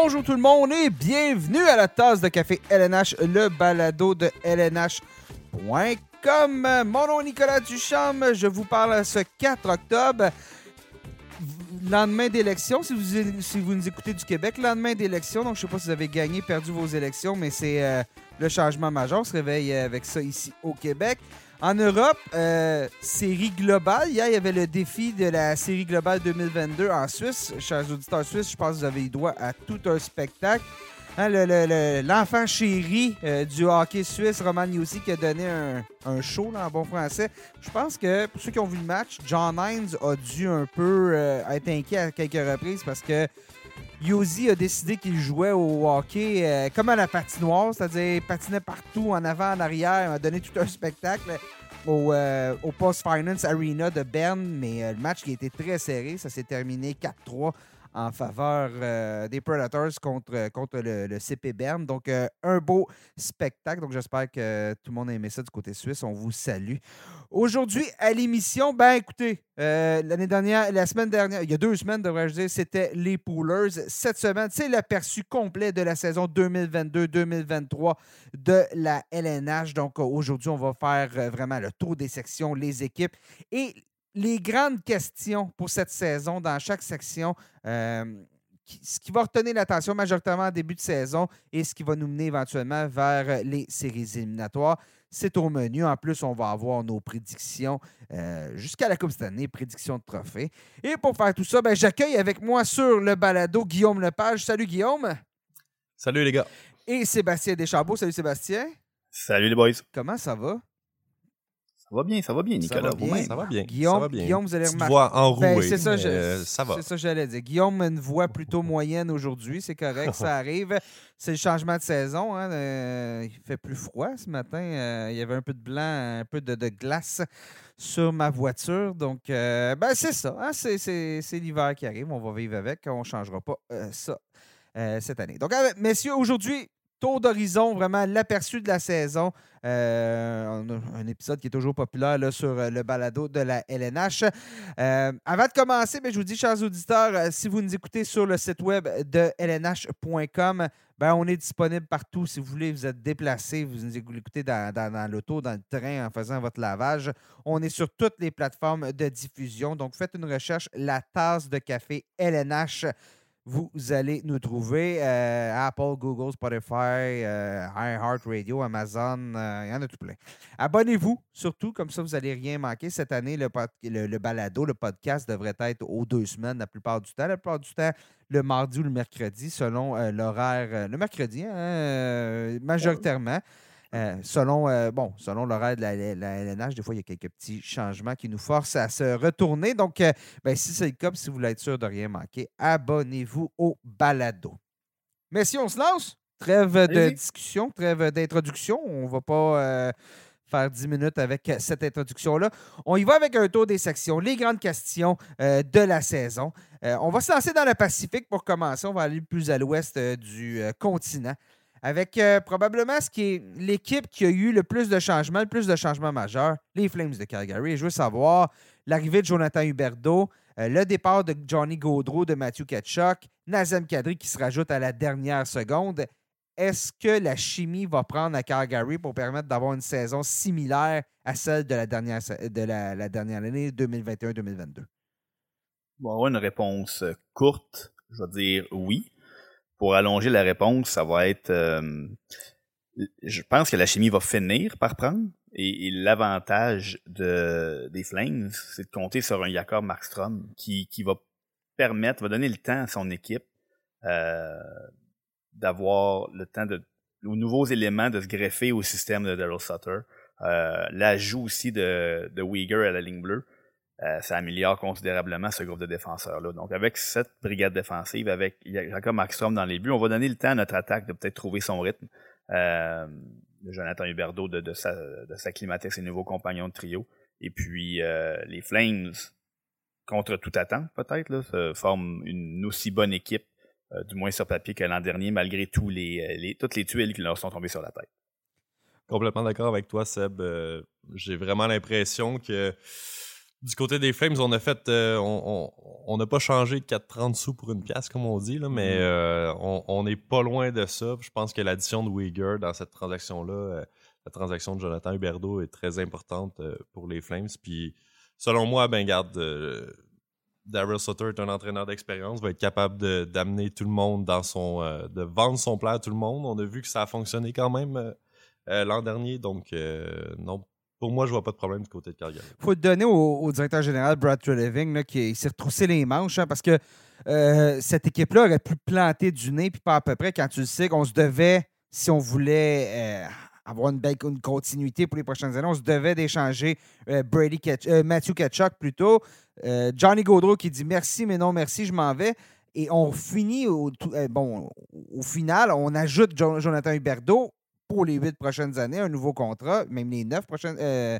Bonjour tout le monde et bienvenue à la tasse de café LNH, le balado de LNH.com. Mon nom est Nicolas Duchamp, je vous parle ce 4 octobre, lendemain d'élection, si vous, si vous nous écoutez du Québec, lendemain d'élection, donc je ne sais pas si vous avez gagné, perdu vos élections, mais c'est euh, le changement majeur, on se réveille avec ça ici au Québec. En Europe, euh, série globale. Hier, il y avait le défi de la série globale 2022 en Suisse. Chers auditeurs suisses, je pense que vous avez eu droit à tout un spectacle. Hein, l'enfant chéri euh, du hockey suisse, Roman Yossi, qui a donné un, show en bon français. Je pense que pour ceux qui ont vu le match, John Hines a dû un peu euh, être inquiet à quelques reprises parce que Yosi a décidé qu'il jouait au hockey euh, comme à la patinoire, c'est-à-dire patinait partout, en avant, en arrière, a donné tout un spectacle au, euh, Post Finance Arena de Berne, mais euh, le match qui été très serré, ça s'est terminé 4-3 en faveur euh, des Predators contre, contre le, CP Bern. Donc, euh, un beau spectacle. Donc, j'espère que tout le monde a aimé ça du côté suisse. On vous salue. Aujourd'hui, à l'émission, ben écoutez, euh, l'année dernière, la semaine dernière, il y a deux semaines, devrais-je dire, c'était les Poolers. Cette semaine, c'est l'aperçu complet de la saison 2022-2023 de la LNH. Donc, aujourd'hui, on va faire vraiment le tour des sections, les équipes et les grandes questions pour cette saison dans chaque section, euh, ce qui va retenir l'attention majoritairement en début de saison et ce qui va nous mener éventuellement vers les séries éliminatoires. C'est au menu. En plus, on va avoir nos prédictions euh, jusqu'à la Coupe cette année, prédictions de trophées. Et pour faire tout ça, ben, j'accueille avec moi sur le balado Guillaume Lepage. Salut Guillaume. Salut les gars. Et Sébastien Deschambault. Salut Sébastien. Salut les boys. Comment ça va? Ça va bien, ça va bien, Nicolas. Ça va bien. Ça va bien. Guillaume, Guillaume vous allez remarquer. voix enrouée. Ben, c'est ça, euh, ça va. C'est ça que j'allais dire. Guillaume a une voix plutôt moyenne aujourd'hui. C'est correct, ça arrive. C'est le changement de saison. Hein. Euh, il fait plus froid ce matin. Euh, il y avait un peu de blanc, un peu de, glace sur ma voiture. Donc, ben, c'est ça. Hein. C'est l'hiver qui arrive. On va vivre avec. On ne changera pas ça cette année. Donc, messieurs, aujourd'hui, tour d'horizon, vraiment l'aperçu de la saison. Euh, un épisode qui est toujours populaire là, sur euh, le balado de la LNH. Euh, avant de commencer, ben, je vous dis, chers auditeurs, si vous nous écoutez sur le site web de lnh.com, ben, on est disponible partout. Si vous voulez, vous êtes déplacé, vous nous écoutez dans, dans l'auto, dans le train, en faisant votre lavage. On est sur toutes les plateformes de diffusion. Donc, faites une recherche, la tasse de café LNH vous allez nous trouver euh, Apple, Google, Spotify, euh, iHeartRadio, Amazon, euh, il y en a tout plein. Abonnez-vous surtout, comme ça vous n'allez rien manquer. Cette année, le, le, balado, le podcast devrait être aux deux semaines la plupart du temps. La plupart du temps, le mardi ou le mercredi, selon l'horaire. le mercredi, hein, majoritairement. Euh, selon euh, bon, selon l'horaire de la, LNH, des fois, il y a quelques petits changements qui nous forcent à se retourner. Donc, euh, ben, si c'est le cas, si vous voulez être sûr de rien manquer, abonnez-vous au balado. Mais si on se lance, trêve de discussion, trêve d'introduction. On ne va pas faire 10 minutes avec cette introduction-là. On y va avec un tour des sections, les grandes questions de la saison. on va se lancer dans le Pacifique pour commencer. On va aller plus à l'ouest du continent avec euh, probablement ce qui est l'équipe qui a eu le plus de changements, le plus de changements majeurs, les Flames de Calgary. je veux savoir l'arrivée de Jonathan Huberdeau, euh, le départ de Johnny Gaudreau, de Matthew Ketchuk, Nazem Kadri qui se rajoute à la dernière seconde. Est-ce que la chimie va prendre à Calgary pour permettre d'avoir une saison similaire à celle de la dernière, de la, dernière année 2021-2022? Bon, une réponse courte, je vais dire oui pour allonger la réponse, ça va être. Euh, je pense que la chimie va finir par prendre. Et, l'avantage de, des Flames, c'est de compter sur un Jakob Markstrom qui, qui va permettre, va donner le temps à son équipe euh, d'avoir le temps de aux nouveaux éléments de se greffer au système de Daryl Sutter. Euh, L'ajout aussi de, de à la ligne bleue. Euh, ça améliore considérablement ce groupe de défenseurs-là. Donc, avec cette brigade défensive, avec Jacob Markstrom dans les buts, on va donner le temps à notre attaque de peut-être trouver son rythme. Euh, Jonathan Huberdeau de, de, s'acclimater à ses nouveaux compagnons de trio. Et puis, euh, les Flames, contre tout attente, peut-être, forment une aussi bonne équipe, euh, du moins sur papier, que l'an dernier, malgré tous les, les, toutes les tuiles qui leur sont tombées sur la tête. Complètement d'accord avec toi, Seb. J'ai vraiment l'impression que du côté des Flames, on a fait, euh, on n'a pas changé de 4,30 sous pour une pièce, comme on dit, là, mais mm-hmm. euh, on n'est pas loin de ça. Je pense que l'addition de Uyghur dans cette transaction-là, euh, la transaction de Jonathan Huberdeau est très importante pour les Flames. Puis, selon moi, ben garde, Daryl Sutter est un entraîneur d'expérience, va être capable d'amener tout le monde dans son, de vendre son plat à tout le monde. On a vu que ça a fonctionné quand même l'an dernier, donc non, pour moi, je vois pas de problème du côté de Calgary. Il faut donner au, directeur général Brad Treleving qui s'est retroussé les manches hein, parce que euh, cette équipe-là aurait pu planter du nez, puis pas à peu près quand tu le sais qu'on se devait, si on voulait euh, avoir une continuité pour les prochaines années, on se devait d'échanger euh, Brady Matthew Ketchuk plutôt. Johnny Gaudreau qui dit merci, mais non merci, je m'en vais. Et on finit au, bon, au final, on ajoute Jonathan Huberdeau pour les huit prochaines années, un nouveau contrat, même les neuf prochaines. Euh,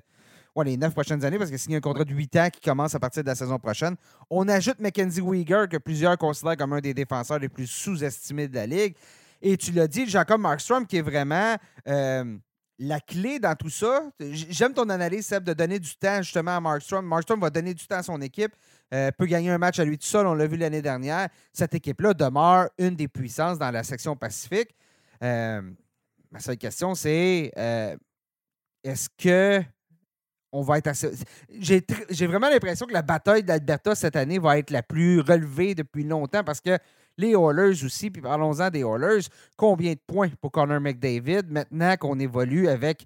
les neuf prochaines années, parce que signé un contrat de huit ans qui commence à partir de la saison prochaine. On ajoute Mackenzie Weegar, que plusieurs considèrent comme un des défenseurs les plus sous-estimés de la Ligue. Et tu l'as dit, Jacob Markstrom, qui est vraiment euh, la clé dans tout ça. J'aime ton analyse, Seb, de donner du temps justement à Markstrom. Markstrom va donner du temps à son équipe, euh, peut gagner un match à lui tout seul, on l'a vu l'année dernière. Cette équipe-là demeure une des puissances dans la section Pacifique ma seule question, c'est euh, est-ce que on va être assez. J'ai vraiment l'impression que la bataille d'Alberta cette année va être la plus relevée depuis longtemps parce que les Oilers aussi, puis parlons-en des Oilers, combien de points pour Connor McDavid maintenant qu'on évolue avec.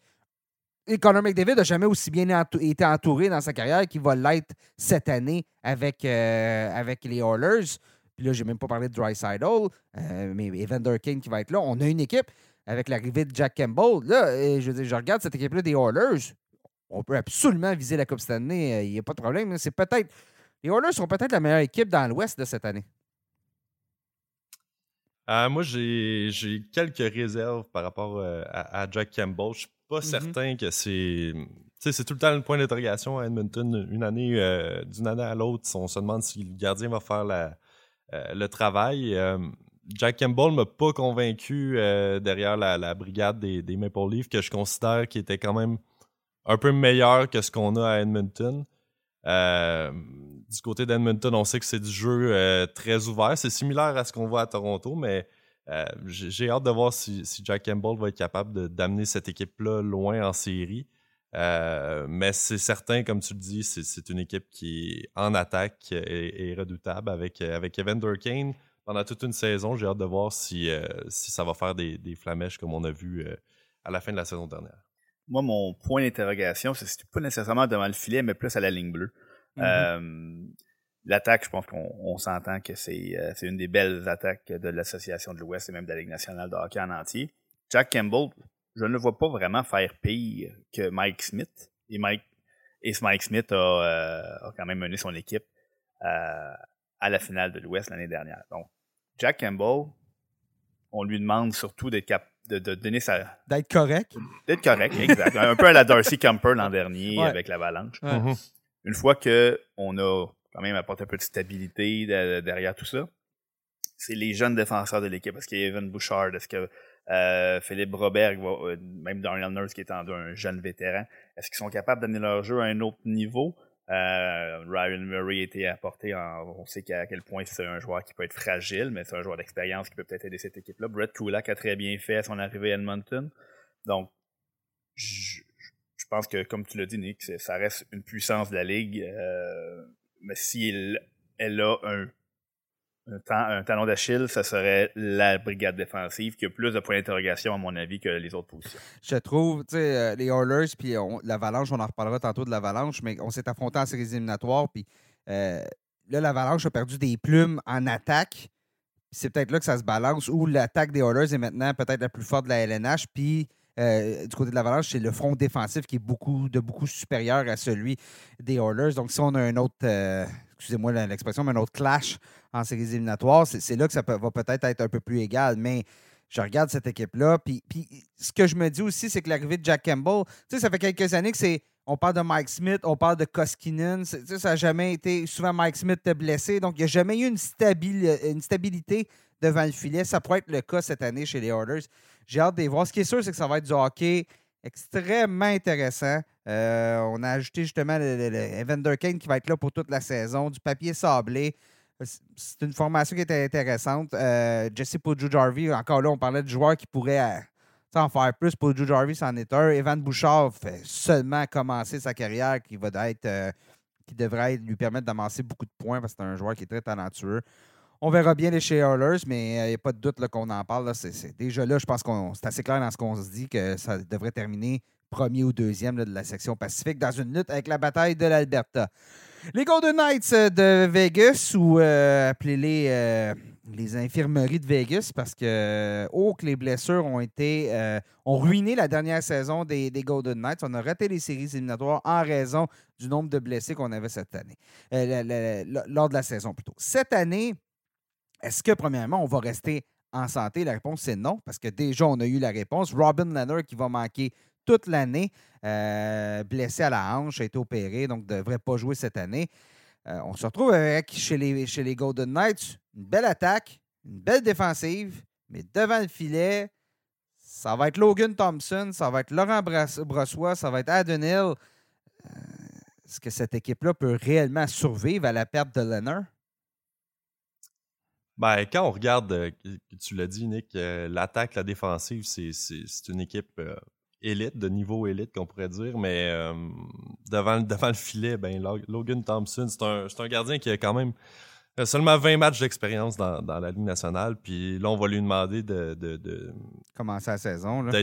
Et Connor McDavid n'a jamais aussi bien été entouré dans sa carrière qu'il va l'être cette année avec, euh, les Oilers. Puis là, j'ai même pas parlé de Dry euh, mais Evander King qui va être là. On a une équipe avec l'arrivée de Jack Campbell. Là, euh, je, je regarde cette équipe-là des Oilers. On peut absolument viser la Coupe Stanley. Euh, il n'y a pas de problème. C'est peut-être. Les Oilers sont peut-être la meilleure équipe dans l'Ouest de cette année. Euh, moi, j'ai quelques réserves par rapport à, Jack Campbell. Je ne suis pas mm-hmm. certain que c'est. c'est tout le temps le point d'interrogation à Edmonton. Une année, d'une année à l'autre, on se demande si le gardien va faire le travail. Jack Campbell m'a pas convaincu euh, derrière la, brigade des, Maple Leafs, que je considère qu'il était quand même un peu meilleur que ce qu'on a à Edmonton. Euh, du côté d'Edmonton, on sait que c'est du jeu euh, très ouvert. C'est similaire à ce qu'on voit à Toronto, mais j'ai hâte de voir si, Jack Campbell va être capable d'amener cette équipe-là loin en série. mais c'est certain, comme tu le dis, c'est une équipe qui, est en attaque, est, redoutable avec, avec Evan Durkane pendant toute une saison. J'ai hâte de voir si, euh, si ça va faire des, des, flamèches comme on a vu euh, à la fin de la saison dernière. Moi, mon point d'interrogation, c'est pas nécessairement devant le filet, mais plus à la ligne bleue. Mm-hmm. Euh, l'attaque, je pense qu'on s'entend que c'est une des belles attaques de l'Association de l'Ouest et même de la Ligue nationale de hockey en entier. Jack Campbell, je ne le vois pas vraiment faire pire que Mike Smith. Et Mike, et Mike Smith a, a quand même mené son équipe à la finale de l'Ouest l'année dernière. Donc, Jack Campbell, on lui demande surtout d'être cap de, donner sa. D'être correct. D'être correct, exact. Un peu à la Darcy Camper l'an dernier avec l'Avalanche. Mm-hmm. Une fois qu'on a quand même apporté un peu de stabilité derrière tout ça, c'est les jeunes défenseurs de l'équipe. Est-ce qu'il y a Evan Bouchard? Est-ce que euh, Philippe Robert, euh, même Daniel Nurse qui est un jeune vétéran, est-ce qu'ils sont capables d'amener leur jeu à un autre niveau? Euh, Ryan Murray a été apporté en, on sait à quel point c'est un joueur qui peut être fragile, mais c'est un joueur d'expérience qui peut peut-être aider cette équipe-là. Brett Kulak a très bien fait à son arrivée à Edmonton. Donc, je, pense que, comme tu l'as dit, Nick, ça reste une puissance de la Ligue. Euh, mais si elle a un un, talon d'Achille, ça serait la brigade défensive qui a plus de points d'interrogation, à mon avis, que les autres positions. Je trouve, tu sais, euh, les Oilers, puis l'Avalanche, on en reparlera tantôt de l'Avalanche, mais on s'est affronté en séries éliminatoires, puis euh, là, l'Avalanche a perdu des plumes en attaque. C'est peut-être là que ça se balance, où l'attaque des Oilers est maintenant peut-être la plus forte de la LNH, puis euh, du côté de l'Avalanche, c'est le front défensif qui est beaucoup, de beaucoup supérieur à celui des Oilers. Donc, si on a un autre, excusez-moi l'expression, mais un autre clash en séries éliminatoires, c'est là que ça va peut-être être un peu plus égal. Mais je regarde cette équipe-là. Puis, ce que je me dis aussi, c'est que l'arrivée de Jack Campbell, tu sais, ça fait quelques années que c'est. On parle de Mike Smith, on parle de Koskinen. Ça n'a jamais été. Souvent, Mike Smith est blessé. Donc, il n'y a jamais eu une, une stabilité devant le filet. Ça pourrait être le cas cette année chez les Orders. J'ai hâte de voir. Ce qui est sûr, c'est que ça va être du hockey extrêmement intéressant. Euh, on a ajouté justement le, Evander Kane qui va être là pour toute la saison, du papier sablé. C'est une formation qui était intéressante. Euh, Jesse Pudju-Jarvie, encore là, on parlait de joueurs qui pourraient en faire plus. Pudju-Jarvie, c'en est un. Evan Bouchard fait seulement commencer sa carrière qui va être qui devrait lui permettre d'amasser beaucoup de points parce que c'est un joueur qui est très talentueux. On verra bien les Oilers, mais il euh, n'y a pas de doute qu'on en parle. C'est, déjà là, je pense que c'est assez clair dans ce qu'on se dit que ça devrait terminer premier ou deuxième de la section Pacifique dans une lutte avec la bataille de l'Alberta. Les Golden Knights euh, de Vegas, ou euh, appelez-les les infirmeries de Vegas, parce que, oh, que les blessures ont été ont ruiné la dernière saison des, Golden Knights. On a raté les séries éliminatoires en raison du nombre de blessés qu'on avait cette année, lors de la saison plutôt. Cette année, est-ce que, premièrement, on va rester en santé? La réponse, c'est non, parce que déjà, on a eu la réponse. Robin Leonard qui va manquer toute l'année, euh, blessé à la hanche, a été opéré, donc ne devrait pas jouer cette année. Euh, on se retrouve avec, chez les, Golden Knights, une belle attaque, une belle défensive, mais devant le filet, ça va être Logan Thompson, ça va être Laurent Brossois, ça va être Adam Hill. Euh, est-ce que cette équipe-là peut réellement survivre à la perte de Leonard? Ben, quand on regarde, euh, tu l'as dit, Nick, euh, l'attaque, la défensive, c'est une équipe euh, élite, de niveau élite, qu'on pourrait dire, mais devant, devant le filet, ben, Logan Thompson, c'est un, un, gardien qui a quand même seulement 20 matchs d'expérience dans, dans, la Ligue nationale, puis là, on va lui demander de. de, commencer la saison, là.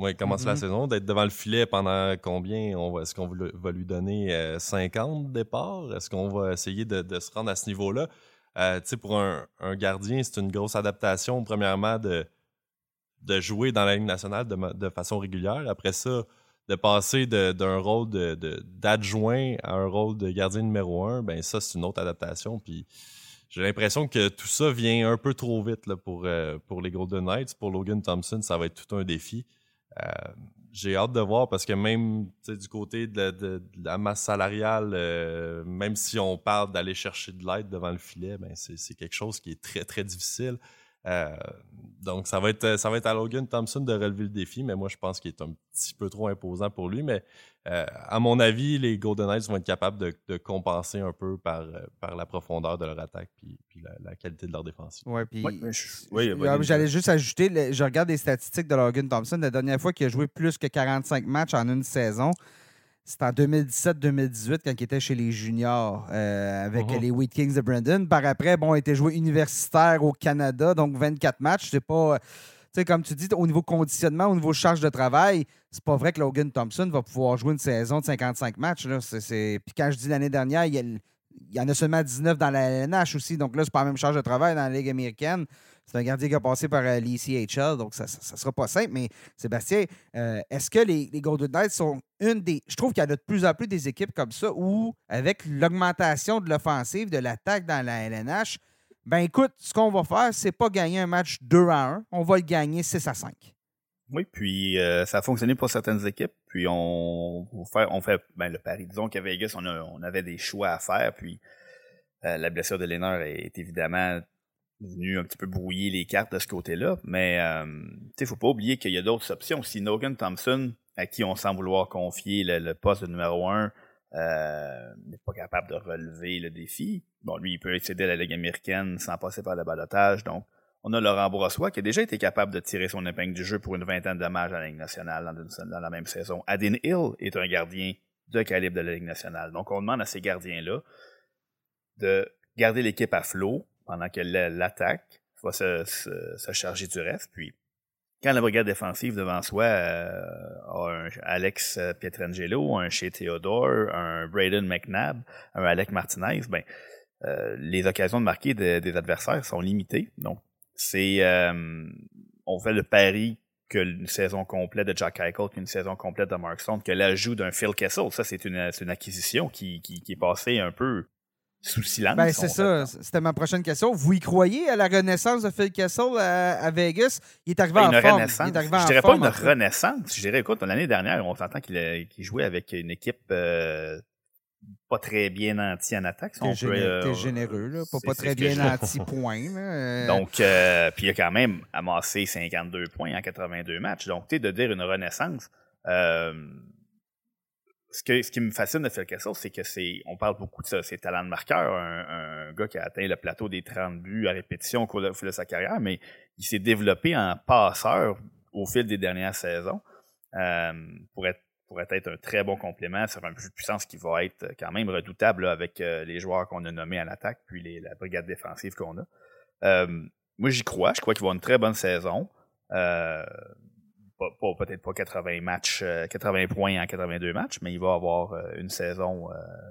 Oui, commencer la mm-hmm. saison, d'être devant le filet pendant combien Est-ce qu'on va lui donner 50 départs? Est-ce qu'on va essayer de, de, se rendre à ce niveau-là? Euh, pour un, gardien, c'est une grosse adaptation, premièrement, de, de jouer dans la Ligue nationale de, façon régulière. Après ça, de passer d'un rôle d'adjoint à un rôle de gardien numéro un, ben ça, c'est une autre adaptation. Puis j'ai l'impression que tout ça vient un peu trop vite là, pour, euh, pour les Golden Knights. Pour Logan Thompson, ça va être tout un défi. Euh, j'ai hâte de voir parce que même du côté de, la masse salariale, euh, même si on parle d'aller chercher de l'aide devant le filet, ben c'est quelque chose qui est très, très difficile. Euh, donc, ça va, être, ça va être à Logan Thompson de relever le défi, mais moi, je pense qu'il est un petit peu trop imposant pour lui. Mais euh, à mon avis, les Golden Knights vont être capables de, compenser un peu par, par la profondeur de leur attaque puis, la, qualité de leur défense. Ouais, puis j'allais juste ajouter, je regarde les statistiques de Logan Thompson. La dernière fois qu'il a joué plus que 45 matchs en une saison, c'était en 2017-2018 quand il était chez les juniors euh, avec uh-huh. les Wheat Kings de Brandon. Par après, bon, il était joué universitaire au Canada, donc 24 matchs. C'est pas. Tu sais, comme tu dis, au niveau conditionnement, au niveau charge de travail, c'est pas vrai que Logan Thompson va pouvoir jouer une saison de 55 matchs. Là. Puis quand je dis l'année dernière, il, y en a seulement 19 dans la LNH aussi. Donc là, c'est pas la même charge de travail dans la Ligue américaine. C'est un gardien qui a passé par euh, l'ECHL, donc ça ne sera pas simple. Mais Sébastien, euh, est-ce que les, Golden Knights sont une des. Je trouve qu'il y a de plus en plus des équipes comme ça où, avec l'augmentation de l'offensive, de l'attaque dans la LNH, ben écoute, ce qu'on va faire, c'est pas gagner un match 2 à 1, on va le gagner 6 à 5. Oui, puis euh, ça a fonctionné pour certaines équipes. Puis on, fait, ben, le pari. Disons qu'à Vegas, on, avait des choix à faire. Puis la blessure de Lennart est évidemment venu un petit peu brouiller les cartes de ce côté-là. Mais euh, il ne faut pas oublier qu'il y a d'autres options. Si Logan Thompson, à qui on semble vouloir confier le, poste de numéro un, euh, n'est pas capable de relever le défi, bon, lui, il peut accéder à la Ligue américaine sans passer par le balotage. Donc, on a Laurent Brossois qui a déjà été capable de tirer son épingle du jeu pour une vingtaine de matchs à la Ligue nationale dans, dans la même saison. Adin Hill est un gardien de calibre de la Ligue nationale. Donc, on demande à ces gardiens-là de garder l'équipe à flot, pendant que l'attaque va se, se, charger du reste. Puis, quand la brigade défensive devant soi euh, a un Alex Pietrangelo, un Shea Theodore, un Braden McNabb, un Alec Martinez, ben, euh, les occasions de marquer des adversaires sont limitées. Donc, c'est euh, on fait le pari qu'une saison complète de Jack Eichel, qu'une saison complète de Mark Stone, que l'ajout d'un Phil Kessel, ça c'est une, une, acquisition qui, qui, qui, est passée un peu sous silence. Ben, c'est ça. C'était ma prochaine question. Vous y croyez à la renaissance de Phil Kessel à, Vegas? Il est arrivé ben, en forme. Renaissance. je dirais pas une renaissance. Je dirais, écoute, l'année dernière, on s'entend qu'il jouait avec une équipe euh, pas très bien nantie en attaque. T'es euh, généreux, là. Pas, très bien nanti, point. Donc, euh, puis il a quand même amassé 52 points en 82 matchs. Donc, tu de dire une renaissance, ce, que, ce qui me fascine de Phil Kessel, c'est que c'est, on parle beaucoup de ses talents de marqueur, un, gars qui a atteint le plateau des 30 buts à répétition au cours de, de sa carrière, mais il s'est développé en passeur au fil des dernières saisons euh, pour être pourrait être un très bon complément sur un plus de puissance qui va être quand même redoutable avec euh, les joueurs qu'on a nommés à l'attaque, puis les, la brigade défensive qu'on a. Euh, moi, j'y crois. Je crois qu'il va avoir une très bonne saison. Euh, peut-être pas 80 matchs, 80 points en 82 matchs, mais il va avoir une saison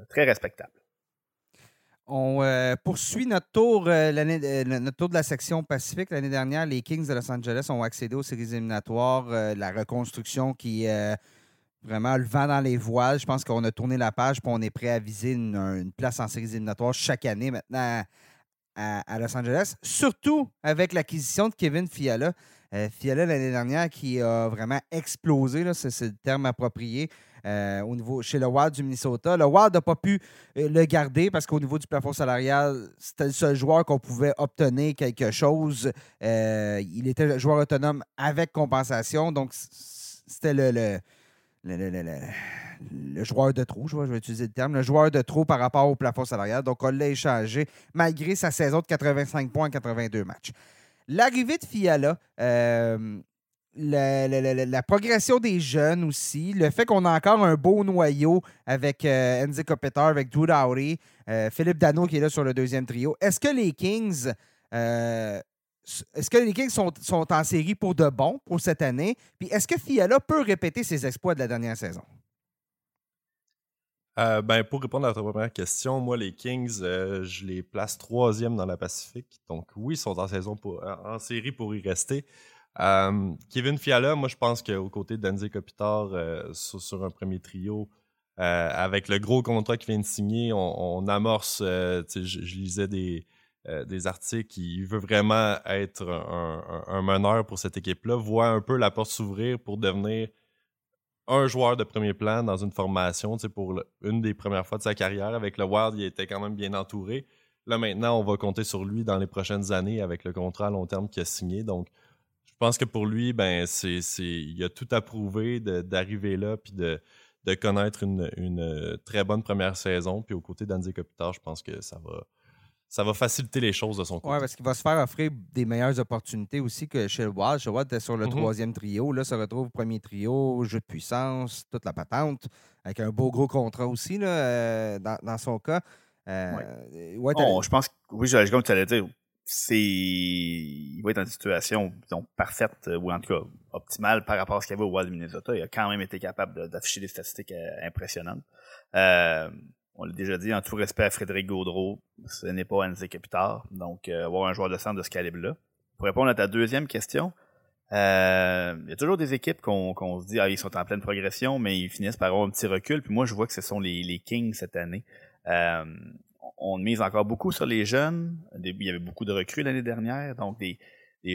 très respectable. On poursuit notre tour, de la section Pacifique. L'année dernière, les Kings de Los Angeles ont accédé aux séries éliminatoires. la reconstruction qui vraiment le vent dans les voiles. Je pense qu'on a tourné la page et on est prêt à viser une, place en séries éliminatoires chaque année maintenant à, Los Angeles. Surtout avec l'acquisition de Kevin Fiala. Euh, Fiala l'année dernière qui a vraiment explosé, c'est le terme approprié. Euh, au niveau, chez le Wild du Minnesota. Le Wild n'a pas pu euh, le garder parce qu'au niveau du plafond salarial, c'était le seul joueur qu'on pouvait obtenir quelque chose. il était joueur autonome avec compensation. Donc, c'était le, joueur de trop, je vais, utiliser le terme, le joueur de trop par rapport au plafond salarial. Donc, on l'a échangé malgré sa saison de 85 points en 82 matchs. L'arrivée de Fiala, euh, la, progression des jeunes aussi, le fait qu'on a encore un beau noyau avec euh, Enzi avec Drew Dowry, euh, Philippe Dano qui est là sur le deuxième trio. Est-ce que les Kings est-ce que les Kings sont, en série pour de bon pour cette année? Puis est-ce que Fiala peut répéter ses exploits de la dernière saison? Euh, ben, pour répondre à ta première question, moi, les Kings, euh, je les place troisième dans la Pacifique. Donc, oui, ils sont en, saison pour, en série pour y rester. Euh, Kevin Fiala, moi, je pense qu'aux côtés d'Anze Kopitar, sur, un premier trio, avec le gros contrat qu'il vient de signer, on, amorce, je, lisais des, des articles, il veut vraiment être un, meneur pour cette équipe-là, voit un peu la porte s'ouvrir pour devenir un joueur de premier plan dans une formation, pour une des premières fois de sa carrière. Avec le Wild, il était quand même bien entouré. Là, maintenant, on va compter sur lui dans les prochaines années avec le contrat à long terme qu'il a signé. Donc, je pense que pour lui, ben, c'est, il a tout à prouver d'arriver là puis de, connaître une, très bonne première saison. Puis aux côtés d'Andy Kopitar, je pense que ça va, ça va faciliter les choses de son côté. Oui, parce qu'il va se faire offrir des meilleures opportunités aussi que chez le Wild. Chez Wild était sur le mm-hmm. troisième trio. Là, se retrouve premier trio, jeu de puissance, toute la patente, avec un beau gros contrat aussi là, euh, dans, son cas. Euh, ouais. je pense que, oui, comme tu allais dire, c'est il va être dans une situation parfaite euh, ou en tout cas optimale par rapport à ce qu'il y avait au Wild Minnesota. Il a quand même été capable d'afficher des statistiques impressionnantes. Euh, on l'a déjà dit, en tout respect à Frédéric Gaudreau, ce n'est pas Anze Capitar. Donc, euh, avoir un joueur de centre de ce calibre-là. Pour répondre à ta deuxième question, euh, il y a toujours des équipes qu'on se dit, ah, ils sont en pleine progression, mais ils finissent par avoir un petit recul. Puis moi, je vois que ce sont les, Kings cette année. Euh, on mise encore beaucoup sur les jeunes. Il y avait beaucoup de recrues l'année dernière, donc des,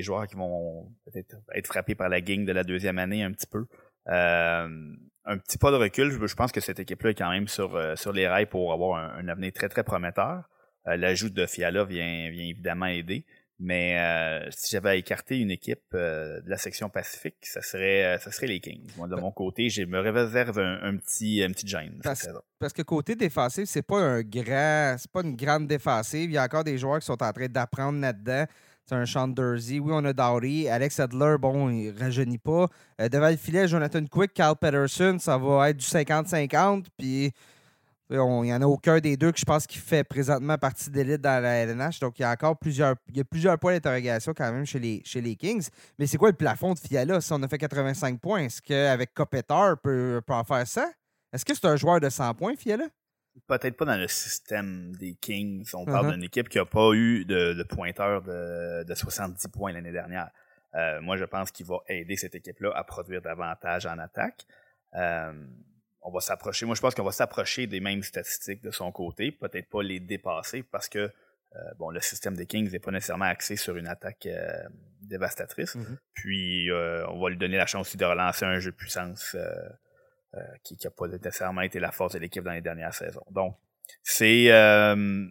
joueurs qui vont peut-être être frappés par la gang de la deuxième année un petit peu. Euh, un petit pas de recul. Je, pense que cette équipe-là est quand même sur, euh, sur les rails pour avoir un, avenir très, très prometteur. Euh, l'ajout de Fiala vient, vient évidemment aider. Mais euh, si j'avais à écarter une équipe de la section Pacifique, ça serait, ça serait les Kings. Moi, de mon côté, je me réserve un, petit, un petit gêne. Parce, parce, que côté défensif, c'est pas un grand, c'est pas une grande défensive. Il y a encore des joueurs qui sont en train d'apprendre là-dedans. C'est un Dursey. Oui, on a Dowry. Alex Adler, bon, il rajeunit pas. Euh, devant le filet, Jonathan Quick, Carl Peterson, ça va être du 50-50. Puis il n'y en a aucun des deux que je pense qui fait présentement partie d'élite dans la LNH. Donc, il y a encore plusieurs, il y a plusieurs points d'interrogation quand même chez les, chez les Kings. Mais c'est quoi le plafond de Fiala si on a fait 85 points? Est-ce qu'avec Kopetar, peut, peut en faire ça? Est-ce que c'est un joueur de 100 points, Fiala? Peut-être pas dans le système des Kings. On parle uh-huh. d'une équipe qui n'a pas eu de, pointeur de, 70 points l'année dernière. Euh, moi, je pense qu'il va aider cette équipe-là à produire davantage en attaque. Euh, on va s'approcher. Moi, je pense qu'on va s'approcher des mêmes statistiques de son côté, peut-être pas les dépasser parce que euh, bon, le système des Kings n'est pas nécessairement axé sur une attaque dévastatrice. Mm-hmm. Puis, on va lui donner la chance aussi de relancer un jeu de puissance qui n'a pas nécessairement été la force de l'équipe dans les dernières saisons. Donc, c'est euh,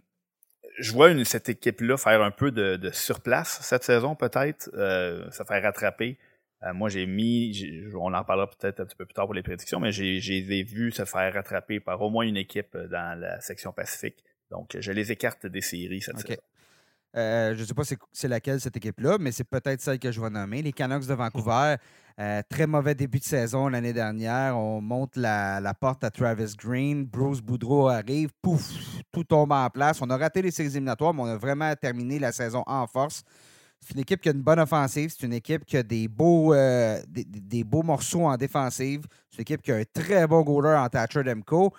je vois une, cette équipe-là faire un peu de, de surplace cette saison, peut-être, euh, se faire rattraper Euh, moi, j'ai mis, on en parlera peut-être un petit peu plus tard pour les prédictions, mais j'ai les vu se faire rattraper par au moins une équipe dans la section Pacifique. Donc, je les écarte des séries cette saison. Euh, je ne sais pas c'est laquelle cette équipe-là, mais c'est peut-être celle que je vais nommer. Les Canucks de Vancouver, euh, très mauvais début de saison l'année dernière. On monte la, porte à Travis Green. Bruce Boudreau arrive. Pouf, tout tombe en place. On a raté les séries éliminatoires, mais on a vraiment terminé la saison en force. C'est une équipe qui a une bonne offensive. C'est une équipe qui a des beaux, euh, des, beaux morceaux en défensive. C'est une équipe qui a un très bon goaler en Thatcher Demko.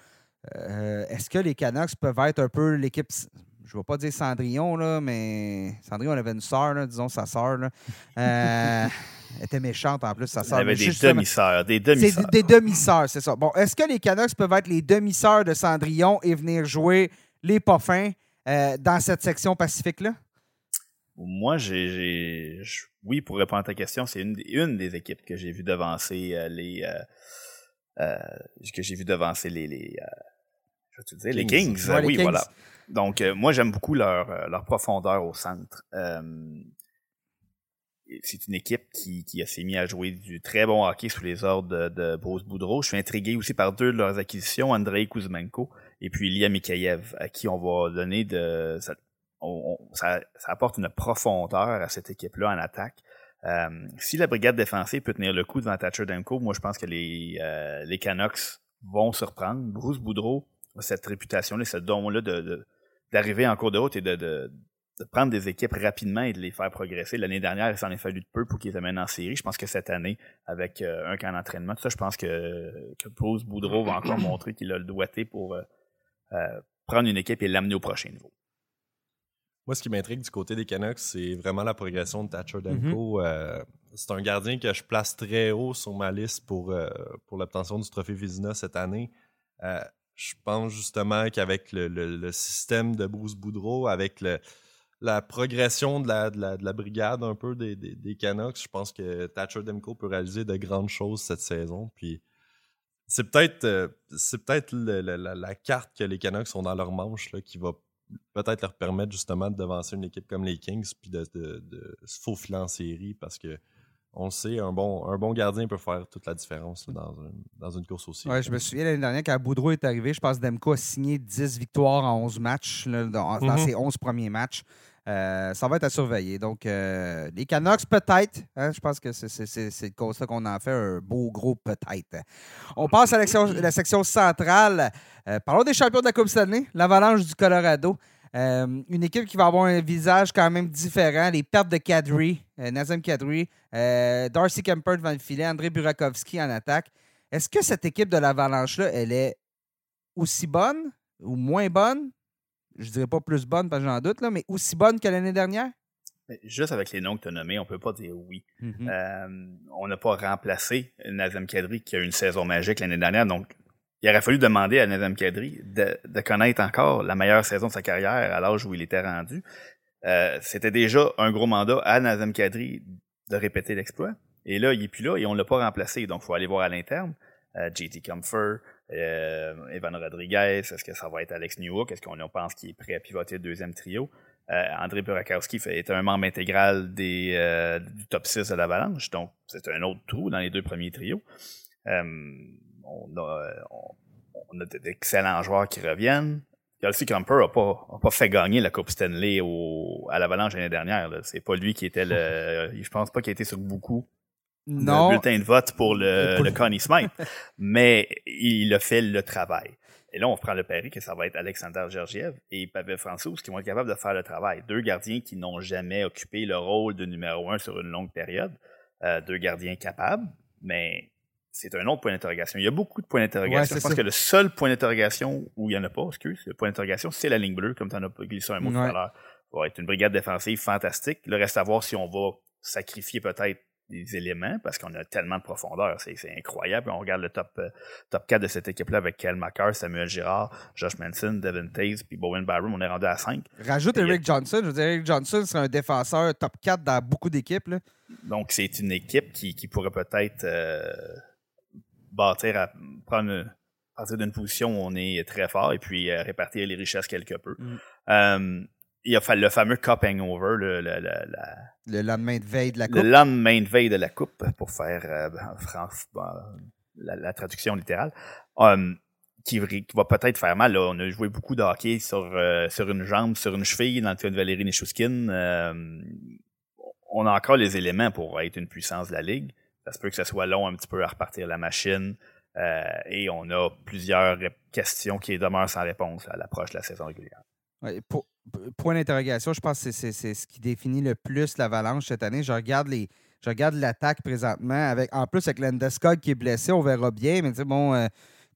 Est-ce que les Canucks peuvent être un peu l'équipe je ne vais pas dire Cendrillon, là, mais Cendrillon, elle avait une sœur, disons sa sœur. Euh, elle était méchante en plus, sa sœur. Elle avait des demi-sœurs. Des demi-sœurs. Des, demi-sœurs, c'est ça. Bon, est-ce que les Canucks peuvent être les demi-sœurs de Cendrillon et venir jouer les Poffins euh, dans cette section Pacifique-là? Moi, j'ai. Oui, pour répondre à ta question, c'est une, une, des équipes que j'ai vu devancer euh, les. que j'ai vu devancer les. les je vais te dire, les Kings. oui, voilà. Donc, euh, moi, j'aime beaucoup leur, euh, leur profondeur au centre. Euh, c'est une équipe qui, qui s'est mis à jouer du très bon hockey sous les ordres de, de Bruce Boudreau. Je suis intrigué aussi par deux de leurs acquisitions, Andrei Kuzmenko et puis Ilya Mikhaev, à qui on va donner de... Ça, ça, apporte une profondeur à cette équipe-là en attaque. si la brigade défensive peut tenir le coup devant Thatcher Demko, moi je pense que les, les Canucks vont surprendre. Bruce Boudreau a cette réputation-là, ce don-là de, d'arriver en cours de route et de, de, prendre des équipes rapidement et de les faire progresser. L'année dernière, il s'en est fallu de peu pour qu'ils amènent en série. Je pense que cette année, avec euh, un camp d'entraînement, ça, je pense que, que Bruce Boudreau va encore montrer qu'il a le doigté pour euh, euh, prendre une équipe et l'amener au prochain niveau. Moi, ce qui m'intrigue du côté des Canucks, c'est vraiment la progression de Thatcher Demko. Mm-hmm. c'est un gardien que je place très haut sur ma liste pour, pour l'obtention du trophée Vizina cette année je pense justement qu'avec le, système de Bruce Boudreau, avec la progression de la, de, la, brigade un peu des, des, Canucks, je pense que Thatcher Demko peut réaliser de grandes choses cette saison. Puis c'est peut-être euh, peut-être la, carte que les Canucks sont dans leur manche là, qui va peut-être leur permettre justement de devancer une équipe comme les Kings puis de, de se faufiler en série parce que on le sait, un bon, un bon gardien peut faire toute la différence dans, dans, une course aussi. Ouais, je me souviens l'année dernière, quand Boudreau est arrivé, je pense que Demko a signé 10 victoires en 11 matchs, dans, mhm. ses 11 premiers matchs. Euh, ça va être à surveiller. Donc, euh, les Canucks, peut-être. Hein, je pense que c'est le constat qu'on en fait, un beau gros peut-être. On passe à la section, centrale. Euh, parlons des champions de la Coupe Stanley, l'Avalanche du Colorado. Euh, une équipe qui va avoir un visage quand même différent. Les pertes de Kadri, euh, Nazem Kadri, euh, Darcy Kemper devant le filet, André Burakovsky en attaque. Est-ce que cette équipe de l'Avalanche-là, elle est aussi bonne ou moins bonne? Je dirais pas plus bonne parce que j'en doute, là, mais aussi bonne que l'année dernière? Juste avec les noms que tu as nommés, on peut pas dire oui. Mm-hmm. on n'a pas remplacé Nazem Kadri qui a eu une saison magique l'année dernière, donc il aurait fallu demander à Nazem Kadri de, connaître encore la meilleure saison de sa carrière à l'âge où il était rendu. Euh, c'était déjà un gros mandat à Nazem Kadri de répéter l'exploit. Et là, il est plus là et on l'a pas remplacé. Donc, il faut aller voir à l'interne. Euh, JT Comfort, euh, Evan Rodriguez, est-ce que ça va être Alex Newhook? Est-ce qu'on pense qu'il est prêt à pivoter le deuxième trio? Euh, André Burakowski est un membre intégral des, du top 6 de l'Avalanche, donc c'est un autre trou dans les deux premiers trios on a, on, a d'excellents joueurs qui reviennent. Kelsey Camper n'a pas, pas fait gagner la Coupe Stanley au, à l'Avalanche l'année dernière. C'est pas lui qui était le. Je pense pas qu'il a été sur beaucoup non. de bulletins de vote pour le, le Connie Smith. mais il a fait le travail. Et là, on prend le pari que ça va être Alexander Georgiev et Pavel François qui vont être capables de faire le travail. Deux gardiens qui n'ont jamais occupé le rôle de numéro un sur une longue période. Euh, deux gardiens capables, mais c'est un autre point d'interrogation. Il y a beaucoup de points d'interrogation. je pense que le seul point d'interrogation où il n'y en a pas, excuse, le point d'interrogation, c'est la ligne bleue, comme tu en as glissé un mot tout à l'heure. Ça va être une brigade défensive fantastique. Le reste à voir si on va sacrifier peut-être des éléments parce qu'on a tellement de profondeur. C'est incroyable. On regarde le top, euh, top 4 de cette équipe-là avec Kel McCarr, Samuel Girard, Josh Manson, Devin Taze puis Bowen Byram. On est rendu à 5. Rajoute Eric Johnson. Je veux dire, Eric Johnson serait un défenseur top 4 dans beaucoup d'équipes. Donc, c'est une équipe qui, qui pourrait peut-être. Euh, bâtir à prendre partir d'une position où on est très fort et puis euh, répartir les richesses quelque peu. Mm. Euh, il y a le fameux cup hangover, le, le, le, lendemain de veille de la coupe. Le lendemain de veille de la coupe, pour faire euh, la, traduction littérale. Um, qui, va peut-être faire mal. On a joué beaucoup de hockey sur, euh, sur une jambe, sur une cheville dans le cas de Valérie Nishushkin. Euh, on a encore les éléments pour être une puissance de la Ligue. Ça se peut que ce soit long un petit peu à repartir la machine. Euh, et on a plusieurs questions qui demeurent sans réponse à l'approche de la saison régulière. point d'interrogation, je pense que c'est ce qui définit le plus l'avalanche cette année. Je regarde les. Je regarde l'attaque présentement avec en plus avec Landeskog qui est blessé, on verra bien, mais bon,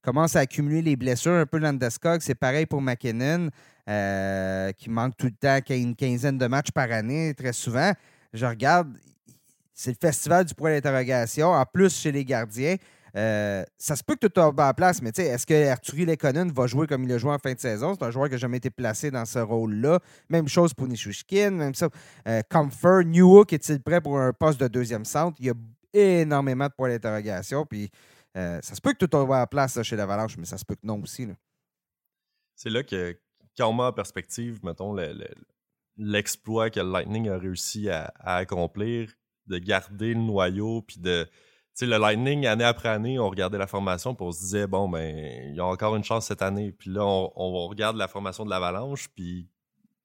commence à accumuler les blessures. Un peu Landeskog, c'est pareil pour McKinnon, euh, qui manque tout le temps, une quinzaine de matchs par année, très souvent. Je regarde, c'est le festival du point d'interrogation, en plus chez les gardiens. Euh, ça se peut que tout tombe en place, mais est-ce que Arturi Lekonen va jouer comme il a joué en fin de saison? C'est un joueur qui n'a jamais été placé dans ce rôle-là. Même chose pour Nishushkin, même ça. Euh, Comfort, Newhook est-il prêt pour un poste de deuxième centre? Il y a énormément de points d'interrogation. Puis euh, ça se peut que tout à la place chez l'Avalanche, mais ça se peut que non aussi. C'est là que, quand on met en perspective, mettons, l'exploit que le Lightning a réussi à, accomplir, de garder le noyau, puis de. Tu sais, le Lightning, année après année, on regardait la formation, puis on se disait, bon, ben, il y a encore une chance cette année. Puis là, on, regarde la formation de l'Avalanche, puis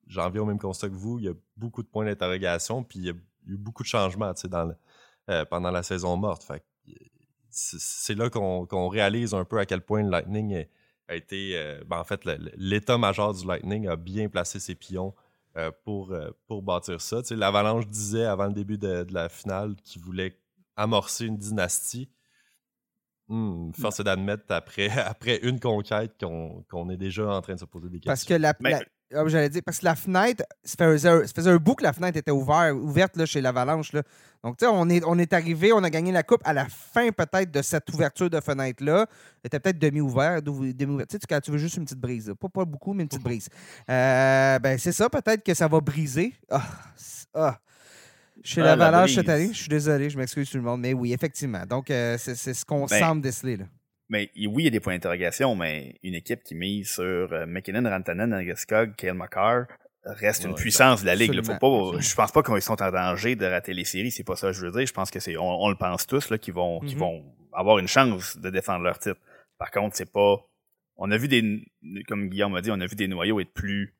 j'en viens au même constat que vous, il y a beaucoup de points d'interrogation, puis il y a eu beaucoup de changements, tu sais, dans euh, pendant la saison morte. Fait c'est là qu'on réalise un peu à quel point le Lightning a été. Euh, ben, en fait, l'état majeur du Lightning a bien placé ses pions euh, pour, euh, pour bâtir ça. L'Avalanche disait avant le début de, la finale qu'il voulait amorcer une dynastie. Hmm, force d'admettre après, après une conquête qu'on est déjà en train de se poser des questions. Parce que la, ah, j'allais dire, parce que la fenêtre, ça faisait, un bout que la fenêtre était ouverte, ouverte là, chez l'Avalanche. Donc, tu sais, on est, on est arrivé, on a gagné la coupe à la fin peut-être de cette ouverture de fenêtre-là. Elle était peut-être demi-ouvert. Demi tu sais, quand tu veux juste une petite brise. Pas, pas beaucoup, mais une petite brise. Euh, ben, c'est ça, peut-être que ça va briser. Ah, ah. Chez l'Avalanche cette année, je suis désolé, je m'excuse tout le monde, mais oui, effectivement. Donc, euh, c'est ce qu'on ben, semble déceler. Là. Mais oui, il y a des points d'interrogation, mais une équipe qui mise sur euh, McKinnon, Rantanen, Nageskog, Kale McCarr reste une puissance de la ligue. Faut pas, je pense pas qu'ils sont en danger de rater les séries, c'est pas ça que je veux dire. Je pense que c'est, on, le pense tous là, qu'ils vont, qu'ils mm-hmm. vont avoir une chance de défendre leur titre. Par contre, c'est pas, on a vu des, comme Guillaume m'a dit, on a vu des noyaux être plus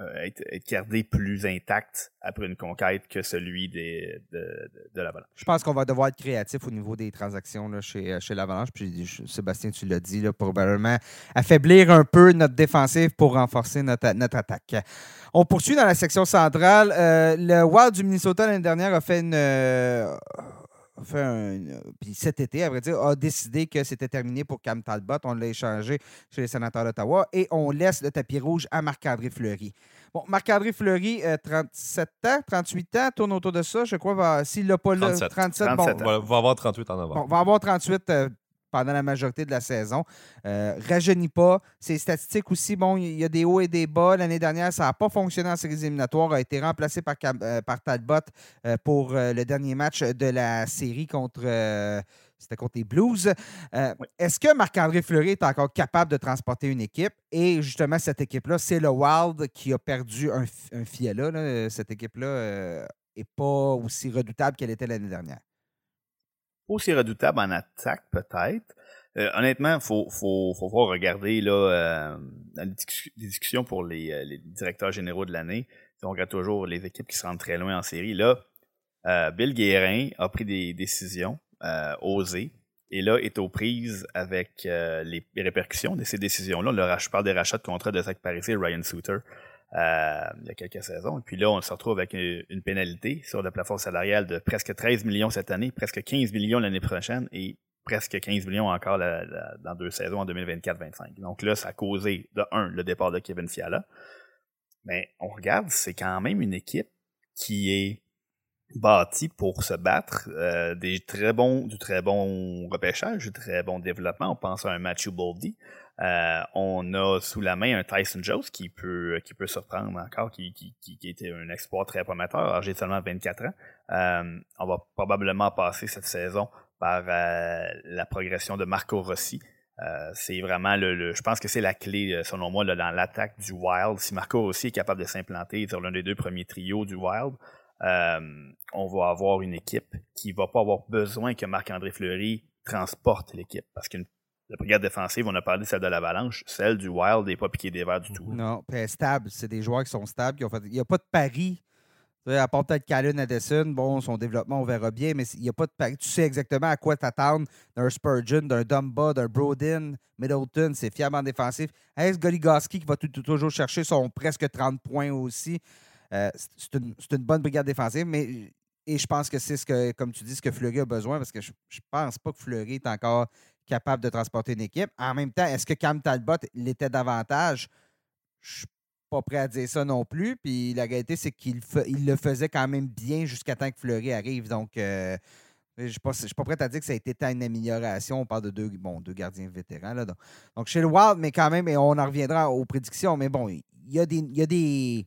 euh, être, gardé plus intact après une conquête que celui de, de, l'Avalanche. Je pense qu'on va devoir être créatif au niveau des transactions là, chez, euh, chez l'Avalanche. Puis Sébastien, tu l'as dit, là, probablement affaiblir un peu notre défensive pour renforcer notre, notre attaque. On poursuit dans la section centrale. Euh, le Wild du Minnesota l'année dernière a fait une puis cet été, à vrai dire, a décidé que c'était terminé pour Cam Talbot. On l'a échangé chez les sénateurs d'Ottawa et on laisse le tapis rouge à Marc-André Fleury. Bon, Marc-André Fleury, 37 euh, ans, 38 ans, tourne autour de ça. Je crois, s'il n'a pas le 37, bon, va, va avoir 38 en novembre. Bon, va avoir 38 pendant la majorité de la saison. Euh, rajeunit pas. Ses statistiques aussi, bon, il y a des hauts et des bas. L'année dernière, ça n'a pas fonctionné en séries éliminatoires. A été remplacé par, euh, par Talbot euh, pour euh, le dernier match de la série contre. c'était contre les Blues. Est-ce que Marc-André Fleury est encore capable de transporter une équipe? Et justement, cette équipe-là, c'est le Wild qui a perdu un, un filet. Là. Cette équipe-là n'est pas aussi redoutable qu'elle était l'année dernière aussi redoutable en attaque, peut-être. Euh, honnêtement, il faut, faut, faut voir regarder là, euh, les, discussions pour les, euh, les, directeurs généraux de l'année. On regarde toujours les équipes qui se rendent très loin en série. Là, Bill Guérin a pris des décisions osées et là est aux prises avec les répercussions de ces décisions-là. Je parle des rachats de contrats de Zach Paris et Ryan Souter. Euh, il y a quelques saisons. Et puis là, on se retrouve avec une, pénalité sur le plafond salarial de presque 13 millions cette année, presque 15 millions l'année prochaine et presque 15 millions encore dans deux saisons en 2024-25. Donc là, ça a causé, de un, le départ de Kevin Fiala. Mais on regarde, c'est quand même une équipe qui est bâtie pour se battre. Euh, des très bons, du très bon repêchage, du très bon développement. On pense à un Matthew Boldy. Euh, on a sous la main un Tyson Jones qui peut, qui peut surprendre encore, qui, qui, qui, était un exploit très prometteur, j'ai seulement 24 ans. Euh, on va probablement passer cette saison par euh, la progression de Marco Rossi, c'est vraiment le, Je pense que c'est la clé, selon moi, dans l'attaque du Wild. Si Marco aussi est capable de s'implanter sur l'un des deux premiers trios du Wild, on va avoir une équipe qui va pas avoir besoin que Marc-André Fleury transporte l'équipe. Parce que la brigade défensive, on a parlé de celle de l'Avalanche, celle du Wild n'est pas piquée des verres du tout. Non, puis stable. C'est des joueurs qui sont stables. Qui ont fait... Il n'y a pas de pari à part peut-être Callan Addison, bon, son développement, on verra bien, mais il n'y a pas de Tu sais exactement à quoi t'attendre d'un Spurgeon, d'un Dumba, d'un Brodin, Middleton, c'est fièrement défensif. Est-ce Goligoski qui va toujours chercher son presque 30 points aussi? Euh, c'est une, bonne brigade défensive, mais et je pense que c'est ce que, comme tu dis, ce que Fleury a besoin, parce que je, ne pense pas que Fleury est encore capable de transporter une équipe. En même temps, est-ce que Cam Talbot l'était davantage? Je pas prêt à dire ça non plus. Puis la réalité, c'est qu'il il le faisait quand même bien jusqu'à temps que Fleury arrive. Donc, euh, je ne suis, pas prêt à dire que ça a été une amélioration. On parle de deux, bon, deux gardiens vétérans. Là, donc. chez le Wild, mais quand même, et on en reviendra aux prédictions. Mais bon, il y a des. Il y a des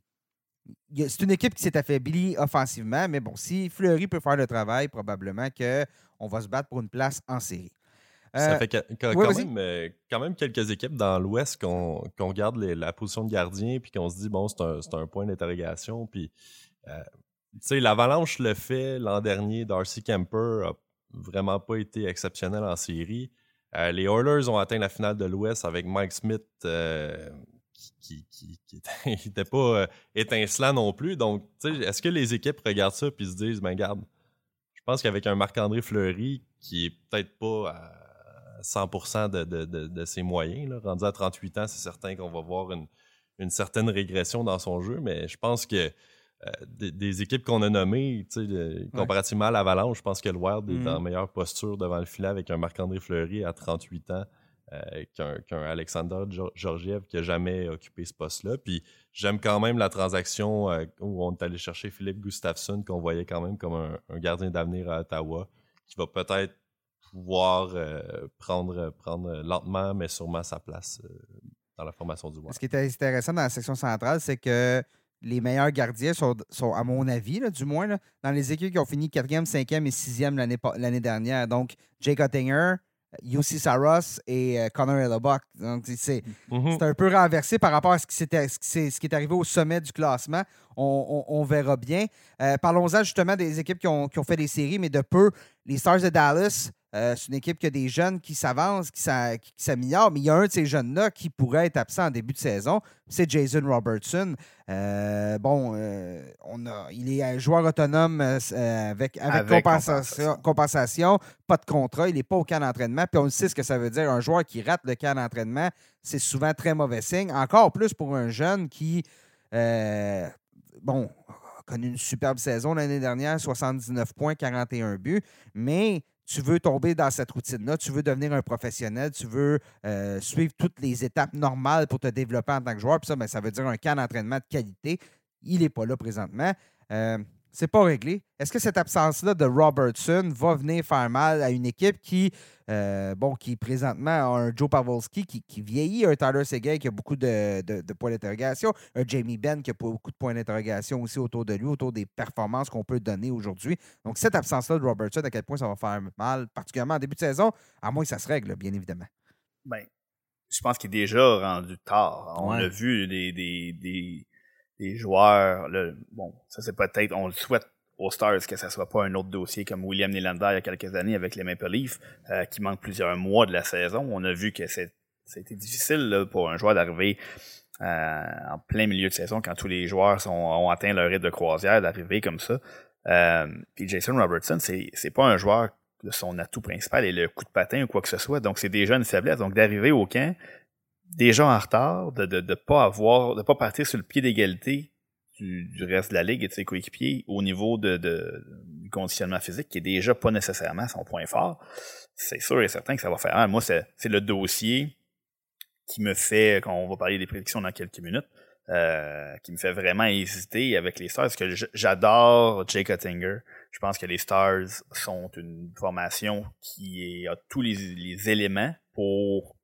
c'est une équipe qui s'est affaiblie offensivement, mais bon, si Fleury peut faire le travail, probablement qu'on va se battre pour une place en série. Ça euh, fait euh, quand, même, quelques équipes dans l'Ouest qu'on regarde la position de gardien puis qu'on se dit, bon, c'est un, point d'interrogation. Puis, euh, tu sais, l'Avalanche le fait l'an dernier. Darcy Kemper a vraiment pas été exceptionnel en série. les Oilers ont atteint la finale de l'Ouest avec Mike Smith qui, n'était pas étincelant non plus. Donc, est-ce que les équipes regardent ça et se disent, ben garde, je pense qu'avec un Marc-André Fleury qui est peut-être pas 100% de, ses moyens. Rendu à 38 ans, c'est certain qu'on va voir une, certaine régression dans son jeu, mais je pense que euh, des, équipes qu'on a nommées, comparativement à l'Avalanche, je pense que le Wild est en mm-hmm. meilleure posture devant le filet avec un Marc-André Fleury à 38 ans euh, qu'un Alexander Georgiev qui n'a jamais occupé ce poste-là. Puis j'aime quand même la transaction euh, où on est allé chercher Philippe Gustafsson, qu'on voyait quand même comme un gardien d'avenir à Ottawa, qui va peut-être pouvoir euh, prendre, prendre lentement, mais sûrement sa place euh, dans la formation du Wild. Ce qui est intéressant dans la section centrale, c'est que les meilleurs gardiens sont, sont à mon avis, du moins, dans les équipes qui ont fini 4e, 5e et 6e l'année dernière. Donc, Jake Ottinger, UC Saros et euh, Connor Hellebuck. Donc, mm-hmm. c'est un peu renversé par rapport à ce qui, ce qui est arrivé au sommet du classement. On, verra bien. Parlons-en justement des équipes qui ont, qui ont, fait des séries, mais de peu. Les Stars de Dallas, euh, c'est une équipe qui a des jeunes qui s'avancent, qui s'améliorent, mais il y a un de ces jeunes-là qui pourrait être absent en début de saison. C'est Jason Robertson. Euh, bon, euh, on a, il est un joueur autonome avec, avec, compensation, compensation, pas de contrat, il n'est pas au camp d'entraînement. Puis on sait ce que ça veut dire. Un joueur qui rate le camp d'entraînement, c'est souvent très mauvais signe. Encore plus pour un jeune qui, bon, a connu une superbe saison l'année dernière, 79 points, 41 buts, mais tu veux tomber dans cette routine-là, tu veux devenir un professionnel, tu veux euh, suivre toutes les étapes normales pour te développer en tant que joueur. Puis ça, ben, ça veut dire un camp d'entraînement de qualité. Il n'est pas là présentement. Euh, c'est pas réglé. Est-ce que cette absence-là de Robertson va venir faire mal à une équipe qui, euh, bon, qui présentement a un Joe Pavelski qui, vieillit, un Tyler Seguin qui a beaucoup de, points d'interrogation, un Jamie Benn qui a beaucoup de points d'interrogation aussi autour de lui, autour des performances qu'on peut donner aujourd'hui. Donc, cette absence-là de Robertson, à quel point ça va faire mal, particulièrement en début de saison, à moins que ça se règle, bien évidemment. Ben, je pense qu'il est déjà rendu tard. On a vu des des joueurs. bon, ça c'est peut-être, on le souhaite aux Stars que ça soit pas un autre dossier comme William Nylander il y a quelques années avec les Maple Leafs, euh, qui manque plusieurs mois de la saison. On a vu que c'était difficile pour un joueur d'arriver euh, en plein milieu de saison quand tous les joueurs sont, ont atteint leur rythme de croisière, d'arriver comme ça. Euh, puis Jason Robertson, c'est, c'est pas un joueur de son atout principal et le coup de patin ou quoi que ce soit. Donc c'est déjà une faiblesse. Donc d'arriver au camp, déjà en retard, de ne de, pas avoir, de pas partir sur le pied d'égalité du, du, reste de la ligue et de ses coéquipiers au niveau de, de, du conditionnement physique, qui est déjà pas nécessairement son point fort, c'est sûr et certain que ça va faire mal. Moi, c'est le dossier qui me fait, quand on va parler des prédictions dans quelques minutes, euh, qui me fait vraiment hésiter avec les Stars, parce que j'adore Jake Oettinger. Je pense que les Stars sont une formation qui a tous les, les éléments pour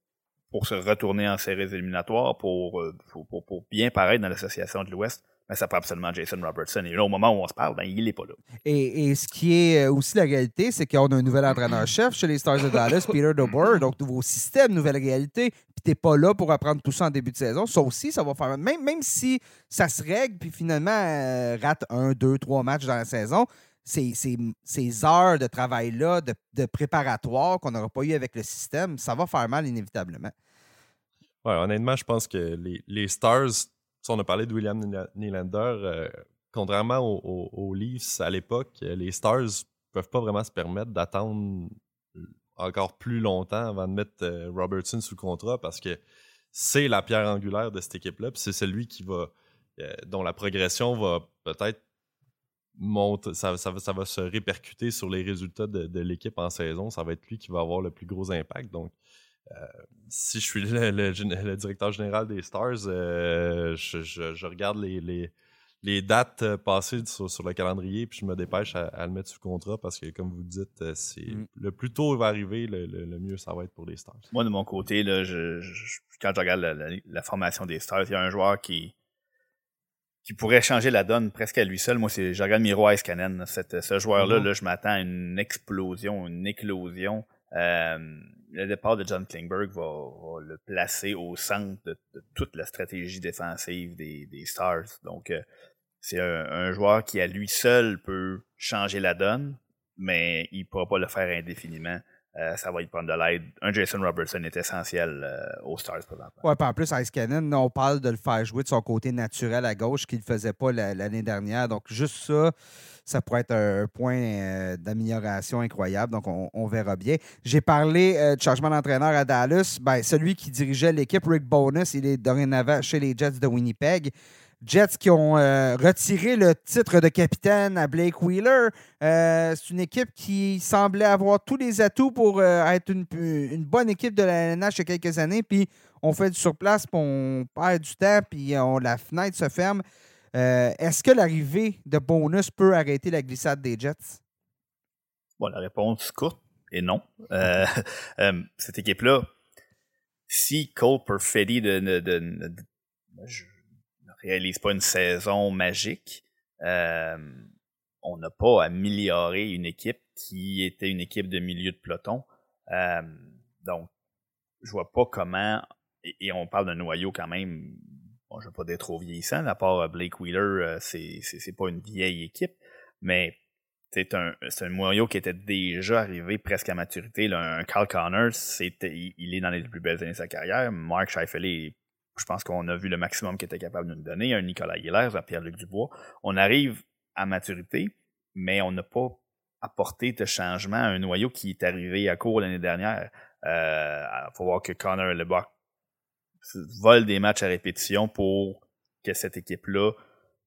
pour se retourner en séries éliminatoires, pour, euh, pour, pour, bien paraître dans l'association de l'Ouest. mais ça prend absolument Jason Robertson. Et là, au moment où on se parle, ben, il n'est pas là. Et, ce qui est euh, aussi la réalité, c'est qu'on a un nouvel entraîneur-chef chez les Stars de Dallas, Peter DeBoer, donc nouveau système, nouvelle réalité, puis t'es pas là pour apprendre tout ça en début de saison. Ça aussi, ça va faire... Même, même si ça se règle, puis finalement, euh, rate un, deux, trois matchs dans la saison, ces, ces, heures de travail-là, de, préparatoire qu'on n'aura pas eu avec le système, ça va faire mal inévitablement. Ouais, honnêtement, je pense que les, les Stars, on a parlé de William Nylander, euh, contrairement aux, Leafs à l'époque, les Stars peuvent pas vraiment se permettre d'attendre encore plus longtemps avant de mettre euh, Robertson sous contrat parce que c'est la pierre angulaire de cette équipe-là, puis c'est celui qui va, euh, dont la progression va peut-être monte, ça, ça, va se répercuter sur les résultats de, l'équipe en saison. Ça va être lui qui va avoir le plus gros impact. Donc, euh, si je suis le, directeur général des Stars, euh, je, regarde les, les, dates euh, passées sur, le calendrier puis je me dépêche à, le mettre sous contrat parce que, comme vous dites, c'est mm. le plus tôt il va arriver, le, mieux ça va être pour les Stars. Moi, de mon côté, là, quand je regarde la, formation des Stars, il y a un joueur qui qui pourrait changer la donne presque à lui seul. Moi, c'est je regarde Miro Iskanen. ce joueur-là, mm-hmm. là, je m'attends à une explosion, une éclosion. Euh, le départ de John Klingberg va, le placer au centre de, toute la stratégie défensive des, Stars. Donc, euh, c'est un, joueur qui, à lui seul, peut changer la donne, mais il ne pourra pas le faire indéfiniment. Euh, ça va y prendre de l'aide. Un Jason Robertson est essentiel euh, aux Stars présentement. Ouais, en plus, Ice Cannon, on parle de le faire jouer de son côté naturel à gauche qu'il ne faisait pas l'année dernière. Donc, juste ça, ça pourrait être un point euh, d'amélioration incroyable. Donc, on, verra bien. J'ai parlé de changement d'entraîneur à Dallas. Ben, celui qui dirigeait l'équipe, Rick Bonus, il est dorénavant chez les Jets de Winnipeg. Jets qui ont euh, retiré le titre de capitaine à Blake Wheeler. Euh, c'est une équipe qui semblait avoir tous les atouts pour euh, être une, bonne équipe de la LNH il y a quelques années. Puis on fait du surplace, puis on perd du temps, puis la fenêtre se ferme. Est-ce que l'arrivée de Bonus peut arrêter la glissade des Jets? Bon, la réponse courte est non. cette équipe-là, si Cole Perfetti de, de réalise pas une saison magique, euh, on n'a pas amélioré une équipe qui était une équipe de milieu de peloton. Euh, donc, je vois pas comment, et, on parle d'un noyau quand même, bon, je veux pas être trop vieillissant, à part Blake Wheeler, euh, c'est, pas une vieille équipe, mais c'est un, noyau qui était déjà arrivé presque à maturité. Un Carl Connors, il, est dans les plus belles années de sa carrière. Mark Scheifele est je pense qu'on a vu le maximum qu'il était capable de nous donner. Un Nicolas Hillers, un Pierre-Luc Dubois. On arrive à maturité, mais on n'a pas apporté de changement à un noyau qui est arrivé à court l'année dernière. Il euh, faut voir que Connor Lebock vole des matchs à répétition pour que cette équipe-là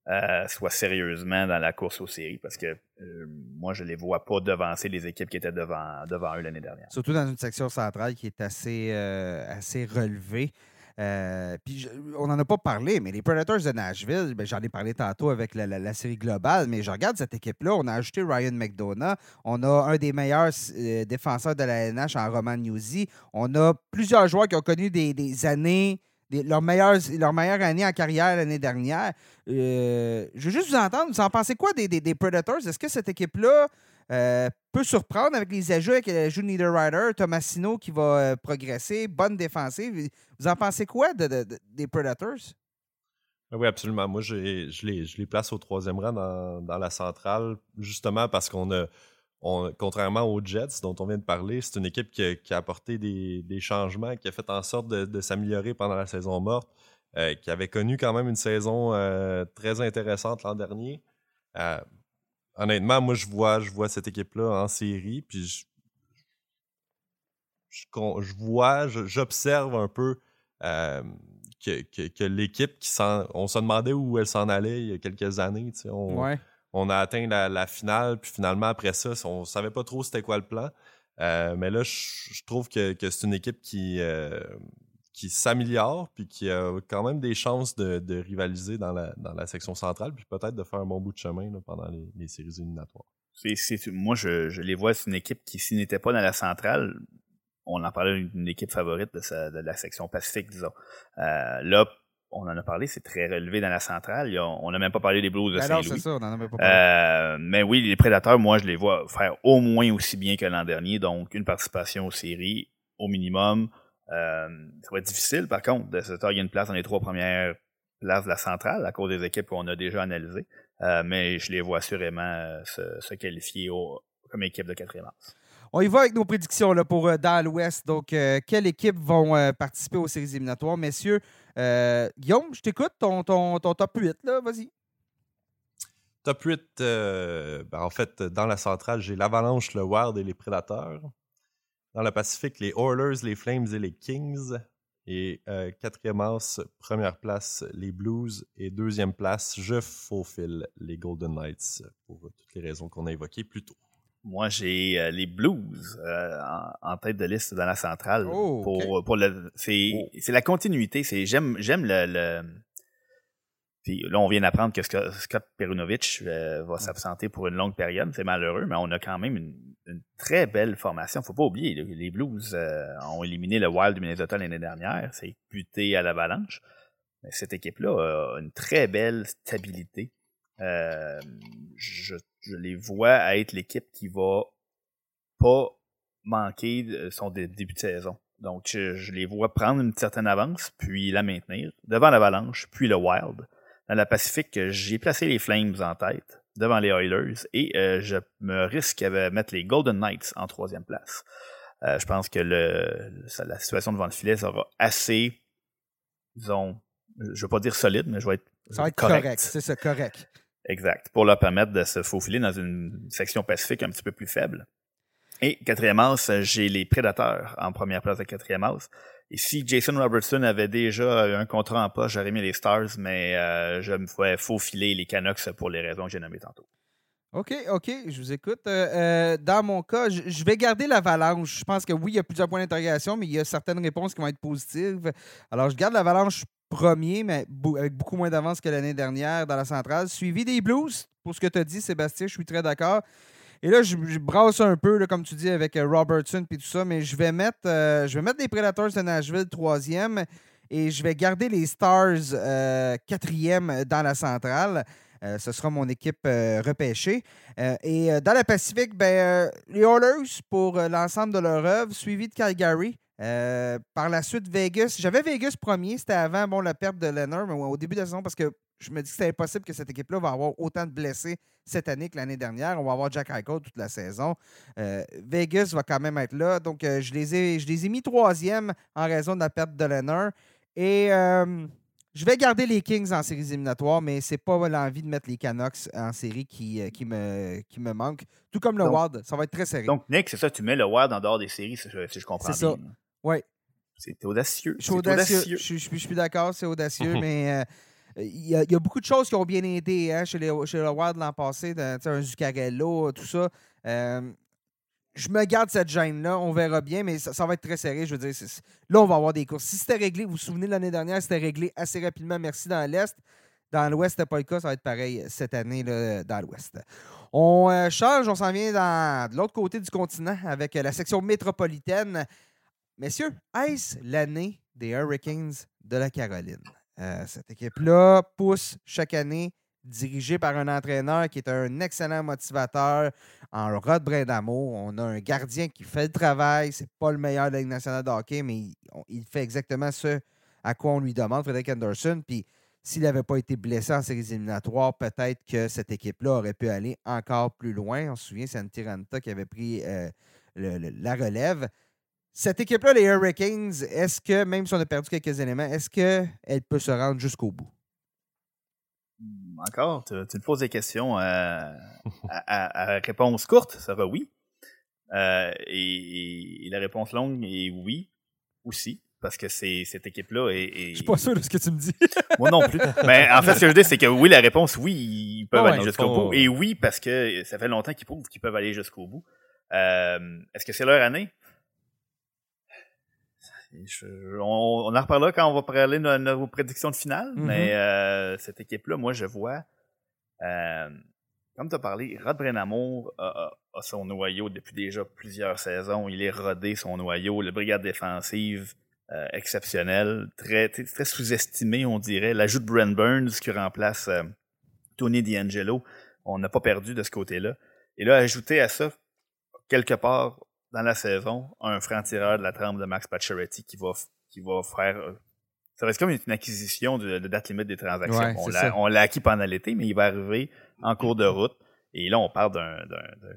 euh, soit sérieusement dans la course aux séries parce que euh, moi, je les vois pas devancer les équipes qui étaient devant, devant eux l'année dernière. Surtout dans une section centrale qui est assez, assez relevée. Euh, on n'en a pas parlé, mais les Predators de Nashville, ben, j'en ai parlé tantôt avec la, série globale, mais je regarde cette équipe-là. On a ajouté Ryan McDonough. On a un des meilleurs euh, défenseurs de la NH en Roman Newsy. On a plusieurs joueurs qui ont connu des, années. leur, meilleure, leur année en carrière l'année dernière. Euh, je veux juste vous entendre. Vous en pensez quoi des, des Predators? Est-ce que cette équipe-là euh, peut surprendre avec les ajouts, avec l'ajout de Niederreiter, Tomasino qui va euh, progresser, bonne défensive. Vous en pensez quoi des Predators? Ah oui, absolument. Moi, je les, place au troisième rang dans, la centrale, justement parce qu'on a, contrairement aux Jets dont on vient de parler, c'est une équipe qui a, apporté des, changements, qui a fait en sorte de, s'améliorer pendant la saison morte, euh, qui avait connu quand même une saison très intéressante l'an dernier honnêtement, moi, je vois, je vois cette équipe-là en série, puis je, je, vois, j'observe un peu euh, que, l'équipe qui s'en. On se demandait où elle s'en allait il y a quelques années. On, on a atteint la, finale, puis finalement, après ça, on savait pas trop c'était quoi le plan. Euh, mais là, je, trouve que, c'est une équipe qui, euh, qui s'améliore, puis qui a quand même des chances de, rivaliser dans la, dans la, section centrale, puis peut-être de faire un bon bout de chemin pendant les, séries éliminatoires. moi, je, les vois, c'est une équipe qui, s'il n'était pas dans la centrale, on en parlait d'une équipe favorite de, la section Pacifique, disons. Euh, là, on en a parlé, c'est très relevé dans la centrale. on n'a même pas parlé des Blues de Ben Saint-Louis. c'est ça, on en avait pas parlé. Euh, mais oui, les Prédateurs, moi, je les vois faire au moins aussi bien que l'an dernier. Donc, une participation aux séries au minimum. Euh, ça va être difficile, par contre, de se tailler une place dans les trois premières places de la centrale à cause des équipes qu'on a déjà analysées. Euh, mais je les vois assurément euh, se, qualifier comme équipe de quatrième avance. On y va avec nos prédictions là, pour euh, dans l'Ouest. Donc, euh, quelles équipes vont euh, participer aux séries éliminatoires? Messieurs, Guillaume, je t'écoute, ton, ton, top 8, là, vas-y. Top 8, ben, en fait, dans la centrale, j'ai l'Avalanche, le Wild et les Prédateurs. Dans le Pacifique, les Oilers, les Flames et les Kings. Et quatrième as, première place, les Blues. Et deuxième place, je faufile les Golden Knights pour toutes les raisons qu'on a évoquées plus tôt. Moi, j'ai euh, les Blues euh, en, tête de liste dans la centrale. Oh, pour, pour le, c'est, oh. c'est la continuité. C'est j'aime j'aime le, le... Puis là, on vient d'apprendre que Scott Perunovic euh, va s'absenter pour une longue période. C'est malheureux, mais on a quand même une, une très belle formation. Faut pas oublier, les Blues ont éliminé le Wild du Minnesota l'année dernière. C'est buté à l'avalanche. Mais cette équipe-là a une très belle stabilité. Euh, je, les vois être l'équipe qui va pas manquer son début de saison. Donc, je, les vois prendre une certaine avance, puis la maintenir devant l'Avalanche, puis le Wild. Dans la Pacifique, j'ai placé les Flames en tête devant les Oilers et euh, je me risque à mettre les Golden Knights en troisième place. Euh, je pense que le, la situation devant le filet sera assez, disons, je ne veux pas dire solide, mais je vais être. Ça va être correct, c'est ça, correct. Exact. Pour leur permettre de se faufiler dans une section pacifique un petit peu plus faible. Et quatrième house, j'ai les Prédateurs en première place de quatrième house. Et si Jason Robertson avait déjà un contrat en poche, j'aurais mis les Stars, mais euh, je me ferais faufiler les Canucks pour les raisons que j'ai nommées tantôt. OK, OK, je vous écoute. Euh, euh, dans mon cas, je vais garder l'avalanche. Je pense que oui, il y a plusieurs points d'interrogation, mais il y a certaines réponses qui vont être positives. Alors, je garde l'avalanche premier, mais avec beaucoup moins d'avance que l'année dernière dans la centrale. Suivi des Blues, pour ce que tu as dit, Sébastien, je suis très d'accord. Et là, je, brasse un peu, comme tu dis, avec euh, Robertson et tout ça, mais je vais mettre, euh, je vais mettre les Predators de Nashville troisième et je vais garder les Stars euh, quatrième dans la centrale. ce sera mon équipe repêchée. et dans la Pacifique, ben, les Oilers pour l'ensemble de leur œuvre, suivi de Calgary. Par la suite, Vegas. J'avais Vegas premier, c'était avant bon, la perte de Leonard, mais au début de la saison, parce que je me dis que c'est impossible que cette équipe-là va avoir autant de blessés cette année que l'année dernière. On va avoir Jack Eichel toute la saison. Euh, Vegas va quand même être là. Donc, euh, je, les ai, je les ai mis troisième en raison de la perte de Leonard. Et je vais garder les Kings en séries éliminatoires, mais c'est pas l'envie de mettre les Canucks en série qui, qui, me, qui me manque. Tout comme le Wild, ça va être très serré. Donc, Nick, c'est ça, tu mets le Wild en dehors des séries, si je, comprends bien. C'est ça. Oui. C'est audacieux. Je suis audacieux. Je, suis d'accord, c'est audacieux, mais euh, il y, a, beaucoup de choses qui ont bien aidé hein, chez, les, chez le Wild l'an passé, un Zuccarello, tout ça. Euh, je me garde cette gêne-là, on verra bien, mais ça, va être très serré. Je veux dire, là, on va avoir des courses. Si c'était réglé, vous vous souvenez, l'année dernière, c'était réglé assez rapidement, merci, dans l'Est. Dans l'Ouest, c'était pas le cas, ça va être pareil cette année là, dans l'Ouest. On euh, change, on s'en vient dans, de l'autre côté du continent avec la section métropolitaine. Messieurs, est-ce l'année des Hurricanes de la Caroline? Euh, cette équipe-là pousse chaque année, dirigée par un entraîneur qui est un excellent motivateur en Rod Brindamo. On a un gardien qui fait le travail. C'est pas le meilleur de la Ligue nationale de hockey, mais il, fait exactement ce à quoi on lui demande, Frédéric Anderson. Puis s'il n'avait pas été blessé en séries éliminatoires, peut-être que cette équipe-là aurait pu aller encore plus loin. On se souvient, c'est Tiranta qui avait pris euh, la relève. Cette équipe-là, les Hurricanes, est-ce que, même si on a perdu quelques éléments, est-ce qu'elle peut se rendre jusqu'au bout? Hmm, encore, tu, te poses des questions euh, à, réponse courte, ça va oui. Euh, et, la réponse longue est oui aussi, parce que c'est cette équipe-là est, Je suis pas sûr de ce que tu me dis. Moi non plus. Mais en fait, ce que je dis, c'est que oui, la réponse, oui, ils peuvent aller jusqu'au bout. Et oui, parce que ça fait longtemps qu'ils prouvent qu'ils peuvent aller jusqu'au bout. Euh, est-ce que c'est leur année? On, en reparlera quand on va parler de nos prédictions de finale, mm-hmm. mais euh, cette équipe-là, moi, je vois, euh, comme tu as parlé, Rod Brenamour a, son noyau depuis déjà plusieurs saisons. Il est rodé, son noyau. La brigade défensive euh, exceptionnel, très, très sous-estimé, on dirait. L'ajout de Brent Burns qui remplace Tony D'Angelo, on n'a pas perdu de ce côté-là. Et là, ajouter à ça, quelque part dans la saison, un franc-tireur de la trempe de Max Pacioretty qui va, qui va faire... Euh, ça reste comme une acquisition de, date limite des transactions. on l'a acquis pendant l'été, mais il va arriver en cours de route. Et là, on parle d'un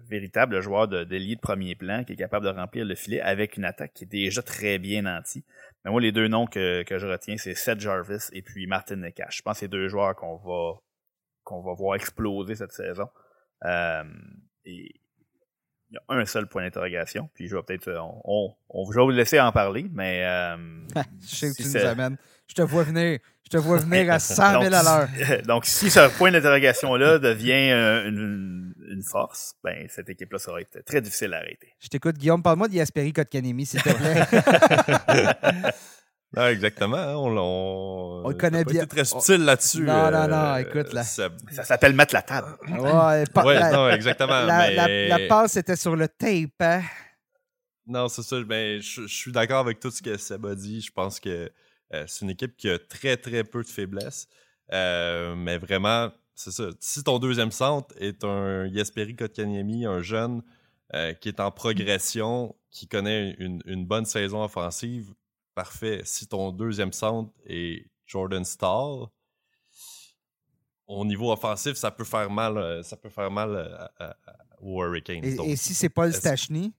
véritable joueur de, de, de premier plan qui est capable de remplir le filet avec une attaque qui est déjà très bien nantie. Mais moi, les deux noms que, que je retiens, c'est Seth Jarvis et puis Martin Nekash. Je pense que c'est deux joueurs qu'on va qu'on va voir exploser cette saison. Euh, et il y a un seul point d'interrogation. Puis je vais peut-être. Euh, on, on, je vais vous laisser en parler, mais. Euh, je sais où tu nous amènes. Je te vois venir. Je te vois venir à 100 000 à l'heure. Donc, si ce point d'interrogation-là devient euh, une, une, force, ben, cette équipe-là, ça va être très difficile à arrêter. Je t'écoute, Guillaume. Parle-moi d'Yasperi Kotkanemi, s'il te plaît. Ah, exactement. Hein, on, on, on le connaît bien. très subtil là-dessus. Non, non, non. Euh, écoute, là. Ça, s'appelle mettre la table. Ouais, ouais non, exactement. La, mais... la, passe était sur le tape. Hein? Non, c'est ça. Ben, je, suis d'accord avec tout ce que Seb a dit. Je pense que euh, c'est une équipe qui a très, très peu de faiblesses. Euh, mais vraiment, c'est ça. Si ton deuxième centre est un Yesperi Kotkaniemi, un jeune qui est en progression, qui connaît une, une bonne saison offensive, parfait. Si ton deuxième centre est Jordan Stall, au niveau offensif, ça peut faire mal, euh, ça peut faire mal euh, aux Hurricanes. Et, si c'est Paul Stachny?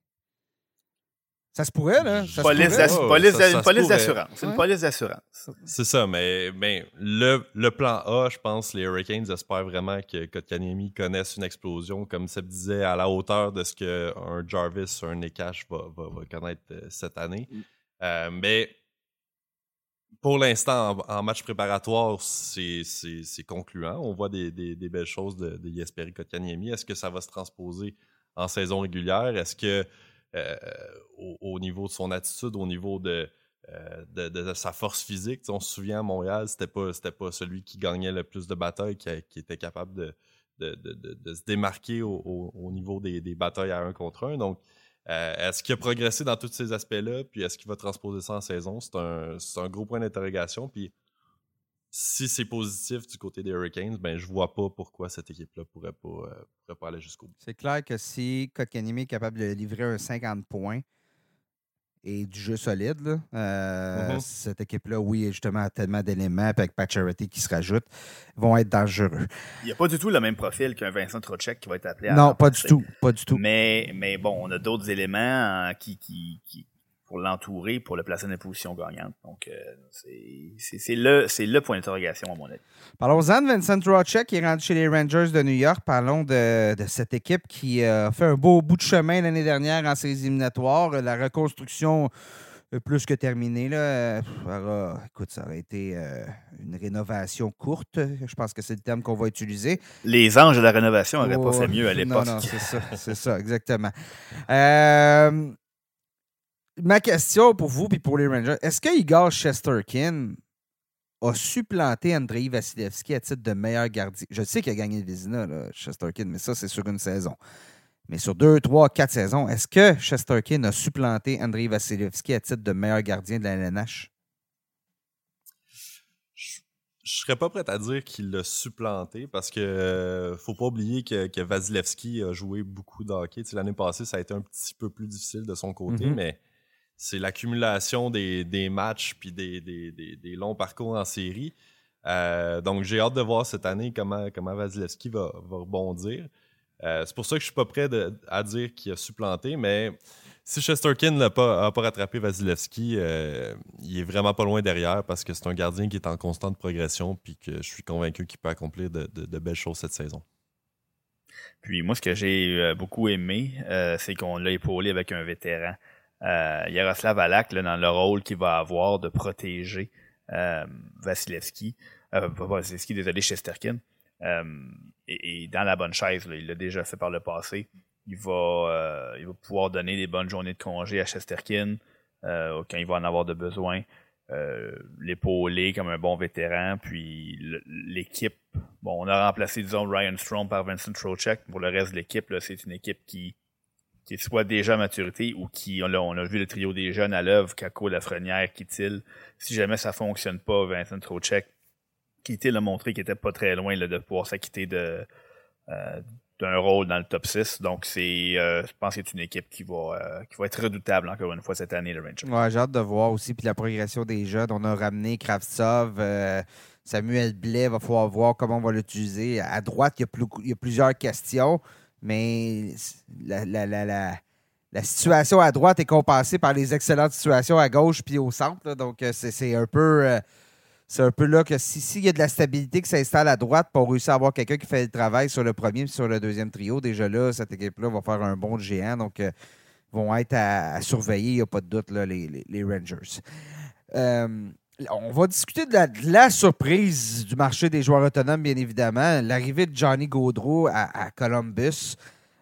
Ça se pourrait, là. Ça police une police d'assurance. C'est une police d'assurance. C'est ça, mais, mais le, le, plan A, je pense, les Hurricanes espèrent vraiment que Kotkaniemi connaisse une explosion, comme Seb disait, à la hauteur de ce qu'un Jarvis, un Nekash va, va, va, connaître euh, cette année. Euh, mais pour l'instant, en, match préparatoire, c'est concluant. On voit des, belles choses de, de Kotkaniemi. Est-ce que ça va se transposer en saison régulière? Est-ce que euh, au, niveau de son attitude, au niveau de, euh, sa force physique, on se souvient à Montréal, c'était pas, pas celui qui gagnait le plus de batailles, qui, était capable de, se démarquer au, au niveau des, des, batailles à un contre un. Donc, euh, est-ce qu'il a progressé dans tous ces aspects-là? Puis est-ce qu'il va transposer ça en saison? C'est un, gros point d'interrogation. Puis si c'est positif du côté des Hurricanes, ben je vois pas pourquoi cette équipe-là pourrait pas, euh, pourrait pas aller jusqu'au bout. C'est clair que si Kotkaniemi est capable de livrer un 50 points, et du jeu solide. Là. Euh, mm-hmm. Cette équipe-là, oui, justement, a tellement d'éléments, avec Pacioretty qui se rajoutent, vont être dangereux. Il n'y a pas du tout le même profil qu'un Vincent Trocek qui va être appelé à Non, pas du tout. Pas du tout. Mais, mais bon, on a d'autres éléments hein, qui, qui, qui, pour l'entourer, pour le placer dans une position gagnante. Donc, euh, c'est le, le point d'interrogation, à mon avis. Parlons-en de Vincent Trocek qui est rendu chez les Rangers de New York. Parlons de, de cette équipe qui a fait un beau bout de chemin l'année dernière en séries éliminatoires. La reconstruction plus que terminée. Là. écoute, ça aurait été euh, une rénovation courte. Je pense que c'est le terme qu'on va utiliser. Les anges de la rénovation n'auraient pas fait mieux à l'époque. Non, non, c'est ça, c'est ça, exactement. Euh, ma question pour vous et pour les Rangers, est-ce que Igor Chesterkin a supplanté Andrei Vasilevski à titre de meilleur gardien? Je sais qu'il a gagné le Vizina, Chesterkin, mais ça, c'est sur une saison. Mais sur deux, trois, quatre saisons, est-ce que Chesterkin a supplanté Andrei Vasilevski à titre de meilleur gardien de la LNH? Je serais pas prêt à dire qu'il l'a supplanté parce que euh, faut pas oublier que, Vasilevski a joué beaucoup de hockey. L'année passée, ça a été un petit peu plus difficile de son côté, mm-hmm. mais c'est l'accumulation des, matchs puis des, des, longs parcours en série. Euh, donc, j'ai hâte de voir cette année comment, comment Vasilevski va, rebondir. Euh, c'est pour ça que je suis pas prêt à dire qu'il a supplanté, mais si Chesterkin n'a pas, pas rattrapé Vasilevski, euh, il est vraiment pas loin derrière parce que c'est un gardien qui est en constante progression puis que je suis convaincu qu'il peut accomplir de, belles choses cette saison. Puis moi, ce que j'ai beaucoup aimé, c'est qu'on l'a épaulé avec un vétéran euh, Yaroslav Alak dans le rôle qu'il va avoir de protéger euh, Vasilevski, euh, Vasilevski, désolé, Chesterkin. Euh, et, dans la bonne chaise, il l'a déjà fait par le passé. Il va, euh, il va pouvoir donner des bonnes journées de congé à Chesterkin euh, quand il va en avoir de besoin. l'épauler comme un bon vétéran, puis l'équipe. Bon, on a remplacé, disons, Ryan Strong par Vincent Trocek. Pour le reste de l'équipe, c'est une équipe qui qui soit déjà à maturité ou qui, on on a vu le trio des jeunes à l'œuvre, Kako, Lafrenière, Kittil. Si jamais ça fonctionne pas, Vincent Trocek, Kittil a montré qu'il était pas très loin de pouvoir s'acquitter euh, d'un rôle dans le top 6. Donc, c'est, euh, je pense que c'est une équipe qui va, euh, qui va être redoutable encore une fois cette année, le Rangers. Ouais, j'ai hâte de voir aussi. Puis la progression des jeunes. On a ramené Kravtsov, Samuel Blais, va falloir voir comment on va l'utiliser. À droite, il y a plusieurs questions, mais la, la, la, la, situation à droite est compensée par les excellentes situations à gauche puis au centre. Donc, c'est un peu c'est un peu là que s'il y a de la stabilité qui s'installe à droite pour réussir à avoir quelqu'un qui fait le travail sur le premier et sur le deuxième trio, déjà là, cette équipe-là va faire un bon géant. Donc, euh, vont être à, surveiller, il n'y a pas de doute, là, les, Rangers. Euh, on va discuter de la, surprise du marché des joueurs autonomes, bien évidemment. L'arrivée de Johnny Gaudreau à, Columbus.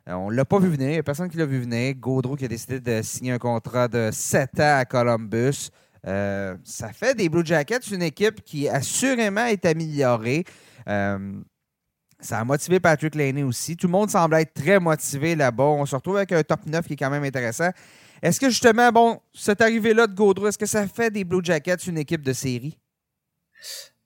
Euh, on ne l'a pas vu venir. Il n'y a personne qui l'a vu venir. Gaudreau qui a décidé de signer un contrat de 7 ans à Columbus. Euh, ça fait des Blue Jackets une équipe qui assurément est améliorée. Euh, ça a motivé Patrick Laney aussi. Tout le monde semble être très motivé là-bas. On se retrouve avec un top 9 qui est quand même intéressant. Est-ce que justement, bon, cette arrivée-là de Gaudreau, est-ce que ça fait des Blue Jackets une équipe de série?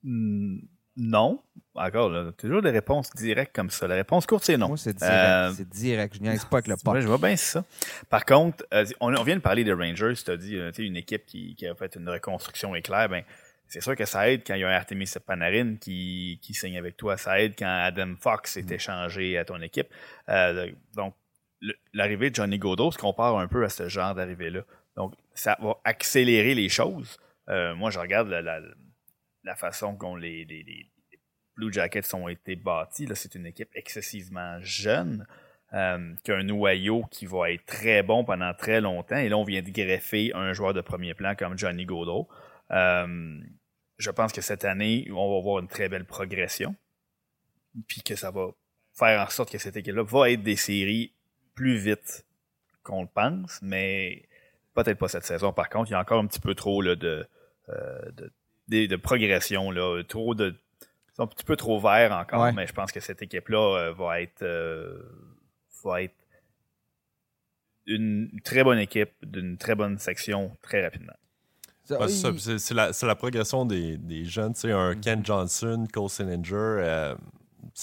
Hmm, non. Encore, là, toujours des réponses directes comme ça. La réponse courte, c'est non. Moi, c'est direct. Euh, c'est direct. Je n'y pas avec le pas. je vois bien ça. Par contre, euh, on, vient de parler des Rangers. Tu as dit euh, une équipe qui, a fait une reconstruction éclair. Ben, c'est sûr que ça aide quand il y a un Artemis Panarin qui, qui signe avec toi. Ça aide quand Adam Fox est mm. échangé à ton équipe. donc, l'arrivée de Johnny Gaudreau se compare un peu à ce genre d'arrivée-là. Donc, ça va accélérer les choses. moi, je regarde la, la façon qu'ont les, les, Blue Jackets ont été bâtis. C'est une équipe excessivement jeune. Euh, qui a un noyau qui va être très bon pendant très longtemps. Et là, on vient de greffer un joueur de premier plan comme Johnny Gaudreau. Euh, je pense que cette année, on va voir une très belle progression. Puis que ça va faire en sorte que cette équipe-là va être des séries plus vite qu'on le pense, mais peut-être pas cette saison. Par contre, il y a encore un petit peu trop là, de, euh, de de, progression, là, trop de. un petit peu trop vert encore, mais je pense que cette équipe-là euh, va être euh, va être une très bonne équipe d'une très bonne section très rapidement. c'est la, progression des, jeunes. Tu sais, un mm-hmm. Ken Johnson, Cole Sillinger.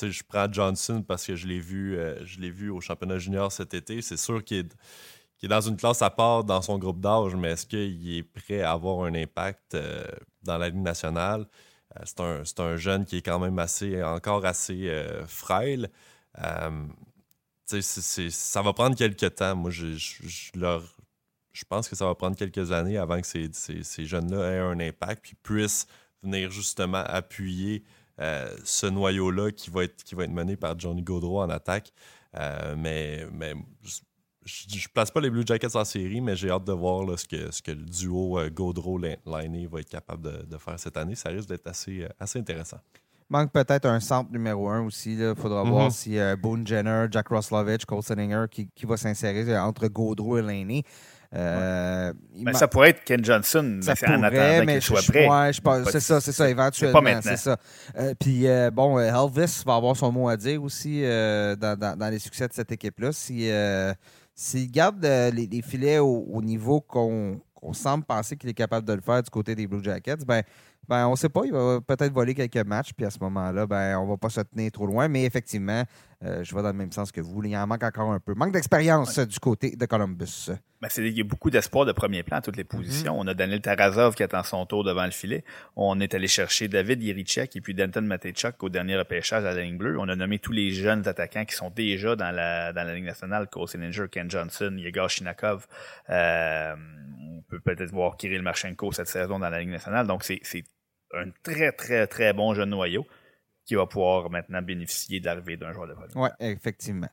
Euh, je prends Johnson parce que je l'ai vu, l'ai vu au championnat junior cet été. C'est sûr qu'il est dans une classe à part dans son groupe d'âge, mais est-ce qu'il est prêt à avoir un impact euh, dans la Ligue nationale? Euh, c'est un, jeune qui est quand même assez, encore assez euh, frêle. ça va prendre quelques temps. Moi, je, pense que ça va prendre quelques années avant que ces, ces, jeunes-là aient un impact puis puissent venir justement appuyer ce noyau-là qui, va être, qui va être mené par Johnny Gaudreau en attaque. mais, mais je, ne place pas les Blue Jackets en série, mais j'ai hâte de voir ce, que, ce que le duo euh, Gaudreau-Liney va être capable de, faire cette année. Ça risque d'être assez, euh, assez intéressant. Manque peut-être un centre numéro un aussi. Il faudra voir mhm. si euh, Boone Jenner, Jack Roslovich, Cole Sininger qui, qui, va s'insérer entre Gaudreau et Laney. Mais ça pourrait être Ken Johnson, ça mais en attendant qu'il soit prêt. Ouais, c'est ça, c'est ça, éventuellement. C'est ça. puis bon, Elvis va avoir son mot à dire aussi dans, dans, dans, les succès de cette équipe-là. Si s'il garde euh, les, filets au, niveau qu'on semble penser qu'il est capable de le faire du côté des Blue Jackets, ben, ben on ne sait pas. Il va peut-être voler quelques matchs, puis à ce moment-là, ben, on ne va pas se tenir trop loin. Mais effectivement, euh, je vais dans le même sens que vous. Il en manque encore un peu. Manque d'expérience du côté de Columbus. Ben, il y a beaucoup d'espoir de premier plan à toutes les positions. On a Daniel Tarazov qui attend son tour devant le filet. On est allé chercher David Yerichek et puis Denton Matechuk au dernier repêchage à la ligne bleue. On a nommé tous les jeunes attaquants qui sont déjà dans la, dans la Ligue nationale. Cole Sininger, Ken Johnson, Yegor Shinakov. Euh, on peut peut-être voir Kirill Marchenko cette saison dans la Ligue nationale. Donc, c'est un très, très, très bon jeune noyau qui va pouvoir maintenant bénéficier de l'arrivée d'un joueur de vol. Oui, effectivement.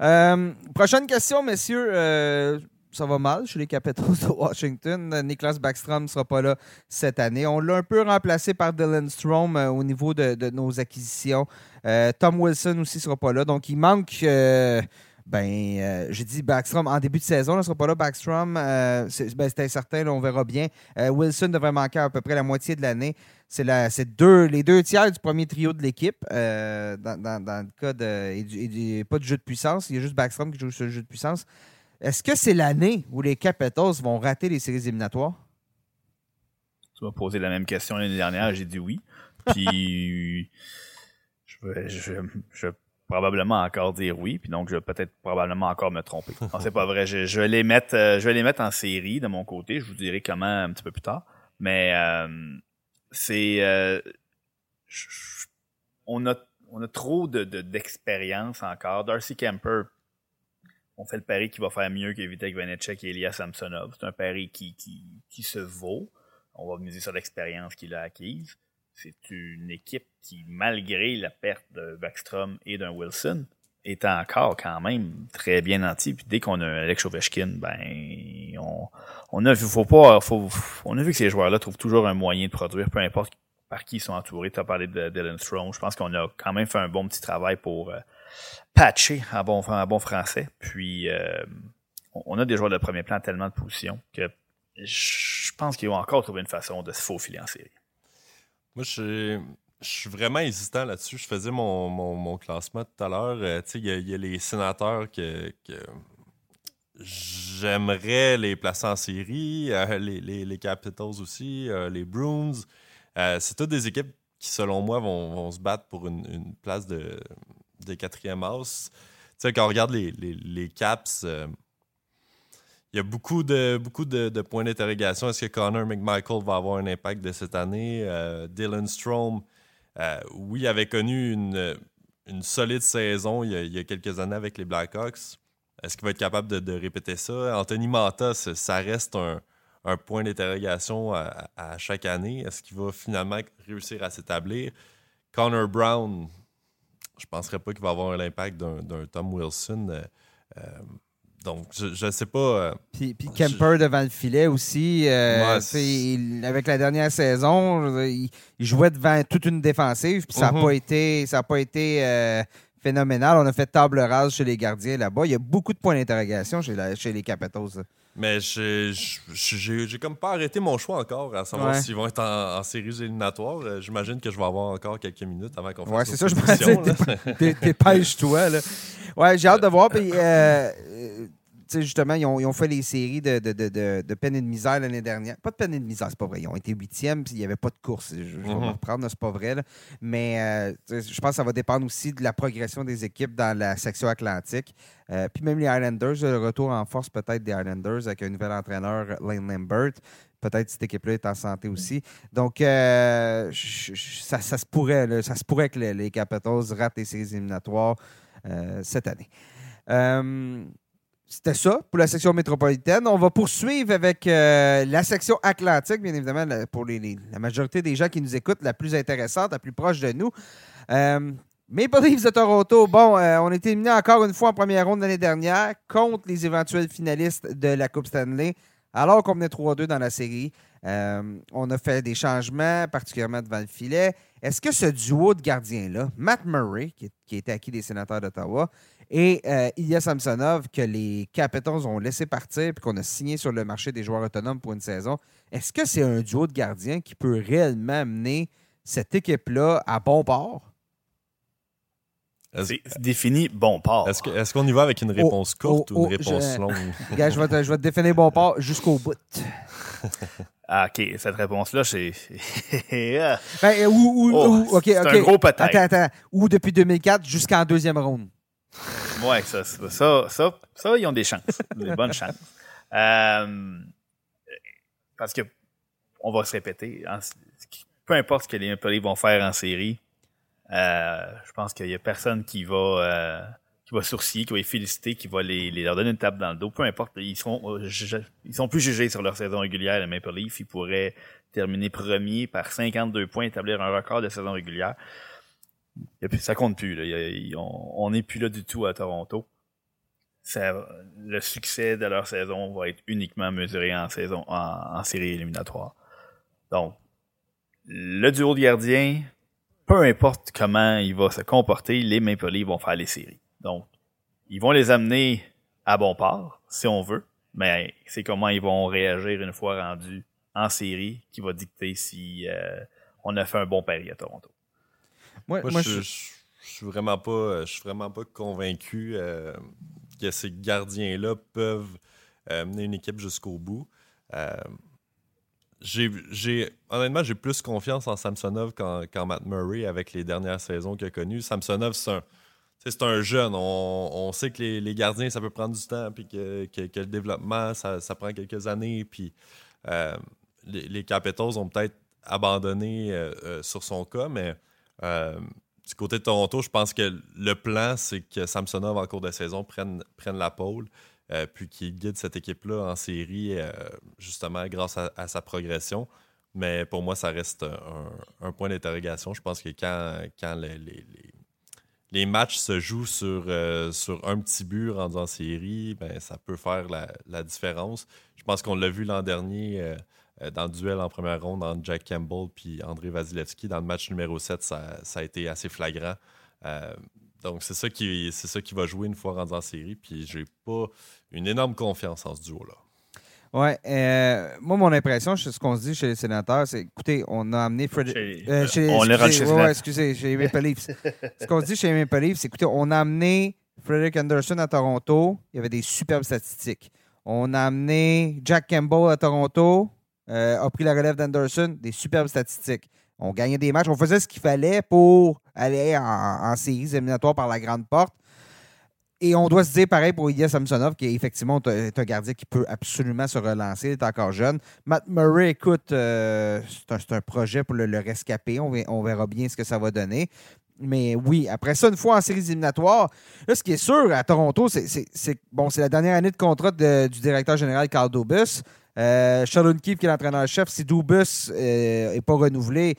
Euh, prochaine question, messieurs. Euh, ça va mal chez les Capitals de Washington. Niklas Backstrom ne sera pas là cette année. On l'a un peu remplacé par Dylan Strom euh, au niveau de, nos acquisitions. Tom Wilson aussi ne sera pas là. Donc, il manque. ben, j'ai dit Backstrom en début de saison, ne sera pas là. Backstrom, c'est ben, incertain, on verra bien. Wilson devrait manquer à peu près la moitié de l'année. C'est deux, les deux tiers du premier trio de l'équipe. Euh, dans, le cas de. pas du jeu de puissance, il y a juste Backstrom qui joue sur le jeu de puissance. Est-ce que c'est l'année où les Capitals vont rater les séries éliminatoires? Tu m'as posé la même question l'année dernière, j'ai dit oui. Puis je, vais, je, je vais probablement encore dire oui, puis donc je vais peut-être probablement encore me tromper. Non, c'est pas vrai. Je, je, vais les mettre, euh, je vais les mettre en série de mon côté. Je vous dirai comment un petit peu plus tard. Mais euh, c'est euh, on a on a trop de d'expérience encore. Darcy Kemper, on fait le pari qui va faire mieux que Vitek Vanecek et Elias Samsonov. C'est un pari qui, qui, qui se vaut. On va miser sur l'expérience qu'il a acquise. C'est une équipe qui, malgré la perte de Backstrom et d'un Wilson, est encore quand même très bien nanti. Puis dès qu'on a Alex Ovechkin, ben on, on a faut pas, faut, on a vu que ces joueurs-là trouvent toujours un moyen de produire, peu importe par qui ils sont entourés. Tu as parlé de Dylan Strong. Je pense qu'on a quand même fait un bon petit travail pour euh, patcher en bon, bon français. Puis euh, on a des joueurs de premier plan tellement de positions que je pense qu'ils vont encore trouver une façon de se faufiler en série. Moi, je, suis vraiment hésitant là-dessus. Je faisais mon, classement tout à l'heure. Euh, il y, a les sénateurs que, j'aimerais les placer en série, euh, les, Capitals aussi, euh, les Bruins. c'est toutes des équipes qui, selon moi, vont, se battre pour une, place de, de quatrième house. quand on regarde les, les Caps, il y a beaucoup de, beaucoup de, points d'interrogation. Est-ce que Connor McMichael va avoir un impact de cette année? Dylan Strom, euh, oui, avait connu une, solide saison il y, a, quelques années avec les Blackhawks. Est-ce qu'il va être capable de, répéter ça? Anthony Manta, ça reste un, point d'interrogation à, chaque année. Est-ce qu'il va finalement réussir à s'établir? Connor Brown, je ne penserais pas qu'il va avoir l'impact d'un Tom Wilson. Euh, donc, je ne sais pas. Euh, puis, puis, Kemper devant le filet aussi. Euh, avec la dernière saison, il, jouait devant toute une défensive. Puis ça n'a mhm. pas été, ça pas été euh, phénoménal. On a fait table rase chez les gardiens là-bas. Il y a beaucoup de points d'interrogation chez, chez les Capitals. Mais j'ai comme pas arrêté mon choix encore à savoir s'ils vont être en, séries éliminatoires. J'imagine que je vais avoir encore quelques minutes avant qu'on fasse Ouais, c'est ça, je pensais. Dépêche-toi. Ouais, j'ai hâte de voir. Puis, justement, ils ont, fait les séries de, de, peine et de misère l'année dernière. Pas de peine et de misère, c'est pas vrai. Ils ont été huitièmes, puis il n'y avait pas de course. Je, vais mm reprendre, c'est pas vrai. Mais euh, je pense que ça va dépendre aussi de la progression des équipes dans la section atlantique. Euh, puis même les Islanders, le retour en force peut-être des Islanders avec un nouvel entraîneur, Lane Lambert. Peut-être cette équipe-là est en santé aussi. Donc, euh, ça, se pourrait, ça se pourrait que les, Capitals ratent les séries éliminatoires cette année. C'était ça pour la section métropolitaine. On va poursuivre avec euh, la section atlantique, bien évidemment, pour la majorité des gens qui nous écoutent, la plus intéressante, la plus proche de nous. Euh, Maple Leafs de Toronto, bon, euh, on a été éliminés encore une fois en première ronde l'année dernière contre les éventuels finalistes de la Coupe Stanley, alors qu'on venait 3-2 dans la série. on a fait des changements, particulièrement devant le filet. Est-ce que ce duo de gardiens-là, Matt Murray, qui, qui était acquis des sénateurs d'Ottawa, et euh, Ilya Samsonov, que les Capitals ont laissé partir puis qu'on a signé sur le marché des joueurs autonomes pour une saison. Est-ce que c'est un duo de gardiens qui peut réellement mener cette équipe-là à bon port? C'est défini bon port. Est-ce qu'on y va avec une réponse courte ou une réponse longue? je, vais te, je vais te définir bon port jusqu'au bout. Ah, OK, cette réponse-là, c'est. ben, ou, oh, OK, c'est un gros peut-être. Attends, attends. Ou depuis 2004 jusqu'en deuxième ronde. Ouais, ça, ça, ça, ils ont des chances, des bonnes chances. Euh, parce que, on va se répéter, peu importe ce que les Maple vont faire en série, euh, je pense qu'il n'y a personne qui va, euh, qui va sourciller, qui va les féliciter, qui va les, leur donner une tape dans le dos. Peu importe, ils sont, ils sont plus jugés sur leur saison régulière, les Maple Leafs. Ils pourraient terminer premier par 52 points, établir un record de saison régulière ça compte plus. on n'est plus là du tout à Toronto. le succès de leur saison va être uniquement mesuré en saison en, série éliminatoire. Donc, le duo de gardiens, peu importe comment il va se comporter, les Maple Leafs vont faire les séries. Donc, ils vont les amener à bon port, si on veut, mais c'est comment ils vont réagir une fois rendus en série qui va dicter si euh, on a fait un bon pari à Toronto. Moi, je, suis vraiment pas, je suis vraiment pas convaincu. Euh, que ces gardiens-là peuvent mener une équipe jusqu'au bout. j'ai, honnêtement, j'ai plus confiance en Samsonov qu'en, Matt Murray avec les dernières saisons qu'il a connues. Samsonov, c'est un, c'est un jeune. On, sait que les, gardiens, ça peut prendre du temps, puis que, le développement, ça, prend quelques années. Puis euh, les, les, Capitals ont peut-être abandonné euh, euh, sur son cas, mais du côté de Toronto, je pense que le plan, c'est que Samsonov, en cours de saison, prenne, la pôle, puis qu'il guide cette équipe-là en série, justement, grâce à, sa progression. Mais pour moi, ça reste un, point d'interrogation. Je pense que quand, quand les matchs se jouent sur, euh, sur un petit but rendu en série, ben, ça peut faire la, différence. Je pense qu'on l'a vu l'an dernier euh, euh, dans le duel en première ronde entre Jack Campbell puis André Vasilevski. Dans le match numéro 7, ça, a été assez flagrant. donc, c'est ça, qui, ça qui va jouer une fois rendu en série. Puis, j'ai pas une énorme confiance en ce duo-là. Oui. Euh, moi, mon impression, ce qu'on se dit chez les sénateurs, c'est écoutez, on a amené Fred. Euh, on l'a chez ouais, excusez, chez Maple Leafs. ce qu'on se dit chez Maple Leafs, c'est écoutez, on a amené Frederick Anderson à Toronto. Il y avait des superbes statistiques. On a amené Jack Campbell à Toronto. Euh, a pris la relève d'Anderson. Des superbes statistiques. On gagnait des matchs. On faisait ce qu'il fallait pour aller en, en séries éliminatoires par la grande porte. Et on doit se dire pareil pour Ilya Samsonov, qui est effectivement un gardien qui peut absolument se relancer, il est encore jeune. Matt Murray, écoute, euh, c'est un, projet pour le, rescaper. On, verra bien ce que ça va donner. Mais oui, après ça, une fois en séries éliminatoires, là, ce qui est sûr à Toronto, c'est bon, c'est la dernière année de contrat du directeur général Carl Dubus. Euh, Sheldon Keefe, qui est l'entraîneur-chef, si Dubus n'est euh, pas renouvelé,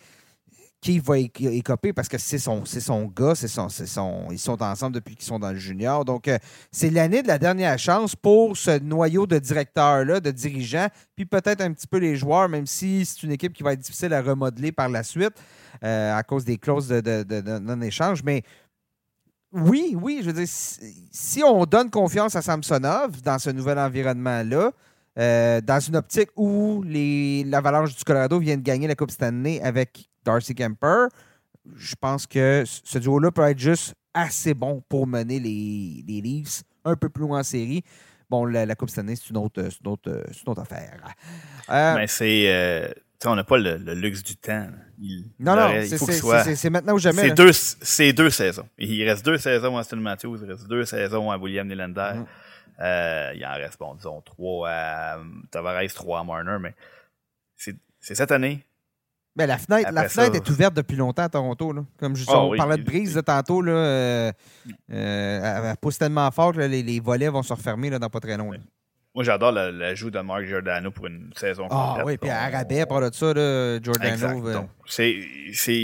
qui va écoper? Parce que c'est son, son gars, son, son, ils sont ensemble depuis qu'ils sont dans le junior. Donc, euh, c'est l'année de la dernière chance pour ce noyau de directeurs-là, de dirigeants, puis peut-être un petit peu les joueurs, même si c'est une équipe qui va être difficile à remodeler par la suite euh, à cause des clauses de, non-échange. Mais oui, oui, je veux dire, si, on donne confiance à Samsonov dans ce nouvel environnement-là, euh, dans une optique où l'Avalanche du Colorado vient de gagner la Coupe Stanley avec Darcy Kemper, je pense que ce duo-là peut être juste assez bon pour mener les, les Leafs un peu plus loin en série. Bon, la, Coupe cette année, c'est une autre, une, autre, une autre, affaire. Euh, Mais c'est. Euh, on n'a pas le, luxe du temps. non, non, c'est maintenant ou jamais. C'est deux, deux, saisons. Il reste deux saisons à Aston Matthews, il reste deux saisons à William Nylander. Mm. Euh, il en reste, bon, disons, trois à Tavares, trois à Marner, mais c'est cette année, ben, la fenêtre, la fenêtre est ouverte depuis longtemps à Toronto. Là. Comme je oh, on parlait de brise de tantôt, là, euh, euh, elle, pousse tellement fort que les, les, volets vont se refermer là, dans pas très long. Moi, j'adore l'ajout de Mark Giordano pour une saison ah, complète. Ah oui, puis à Rabais, par de ça, là, Giordano. Euh, c'est,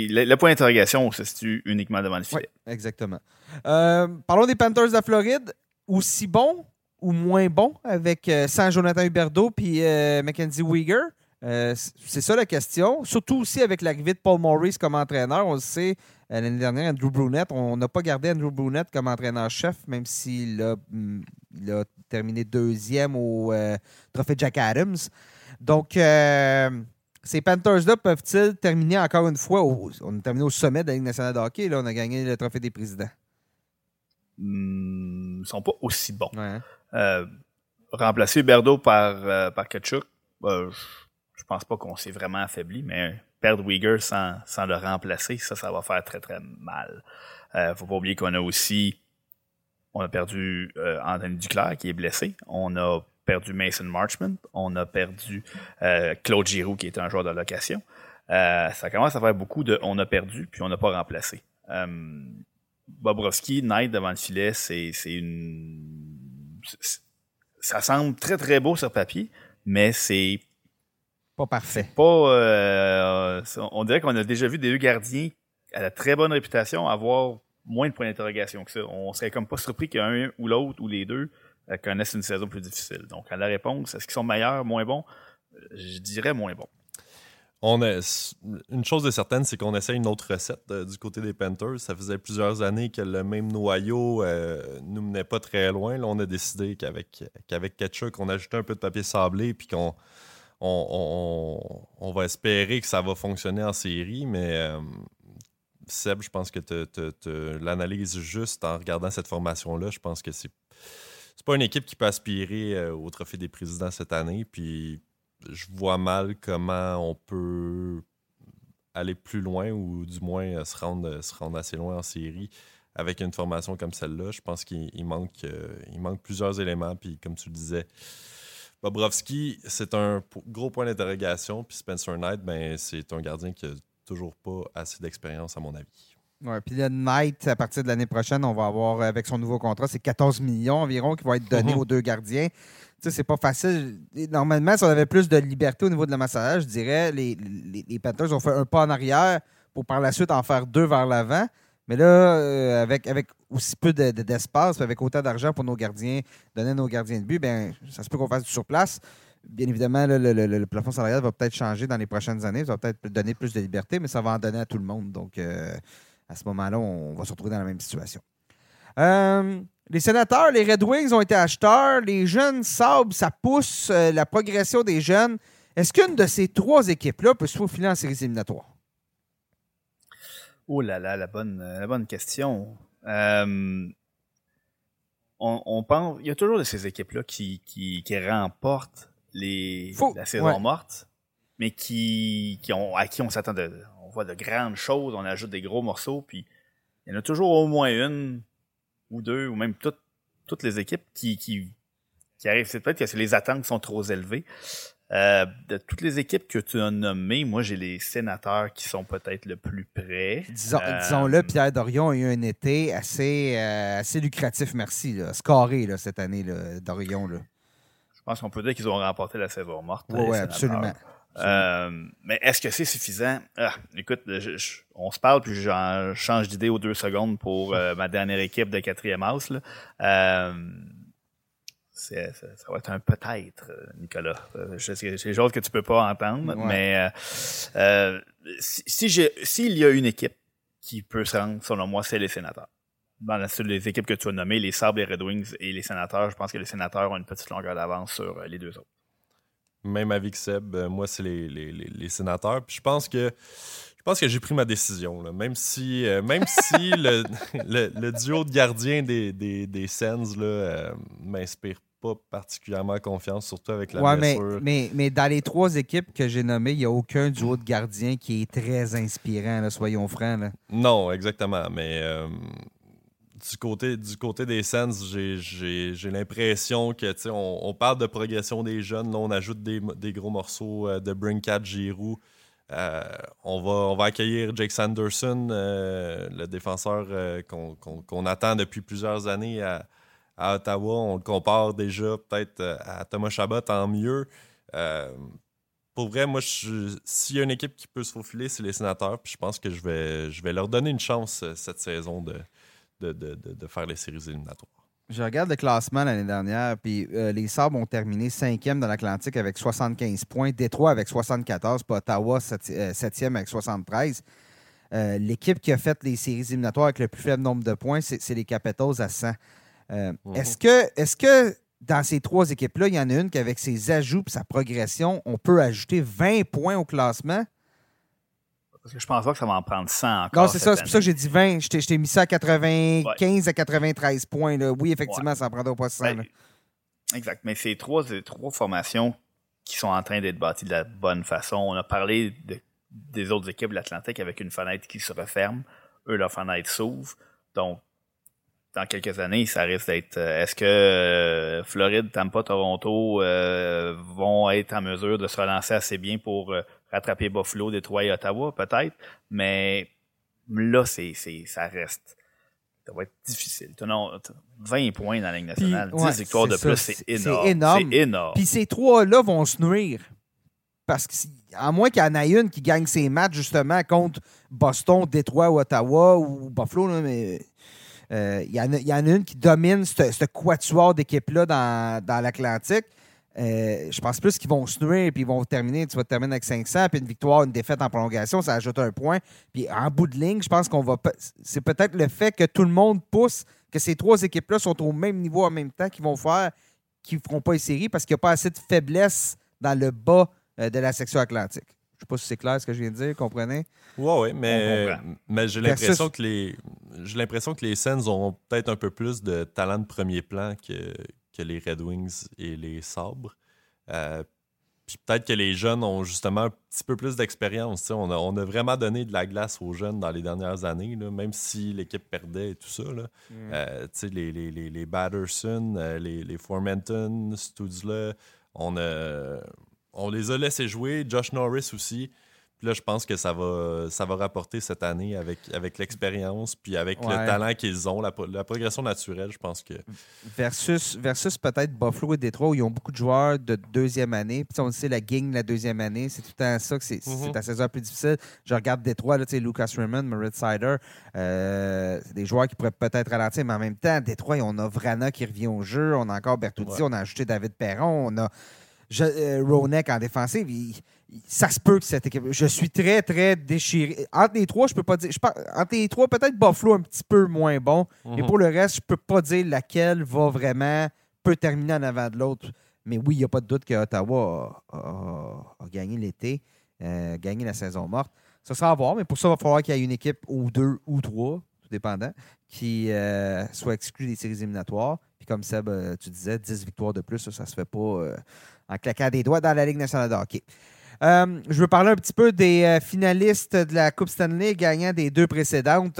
le, point d'interrogation se situe uniquement devant le filet. exactement. parlons des Panthers de la Floride. Aussi bon ou moins bon avec sans Jonathan Huberdeau puis Mackenzie Weegar? Euh, c'est ça la question. Surtout aussi avec l'arrivée de Paul Maurice comme entraîneur. On le sait, euh, l'année dernière, Andrew Brunette, on n'a pas gardé Andrew Brunette comme entraîneur-chef, même s'il a, a, terminé deuxième au euh, Trophée Jack Adams. Donc, ces Panthers-là peuvent-ils terminer encore une fois On a terminé au sommet de la Ligue nationale de hockey. Là, on a gagné le Trophée des présidents? Hmm, ils ne sont pas aussi bons. Remplacer Berdo par, par Kachuk, je pense pas qu'on s'est vraiment affaibli, mais perdre Uyghur sans, le remplacer, ça, ça va faire très, très mal. Euh, faut pas oublier qu'on a aussi, on a perdu euh, Anthony Duclair qui est blessé. On a perdu Mason Marchman. On a perdu euh, Claude Giroux qui est un joueur de location. Euh, ça commence à faire beaucoup de on a perdu puis on n'a pas remplacé. Bobrovski, Knight devant le filet, c'est une. Ça semble très très beau sur papier, mais c'est pas parfait. Pas, euh, on dirait qu'on a déjà vu des deux gardiens à la très bonne réputation avoir moins de points d'interrogation que ça. On serait comme pas surpris qu'un ou l'autre ou les deux euh, connaissent une saison plus difficile. Donc, à la réponse, est-ce qu'ils sont meilleurs, moins bons? Euh, je dirais moins bons. On une chose est certaine, c'est qu'on essaie une autre recette du côté des Panthers. Ça faisait plusieurs années que le même noyau ne nous menait pas très loin. Là, on a décidé qu'avec qu'avec Ketchuk, on ajoutait un peu de papier sablé puis qu'on on, va espérer que ça va fonctionner en série, mais euh, Seb, je pense que tu juste en regardant cette formation-là. Je pense que c'est c'est pas une équipe qui peut aspirer au trophée des présidents cette année. Puis je vois mal comment on peut aller plus loin ou du moins se rendre, se rendre assez loin en série avec une formation comme celle-là. Je pense qu'il manque, il manque plusieurs éléments. Puis comme tu le disais, Bobrovski, c'est un gros point d'interrogation. Puis Spencer Knight, ben, c'est un gardien qui a toujours pas assez d'expérience, à mon avis. Ouais, puis le Knight, à partir de l'année prochaine, on va avoir, avec son nouveau contrat, c'est 14 millions environ qui vont être donnés mhm. aux deux gardiens. Tu sais, c'est pas facile. Normalement, si on avait plus de liberté au niveau de la massage, je dirais, les, les, Panthers ont fait un pas en arrière pour par la suite en faire deux vers l'avant. Mais là, euh, avec, avec aussi peu d'espace, avec autant d'argent pour nos gardiens, donner à nos gardiens de but, ben, ça se peut qu'on fasse du surplace. Bien évidemment, le, plafond salarial va peut-être changer dans les prochaines années. Ça va peut-être donner plus de liberté, mais ça va en donner à tout le monde. Donc, euh, à ce moment-là, on va se retrouver dans la même situation. Euh, les sénateurs, les Red Wings ont été acheteurs. Les jeunes Sabres, ça pousse la progression des jeunes. Est-ce qu'une de ces trois équipes-là peut se faufiler en séries éliminatoires? Oh là là, la bonne, la bonne question. Euh, on, pense, il y a toujours de ces équipes-là qui, qui, remportent les, la saison morte, mais qui, qui ont, à qui on s'attend de, on voit de grandes choses, on ajoute des gros morceaux, puis il y en a toujours au moins une ou deux, ou même toutes, toutes les équipes qui, qui, qui arrivent. C'est peut-être que les attentes sont trop élevées. Euh, de toutes les équipes que tu as nommées, moi, j'ai les sénateurs qui sont peut-être le plus près. Disons, euh, le Pierre Dorion a eu un été assez, euh, assez lucratif, merci. Là. Scarré là, cette année, là, Dorion. Là. Je pense qu'on peut dire qu'ils ont remporté la saison morte. Oui, absolument. Mais est-ce que c'est suffisant? Ah, écoute, on se parle, puis j'en change d'idée aux deux secondes pour ma dernière équipe de quatrième house. Là ça, va être un peut-être, euh, Nicolas. Euh, c'est des choses que tu peux pas entendre, mais euh, euh si s'il y a une équipe qui peut se rendre, selon moi, c'est les sénateurs. Dans les équipes que tu as nommées, les Sabres, les Red Wings et les sénateurs, je pense que les sénateurs ont une petite longueur d'avance sur les deux autres. Même avec Seb, moi, c'est les, les, les, sénateurs. Puis je pense que je pense que j'ai pris ma décision. Là. Même si, même si le, le, duo de gardiens des, des, des Sens m'inspire particulièrement confiance, surtout avec la ouais, blessure. Mais, mais, dans les trois équipes que j'ai nommées, il n'y a aucun duo de gardiens qui est très inspirant, soyons francs. Non, exactement. Mais euh, du, côté, des Sens, j'ai l'impression que on, parle de progression des jeunes. Là, on ajoute des, gros morceaux euh, de Brinkat, Giroux. Euh, on, va, on accueillir Jake Sanderson, le défenseur qu'on attend depuis plusieurs années à, Ottawa, on le compare déjà peut-être euh, à Thomas Chabot en mieux. Euh, pour vrai, moi, s'il y a une équipe qui peut se faufiler, c'est les sénateurs. Puis je pense que je vais, je vais leur donner une chance euh, cette saison de, de, faire les séries éliminatoires. Je regarde le classement l'année dernière, puis les Sabres ont terminé cinquième dans l'Atlantique avec 75 points, Détroit avec 74, puis Ottawa septième avec 73. L'équipe qui a fait les séries éliminatoires avec le plus faible nombre de points, c'est les Capitals à 100. Euh, mhm. Est-ce que, est que dans ces trois équipes-là, il y en a une qu'avec ses ajouts et sa progression, on peut ajouter 20 points au classement? Parce que je pense pas que ça va en prendre 100 encore. Non, c'est ça. C'est pour ça que j'ai dit 20. Je t'ai mis ça à 95 à 93 points. Là. Oui, effectivement, ça en prendra pas 100. Ben, exact. Mais c'est trois, trois formations qui sont en train d'être bâties de la bonne façon. On a parlé des autres équipes de l'Atlantique avec une fenêtre qui se referme. Eux, leur fenêtre s'ouvre. Donc, dans quelques années, ça risque d'être. Euh, est-ce que euh, Floride, Tampa, Toronto euh, vont être en mesure de se relancer assez bien pour rattraper Buffalo, Détroit et Ottawa, peut-être. Mais là, c'est, ça reste. Ça va être difficile. 20 points dans la Ligue nationale, 10 victoires de plus, c'est énorme. C'est énorme. Puis ces trois-là vont se nuire. Parce que, à moins qu'il y en ait une qui gagne ses matchs justement contre Boston, Détroit, Ottawa ou Buffalo, là, mais il euh, y, en a une qui domine ce quatuor d'équipe-là dans, l'Atlantique. Euh, je pense plus qu'ils vont se nuire puis ils vont terminer. Tu vas terminer avec 500, puis une victoire, une défaite en prolongation, ça ajoute un point. Puis en bout de ligne, je pense qu'on va. C'est peut-être le fait que tout le monde pousse, que ces trois équipes-là sont au même niveau en même temps, qu'ils vont faire, qu'ils ne feront pas les séries parce qu'il n'y a pas assez de faiblesse dans le bas euh, de la section atlantique. Je sais pas si c'est clair ce que je viens de dire, comprenez? Oui, oui, mais, mais j'ai l'impression que les j'ai l'impression que les Sens ont peut-être un peu plus de talent de premier plan que, que les Red Wings et les Sabres. Euh, puis peut-être que les jeunes ont justement un petit peu plus d'expérience. On a, on a vraiment donné de la glace aux jeunes dans les dernières années, même si l'équipe perdait et tout ça. Là. Mm. Euh, les, les, les, les, Batterson, euh, les, les Formenton, Studzla, on, on les a laissés jouer. Josh Norris aussi. Puis là, je pense que ça va, ça va rapporter cette année avec, avec l'expérience, puis avec le talent qu'ils ont, la, progression naturelle, je pense que. Versus, versus peut-être Buffalo et Détroit, où ils ont beaucoup de joueurs de deuxième année. Puis on sait, la gang la deuxième année, c'est tout le temps ça que c'est mm-hmm. la saison plus difficile. Je regarde Détroit, là, Lucas Raymond, Moritz Sider, euh, c'est des joueurs qui pourraient peut-être ralentir, mais en même temps, Détroit, on a Vrana qui revient au jeu, on a encore Bertuzzi, on a ajouté David Perron, on a je, euh, Ronek en défensive. ça se peut que cette équipe. Je suis très, très déchiré. Entre les trois, je peux pas dire. Je entre les trois, peut-être Buffalo un petit peu moins bon. Mais mhm. pour le reste, je peux pas dire laquelle va vraiment peut terminer en avant de l'autre. Mais oui, il n'y a pas de doute que Ottawa a, gagné l'été, euh, gagné la saison morte. Ça sera à voir, mais pour ça, il va falloir qu'il y ait une équipe ou deux ou trois, tout dépendant, qui euh, soit exclue des séries éliminatoires. Puis comme Seb, tu disais, 10 victoires de plus, ça ne se fait pas en claquant des doigts dans la Ligue nationale de hockey. Euh, je veux parler un petit peu des euh, finalistes de la Coupe Stanley gagnant des deux précédentes.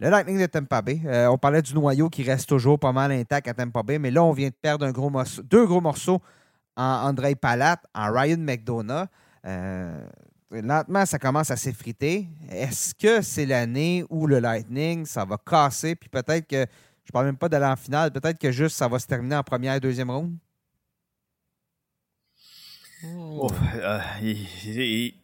Le Lightning de Tampa Bay. Euh, on parlait du noyau qui reste toujours pas mal intact à Tampa Bay, mais là, on vient de perdre deux gros morceaux en André Palat, en Ryan McDonough. lentement, ça commence à s'effriter. Est-ce que c'est l'année où le Lightning, ça va casser, puis peut-être que, je ne parle même pas d'aller en finale, peut-être que juste ça va se terminer en première et deuxième ronde? Euh,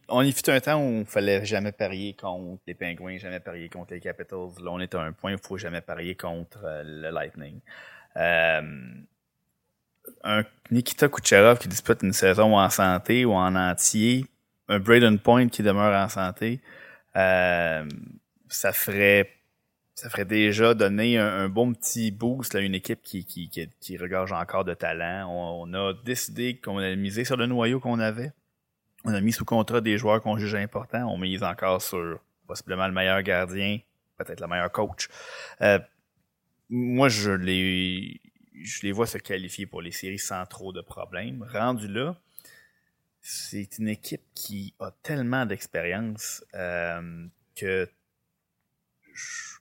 on y fut un temps où il fallait jamais parier contre les Penguins, jamais parier contre les Capitals. Là, on est à un point où il faut jamais parier contre euh, le Lightning. Euh, un Nikita Kucherov qui dispute une saison en santé ou en entier, un Braden Point qui demeure en santé, ça ferait ça ferait déjà donner un, bon petit boost à une équipe qui, qui, qui, regorge encore de talent. On, a décidé qu'on allait miser sur le noyau qu'on avait. On a mis sous contrat des joueurs qu'on jugeait importants. On mise encore sur possiblement le meilleur gardien, peut-être le meilleur coach. Euh, moi, je les, je les vois se qualifier pour les séries sans trop de problèmes. Rendu là, c'est une équipe qui a tellement d'expérience euh, que je,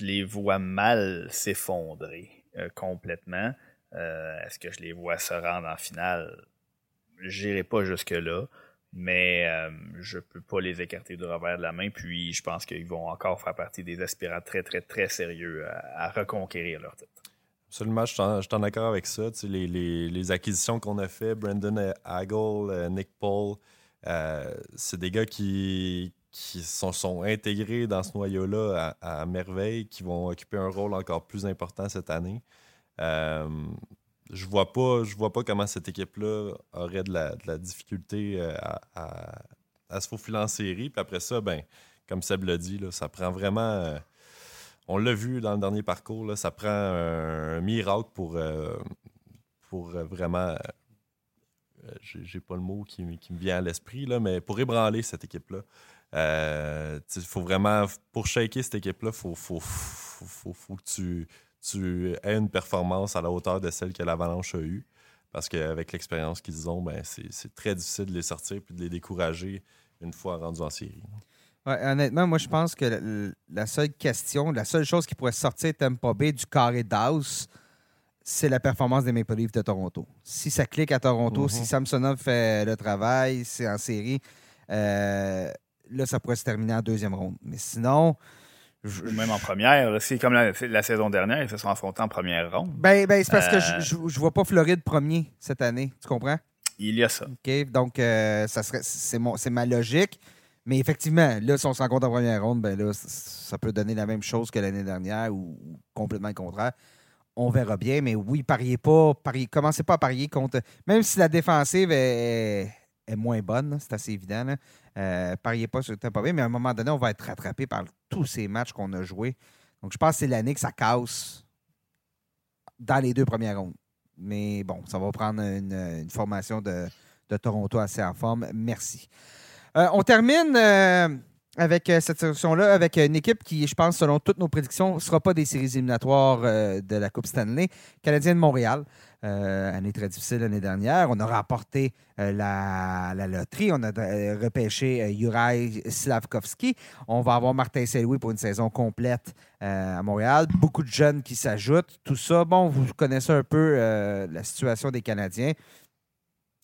les vois mal s'effondrer euh, complètement. Euh, est-ce que je les vois se rendre en finale? J'irai pas jusque-là, mais euh, je peux pas les écarter du revers de la main. Puis je pense qu'ils vont encore faire partie des aspirants très, très, très sérieux à, reconquérir leur titre. Absolument, je suis en accord avec ça. les, acquisitions qu'on a fait, Brandon Hagel, Nick Paul, c'est des gars qui, qui sont, intégrés dans ce noyau-là à, merveille, qui vont occuper un rôle encore plus important cette année. Euh, je vois pas, je vois pas comment cette équipe-là aurait de la, difficulté euh, à, se faufiler en série. Puis après ça, ben, comme Seb l'a dit, là, ça prend vraiment. Euh, on l'a vu dans le dernier parcours, là, ça prend un, miracle pour, pour vraiment. J'ai pas le mot qui, qui me vient à l'esprit, mais pour ébranler cette équipe-là. Euh, il faut vraiment, pour shaker cette équipe-là, il faut, faut, faut, que tu, tu aies une performance à la hauteur de celle que l'Avalanche a eue. Parce qu'avec l'expérience qu'ils ont, ben, c'est très difficile de les sortir et de les décourager une fois rendus en série. honnêtement, moi, je pense que la, seule question, la seule chose qui pourrait sortir Tampa Bay du carré d'House, c'est la performance des Maple Leafs de Toronto. Si ça clique à Toronto, si mm-hmm. Samsonov fait le travail, c'est en série, euh, là, ça pourrait se terminer en deuxième ronde. Mais sinon. Même en première, c'est comme la, saison dernière, ils se sont affrontés en première ronde. Ben, ben c'est parce que je, je, vois pas Floride premier cette année. Tu comprends? Il y a ça. OK. Donc, euh, ça serait, c'est, ma logique. Mais effectivement, là, si on se rencontre en première ronde, ben là, ça peut donner la même chose que l'année dernière ou, complètement le contraire. On verra bien, mais oui, pariez pas, pariez, commencez pas à parier contre. Même si la défensive est, est moins bonne, c'est assez évident. Euh, pariez pas sur Tampa Bay, mais à un moment donné, on va être rattrapé par tous ces matchs qu'on a joués. Donc, je pense que c'est l'année que ça casse dans les deux premières rondes. Mais bon, ça va prendre une, formation de, Toronto assez en forme. Merci. Euh, on termine euh, avec cette solution-là, avec une équipe qui, je pense, selon toutes nos prédictions, ne sera pas des séries éliminatoires de la Coupe Stanley, Canadien de Montréal. Euh, année très difficile l'année dernière. On a remporté euh, la, loterie. On a euh, repêché Juraj Slavkovski. On va avoir Martin Saint-Louis pour une saison complète à Montréal. Beaucoup de jeunes qui s'ajoutent. Tout ça, bon, vous connaissez un peu la situation des Canadiens.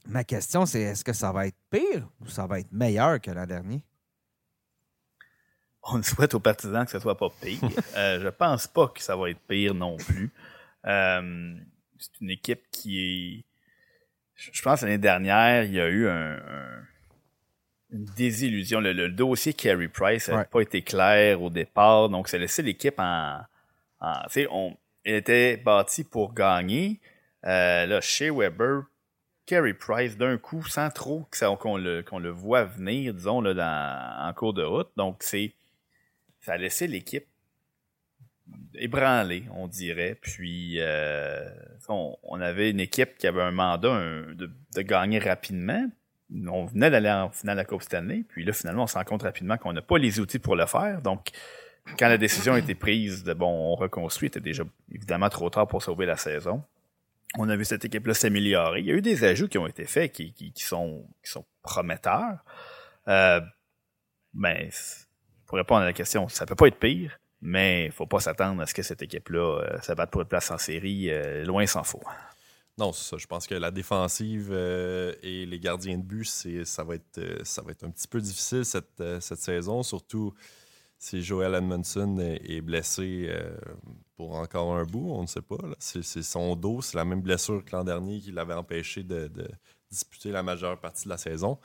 Ma question, c'est est-ce que ça va être pire ou ça va être meilleur que l'an dernier? On souhaite aux partisans que ce soit pas pire. Je je pense pas que ça va être pire non plus c'est une équipe qui est. Je pense l'année dernière, il y a eu un, une désillusion. Le, dossier Carey Price n'a pas été clair au départ, donc ça laissé l'équipe en. tu sais, on elle était bâti pour gagner. Euh, là, chez Weber, Carey Price, d'un coup, sans trop qu'on le, le voit venir, disons, là, dans, en cours de route. Donc, c'est ça a laissé l'équipe ébranlé, on dirait. Puis euh, on, avait une équipe qui avait un mandat de, gagner rapidement. On venait d'aller en finale de la Coupe Stanley, puis là, finalement, on se rend compte rapidement qu'on n'a pas les outils pour le faire. Donc, quand la décision a été prise de bon, on reconstruit, c'était déjà évidemment trop tard pour sauver la saison. On a vu cette équipe-là s'améliorer. Il y a eu des ajouts qui ont été faits qui, sont, qui sont prometteurs. Euh, mais pour répondre à la question, ça peut pas être pire. Mais faut pas s'attendre à ce que cette équipe-là euh, se batte pour une place en série. Euh, loin s'en faut. Non, c'est ça. Je pense que la défensive euh, et les gardiens de but, ça, va être, ça va être un petit peu difficile cette, saison, surtout si Joel Edmondson est, blessé pour encore un bout. On ne sait pas. C'est son dos, c'est la même blessure que l'an dernier qui l'avait empêché de, disputer la majeure partie de la saison.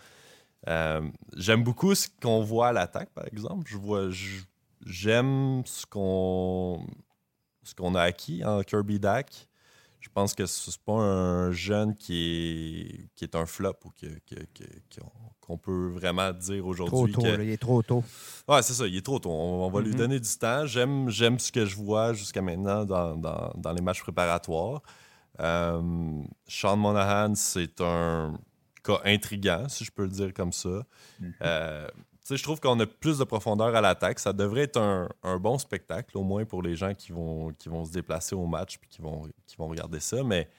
J'aime beaucoup ce qu'on voit à l'attaque, par exemple. Je vois, j'aime ce qu'on ce qu'on a acquis en Kirby Dak. Je pense que c'est pas un jeune qui est, qui est un flop ou qu'on peut vraiment dire aujourd'hui. Trop tôt, il est trop tôt. Ouais, c'est ça, il est trop tôt. On, va lui mm-hmm. donner du temps. J'aime, j'aime ce que je vois jusqu'à maintenant dans, dans, dans, les matchs préparatoires. Euh, Sean Monahan, c'est un cas intriguant, si je peux le dire comme ça. Mm-hmm. euh, je trouve qu'on a plus de profondeur à l'attaque. Ça devrait être un, bon spectacle, au moins pour les gens qui vont, qui vont se déplacer au match et qui vont, qui vont regarder ça. Mais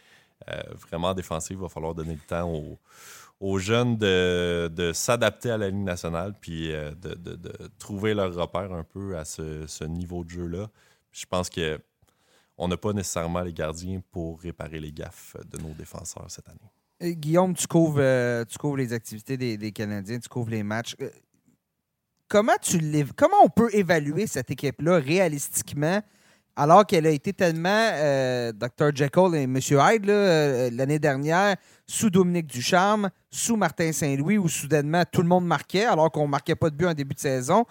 euh, vraiment, défensif, il va falloir donner le temps aux, jeunes de, s'adapter à la Ligue nationale puis euh, de, trouver leur repère un peu à ce, niveau de jeu-là. Je pense que on n'a pas nécessairement les gardiens pour réparer les gaffes de nos défenseurs cette année. Euh, Guillaume, tu couvres, tu couvres les activités des, Canadiens, tu couvres les matchs comment, tu comment on peut évaluer cette équipe-là réalistiquement alors qu'elle a été tellement euh, Dr. Jekyll et M. Hyde euh, l'année dernière sous Dominique Ducharme, sous Martin Saint-Louis, où soudainement tout le monde marquait alors qu'on ne marquait pas de but en début de saison?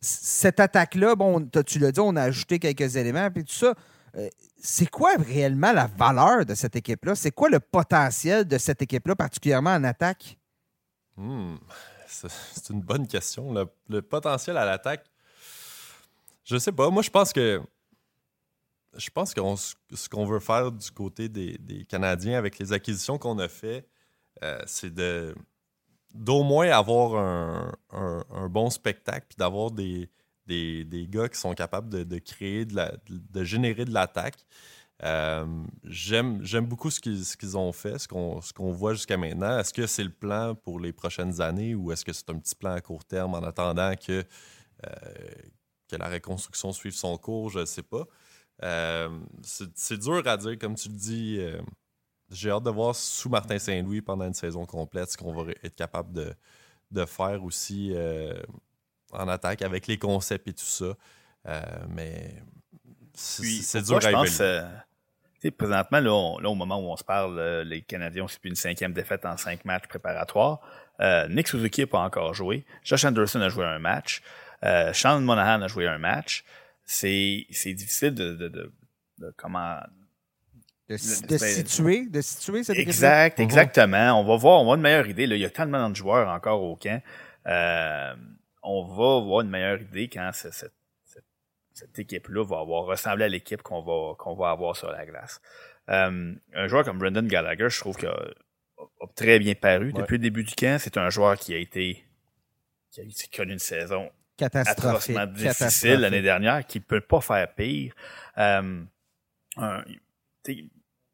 Cette attaque-là, bon, tu l'as dit, on a ajouté quelques éléments, puis tout ça. Euh, c'est quoi réellement la valeur de cette équipe-là? C'est quoi le potentiel de cette équipe-là, particulièrement en attaque? Hmm c'est une bonne question. Le, potentiel à l'attaque, je sais pas. Moi, je pense que je pense que ce qu'on veut faire du côté des, Canadiens avec les acquisitions qu'on a fait, euh, c'est de d'au moins avoir un, bon spectacle puis d'avoir des, des, gars qui sont capables de, créer, de, de générer de l'attaque. Euh, j'aime, beaucoup ce qu'ils, ont fait, ce qu'on, voit jusqu'à maintenant. Est-ce que c'est le plan pour les prochaines années ou est-ce que c'est un petit plan à court terme en attendant que, euh, que la reconstruction suive son cours? Je ne sais pas. Euh, c'est, dur à dire, comme tu le dis. j'ai hâte de voir sous Martin Saint-Louis pendant une saison complète ce qu'on va être capable de, faire aussi en attaque avec les concepts et tout ça. mais c'est dur à évaluer présentement, là, au moment où on se parle, euh, les Canadiens ont subi une cinquième défaite en cinq matchs préparatoires. Euh, Nick Suzuki n'a pas encore joué. Josh Anderson a joué un match. Euh, Sean Monahan a joué un match. C'est, c'est difficile de, de, de, comment de, situer, de situer cette Exact, exactement. On va voir, on va avoir une meilleure idée. Là. Il y a tellement de joueurs encore au camp. On va avoir une meilleure idée quand cette cette équipe-là va avoir ressemblé à l'équipe qu'on va, qu'on va avoir sur la glace. Euh, un joueur comme Brendan Gallagher, je trouve qu'il a, très bien paru depuis le début du camp. C'est un joueur qui a été qui a connu une saison catastrophique, difficile l'année dernière, qui peut pas faire pire. Euh,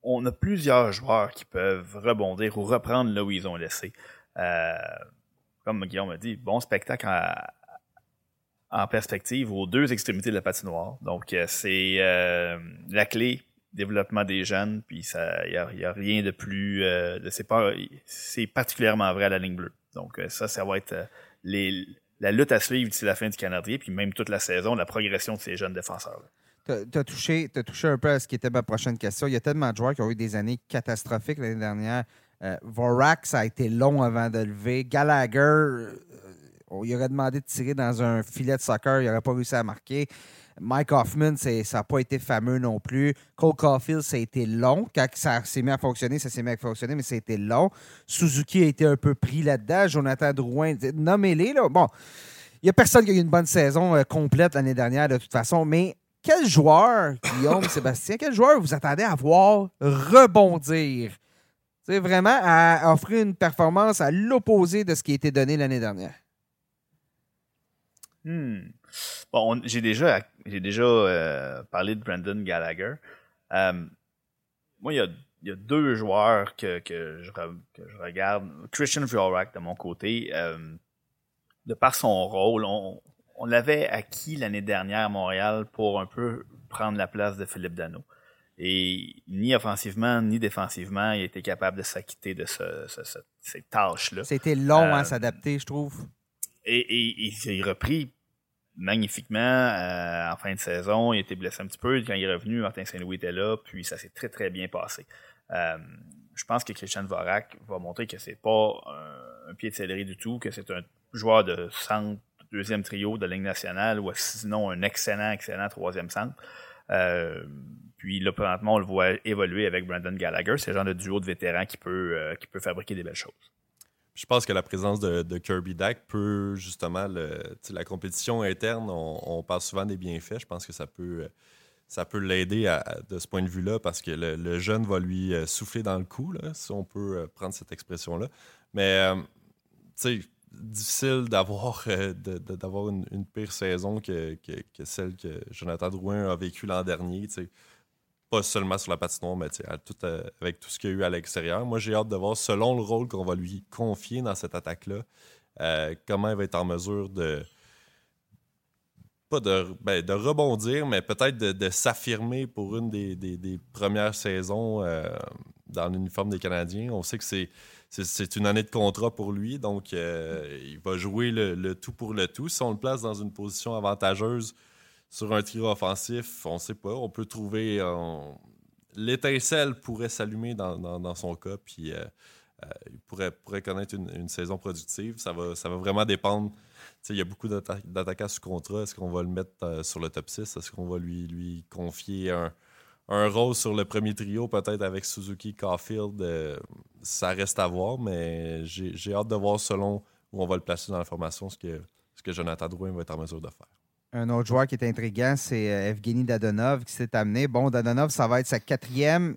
on a plusieurs joueurs qui peuvent rebondir ou reprendre là où ils ont laissé. Euh, comme Guillaume a dit, bon spectacle en, perspective aux deux extrémités de la patinoire. Donc, euh, c'est euh, la clé développement des jeunes, puis il n'y a, rien de plus... de c'est, particulièrement vrai à la ligne bleue. Donc, ça, ça va être la lutte à suivre d'ici la fin du Canadien, puis même toute la saison, la progression de ces jeunes défenseurs. Tu as, touché, touché un peu à ce qui était ma prochaine question. Il y a tellement de joueurs qui ont eu des années catastrophiques l'année dernière. Euh, Vorak, ça a été long avant de lever. Gallagher, euh, on lui aurait demandé de tirer dans un filet de soccer, il n'aurait pas réussi à marquer. Mike Hoffman, ça n'a pas été fameux non plus. Cole Caulfield, ça a été long. Quand ça s'est mis à fonctionner, ça s'est mis à fonctionner, mais ça a été long. Suzuki a été un peu pris là-dedans. Jonathan Drouin, nommez-les. Là. Bon, il n'y a personne qui a eu une bonne saison euh, complète l'année dernière, de toute façon, mais quel joueur, Guillaume, Sébastien, quel joueur vous attendez à voir rebondir? C'est vraiment à offrir une performance à l'opposé de ce qui a été donné l'année dernière. Hmm. Bon, j'ai déjà, j'ai déjà euh, parlé de Brandon Gallagher. Euh, moi, il y, a, deux joueurs que, je, regarde. Christian Fiorak, de mon côté, euh, de par son rôle, on, on l'avait acquis l'année dernière à Montréal pour un peu prendre la place de Philippe Dano. Et ni offensivement, ni défensivement, il était capable de s'acquitter de ce, cette tâche-là. C'était long à euh, s'adapter, je trouve. Et, il s'est repris magnifiquement euh, en fin de saison. Il était blessé un petit peu. Quand il est revenu, Martin Saint-Louis était là, puis ça s'est très, très bien passé. Euh, je pense que Christian Vorak va montrer que c'est pas un, un, pied de céleri du tout, que c'est un joueur de centre deuxième trio de Ligue nationale ou sinon un excellent, excellent troisième centre. Euh, puis là, présentement, on le voit évoluer avec Brandon Gallagher. C'est le genre de duo de vétérans qui peut, euh, qui peut fabriquer des belles choses. Je pense que la présence de, Kirby Dack peut justement, la compétition interne, on, parle souvent des bienfaits. Je pense que ça peut, ça peut l'aider de ce point de vue-là parce que le, jeune va lui euh, souffler dans le cou, si on peut prendre cette expression-là. Mais, sais, difficile d'avoir euh, d'avoir une, pire saison que, celle que Jonathan Drouin a vécue l'an dernier. Pas seulement sur la patinoire, mais euh, avec tout ce qu'il y a eu à l'extérieur. Moi, j'ai hâte de voir, selon le rôle qu'on va lui confier dans cette attaque-là, euh, comment il va être en mesure de. Pas de, ben, rebondir, mais peut-être de, s'affirmer pour une des, premières saisons dans l'uniforme des Canadiens. On sait que c'est une année de contrat pour lui, donc euh, il va jouer le, tout pour le tout. Si on le place dans une position avantageuse sur un trio offensif, on ne sait pas. On peut trouver. L'étincelle pourrait s'allumer dans, son cas, puis euh, euh, il pourrait, connaître une, saison productive. Ça va, vraiment dépendre. il y a beaucoup d'attaquants sous contrat. Est-ce qu'on va le mettre sur le top 6? Est-ce qu'on va lui, confier un rôle sur le premier trio, peut-être avec Suzuki Caulfield, euh, ça reste à voir, mais j'ai hâte de voir selon où on va le placer dans la formation ce que, ce que Jonathan Drouin va être en mesure de faire. Un autre joueur qui est intriguant, c'est euh, Evgeny Dadonov qui s'est amené. Bon, Dadonov, ça va être sa quatrième,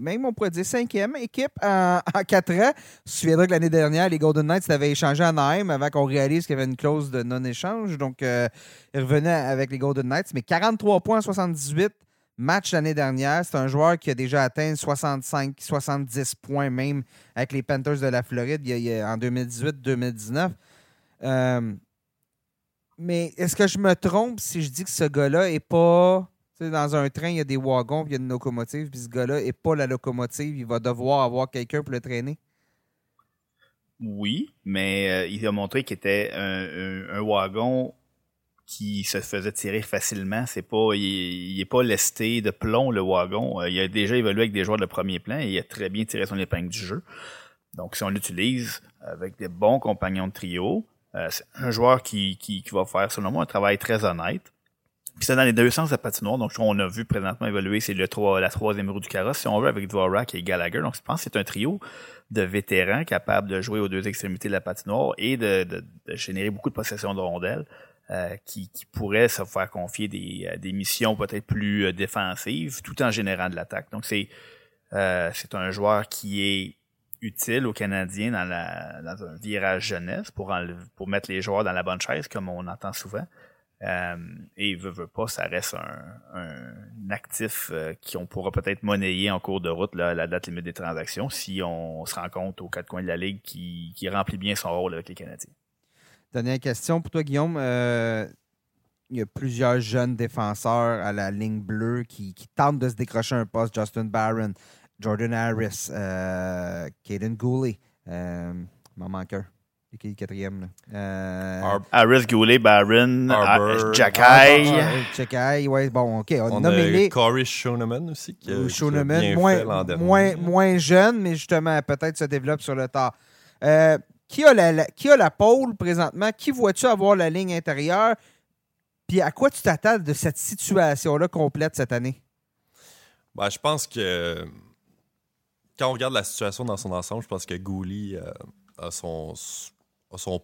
même on pourrait dire cinquième équipe en, quatre ans. Que l'année dernière, les Golden Knights avaient échangé à Naheim avant qu'on réalise qu'il y avait une clause de non-échange. Donc, euh, il revenait avec les Golden Knights. Mais 43 points 78 match l'année dernière. C'est un joueur qui a déjà atteint 65, 70 points même avec les Panthers de la Floride en 2018-2019. Euh, mais est-ce que je me trompe si je dis que ce gars-là est pas. Dans un train, il y a des wagons, il y a une locomotive, puis ce gars-là n'est pas la locomotive. Il va devoir avoir quelqu'un pour le traîner? Oui, mais euh, il a montré qu'il était un wagon qui se faisait tirer facilement. C'est pas, il, est pas lesté de plomb le wagon. Euh, il a déjà évolué avec des joueurs de premier plan et il a très bien tiré son épingle du jeu. Donc si on l'utilise avec des bons compagnons de trio, c'est un joueur qui, qui, va faire selon moi un travail très honnête. Puis c'est dans les deux sens de patinoire. Donc on a vu présentement évoluer, c'est le 3, la troisième roue du carrosse, si on veut, avec Dvorak et Gallagher. Donc je pense que c'est un trio de vétérans capables de jouer aux deux extrémités de la patinoire et de, de, générer beaucoup de possession de rondelles. Euh, qui, qui pourrait se faire confier des, euh, des missions peut-être plus euh, défensives tout en générant de l'attaque. Donc c'est c'est un joueur qui est utile aux Canadiens dans, un virage jeunesse pour, mettre les joueurs dans la bonne chaise, comme on entend souvent. Euh, et veut, veut pas, ça reste un, actif euh, qu'on pourra peut-être monnayer en cours de route la date limite des transactions si on se rend compte aux quatre coins de la ligue qui, qui remplit bien son rôle avec les Canadiens. Dernière question pour toi, Guillaume. Euh, il y a plusieurs jeunes défenseurs à la ligne bleue qui, qui tentent de se décrocher un poste. Justin Barron, Jordan Harris, euh, Caden Gooley. Euh, m'en manque un. Qui est le quatrième? Euh, Harris, Goulet, Barron, Jacky. Jacky, oui, bon, OK. On, a nommé Corey Schoenemann aussi. Qui a, Schoenemann, qui a moins, moins, moins, jeune, mais justement, peut-être se développe sur le tard. Euh, qui, a la, qui a la pôle présentement? Qui vois-tu avoir la ligne intérieure? Puis à quoi tu t'attends de cette situation-là complète cette année? Ben, je pense que quand on regarde la situation dans son ensemble, je pense que Gouli euh, a, son,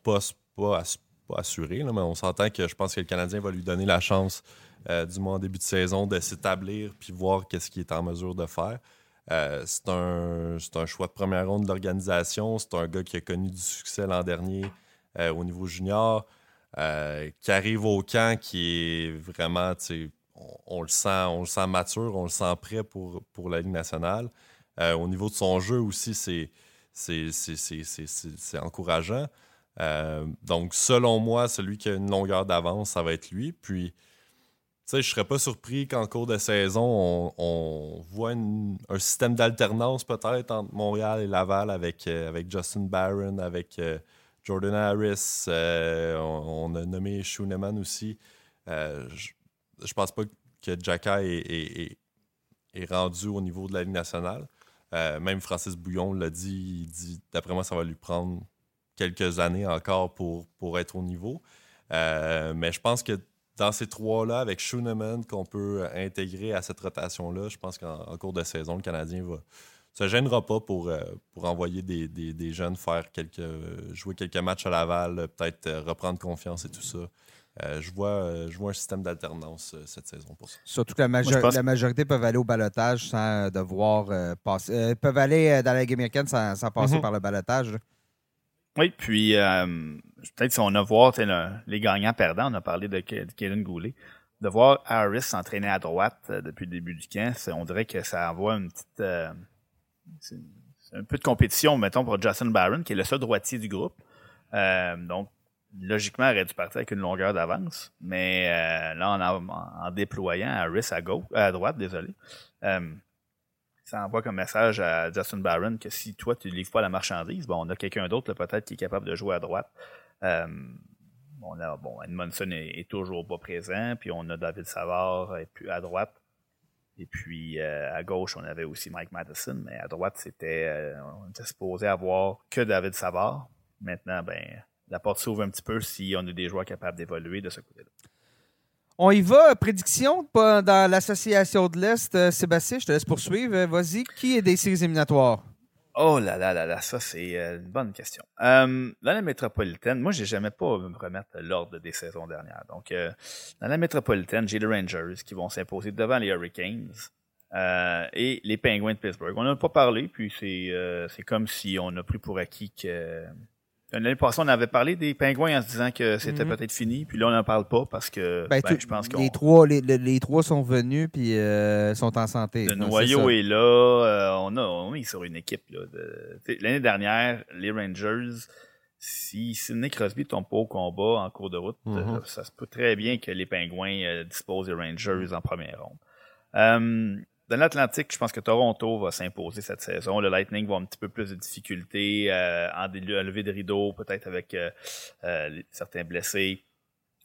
poste pas, assuré, mais on s'entend que je pense que le Canadien va lui donner la chance, euh, du moins en début de saison, de s'établir puis voir qu'est-ce qu'il est en mesure de faire. Euh, c'est un, choix de première ronde de l'organisation. C'est un gars qui a connu du succès l'an dernier au niveau junior. Qui arrive au camp, qui est vraiment, on, le sent, on le sent mature, on le sent prêt pour la Ligue nationale. Euh, au niveau de son jeu aussi, c'est, c'est, encourageant. Euh, donc, selon moi, celui qui a une longueur d'avance, ça va être lui. Puis, je ne serais pas surpris qu'en cours de saison, on, voit un système d'alternance peut-être entre Montréal et Laval avec, avec Justin Barron, avec Jordan Harris, euh, on, a nommé Schooneman aussi. Euh, je, pense pas que Jacka est, rendu au niveau de la Ligue nationale. Euh, même Francis Bouillon l'a dit, il dit d'après moi, ça va lui prendre quelques années encore pour, être au niveau. mais je pense que dans ces trois-là, avec Schooneman qu'on peut intégrer à cette rotation-là, je pense qu'en cours de saison, le Canadien va, se gênera pas pour, euh, envoyer des, jeunes faire jouer quelques matchs à Laval, peut-être euh, reprendre confiance et tout ça. Euh, je, vois, je vois un système d'alternance cette saison pour ça. Surtout que la, la majorité peuvent aller au balotage sans devoir passer. peuvent aller dans la Ligue américaine sans, passer mhm. par le balotage. Oui, puis peut-être si on a voir les gagnants perdants, on a parlé de, Kevin Goulet, de voir Harris s'entraîner à droite depuis le début du camp, on dirait que ça envoie une petite c'est un peu de compétition, mettons, pour Justin Barron, qui est le seul droitier du groupe. Euh, donc, logiquement, aurait dû partir avec une longueur d'avance. Mais euh, là, en, déployant Harris à gauche, à droite, désolé, euh, ça envoie comme message à Justin Barron que si toi, tu ne livres pas la marchandise, bon, on a quelqu'un d'autre peut-être qui est capable de jouer à droite. on a, bon, Edmondson est, toujours pas présent, puis on a David Savard et puis à droite. Et puis euh, à gauche, on avait aussi Mike Madison, mais à droite, c'était euh, on était supposé avoir que David Savard. Maintenant, ben la porte s'ouvre un petit peu si on a des joueurs capables d'évoluer de ce côté-là. On y va, prédiction dans l'association de l'Est. Euh, Sébastien, je te laisse poursuivre. Vas-y, qui est des séries éliminatoires? Oh là là là là, ça c'est euh, une bonne question. Euh, dans la métropolitaine, moi j'ai jamais pas me remettre l'ordre des saisons dernières. Donc euh, dans la métropolitaine, j'ai les Rangers qui vont s'imposer devant les Hurricanes et les Penguins de Pittsburgh. On n'a pas parlé, puis c'est c'est comme si on a pris pour acquis que L'année passée, on avait parlé des pingouins en se disant que c'était mhm. peut-être fini, puis là, on n'en parle pas parce que ben, ben, je pense que les trois, les, trois sont venus puis euh, sont en santé. Le noyau est, là. Euh, on, a, on est sur une équipe. L'année dernière, les Rangers, si Sidney Crosby tombe pas au combat en cours de route, mhm. euh, ça se peut très bien que les pingouins disposent des Rangers en première ronde. Dans l'Atlantique, je pense que Toronto va s'imposer cette saison. Le Lightning va un petit peu plus de difficultés euh, en lever de rideau, peut-être avec euh, euh, certains blessés.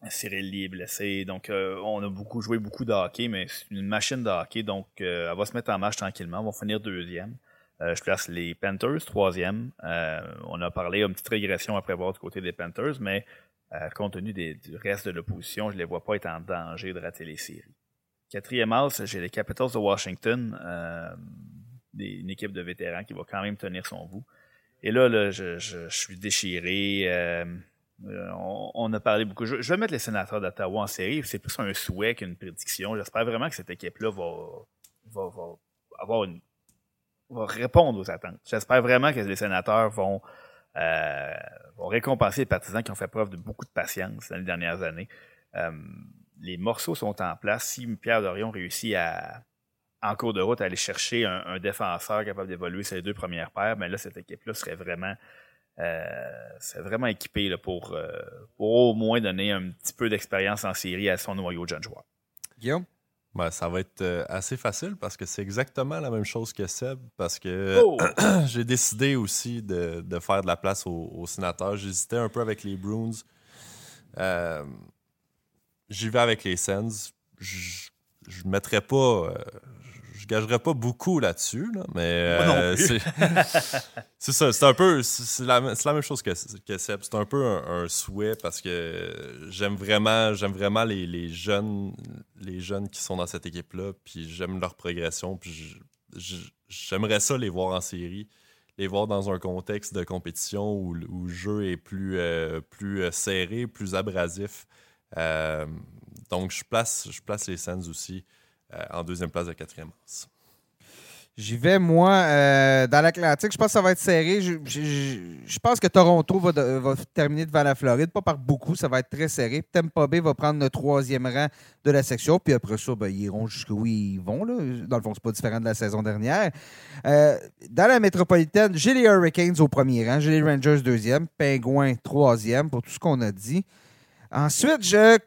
Cyril Lee est blessé. Donc, on a beaucoup joué beaucoup de hockey, mais c'est une machine de hockey. Donc, elle va se mettre en marche tranquillement. On va finir deuxième. je place les Panthers, troisième. on a parlé d'une petite régression à prévoir du côté des Panthers, mais compte tenu du reste de l'opposition, je ne les vois pas être en danger de rater les séries. Quatrième as, j'ai les Capitals de Washington, euh, une équipe de vétérans qui va quand même tenir son bout. Et là, je, je, suis déchiré. Euh, on, a parlé beaucoup. Je, vais mettre les sénateurs d'Ottawa en série. C'est plus un souhait qu'une prédiction. J'espère vraiment que cette équipe-là va, va, va, avoir une va répondre aux attentes. J'espère vraiment que les sénateurs vont, euh, vont récompenser les partisans qui ont fait preuve de beaucoup de patience dans les dernières années. Les morceaux sont en place. Si Pierre Dorion réussit à, en cours de route, à aller chercher un, défenseur capable d'évoluer sur les deux premières paires, mais ben là, cette équipe-là serait vraiment, euh, serait vraiment équipée là, pour, euh, pour au moins donner un petit peu d'expérience en série à son noyau de jeunes joueurs. Guillaume? Ben, ça va être euh, assez facile parce que c'est exactement la même chose que Seb. Parce que Oh! j'ai décidé aussi de, de faire de la place aux, aux sénateurs. J'hésitais un peu avec les Bruins. Euh, J'y vais avec les Sens. Je je mettrais pas. euh, je gagerais pas beaucoup là-dessus, là, mais euh, c'est c'est ça. C'est un peu. C'est la, la même chose que, que Seb. C'est un peu un, un souhait parce que j'aime vraiment, j'aime vraiment les, les jeunes, les jeunes qui sont dans cette équipe-là. Puis j'aime leur progression. Puis j'aimerais ça les voir en série, les voir dans un contexte de compétition où, le- où le jeu est plus, euh, plus serré, plus abrasif. Euh, donc, je place, je place les Sens aussi euh, en deuxième place de quatrième. J'y vais, moi, euh, dans l'Atlantique. Je pense que ça va être serré. Je, pense que Toronto va, terminer devant la Floride, pas par beaucoup. Ça va être très serré. Tampa Bay va prendre le troisième rang de la section. Puis après ça, ben, ils iront jusqu'où ils vont. Là. Dans le fond, c'est pas différent de la saison dernière. Dans la métropolitaine, j'ai les Hurricanes au premier rang. J'ai les Rangers deuxième. Pingouins troisième pour tout ce qu'on a dit. Ensuite, je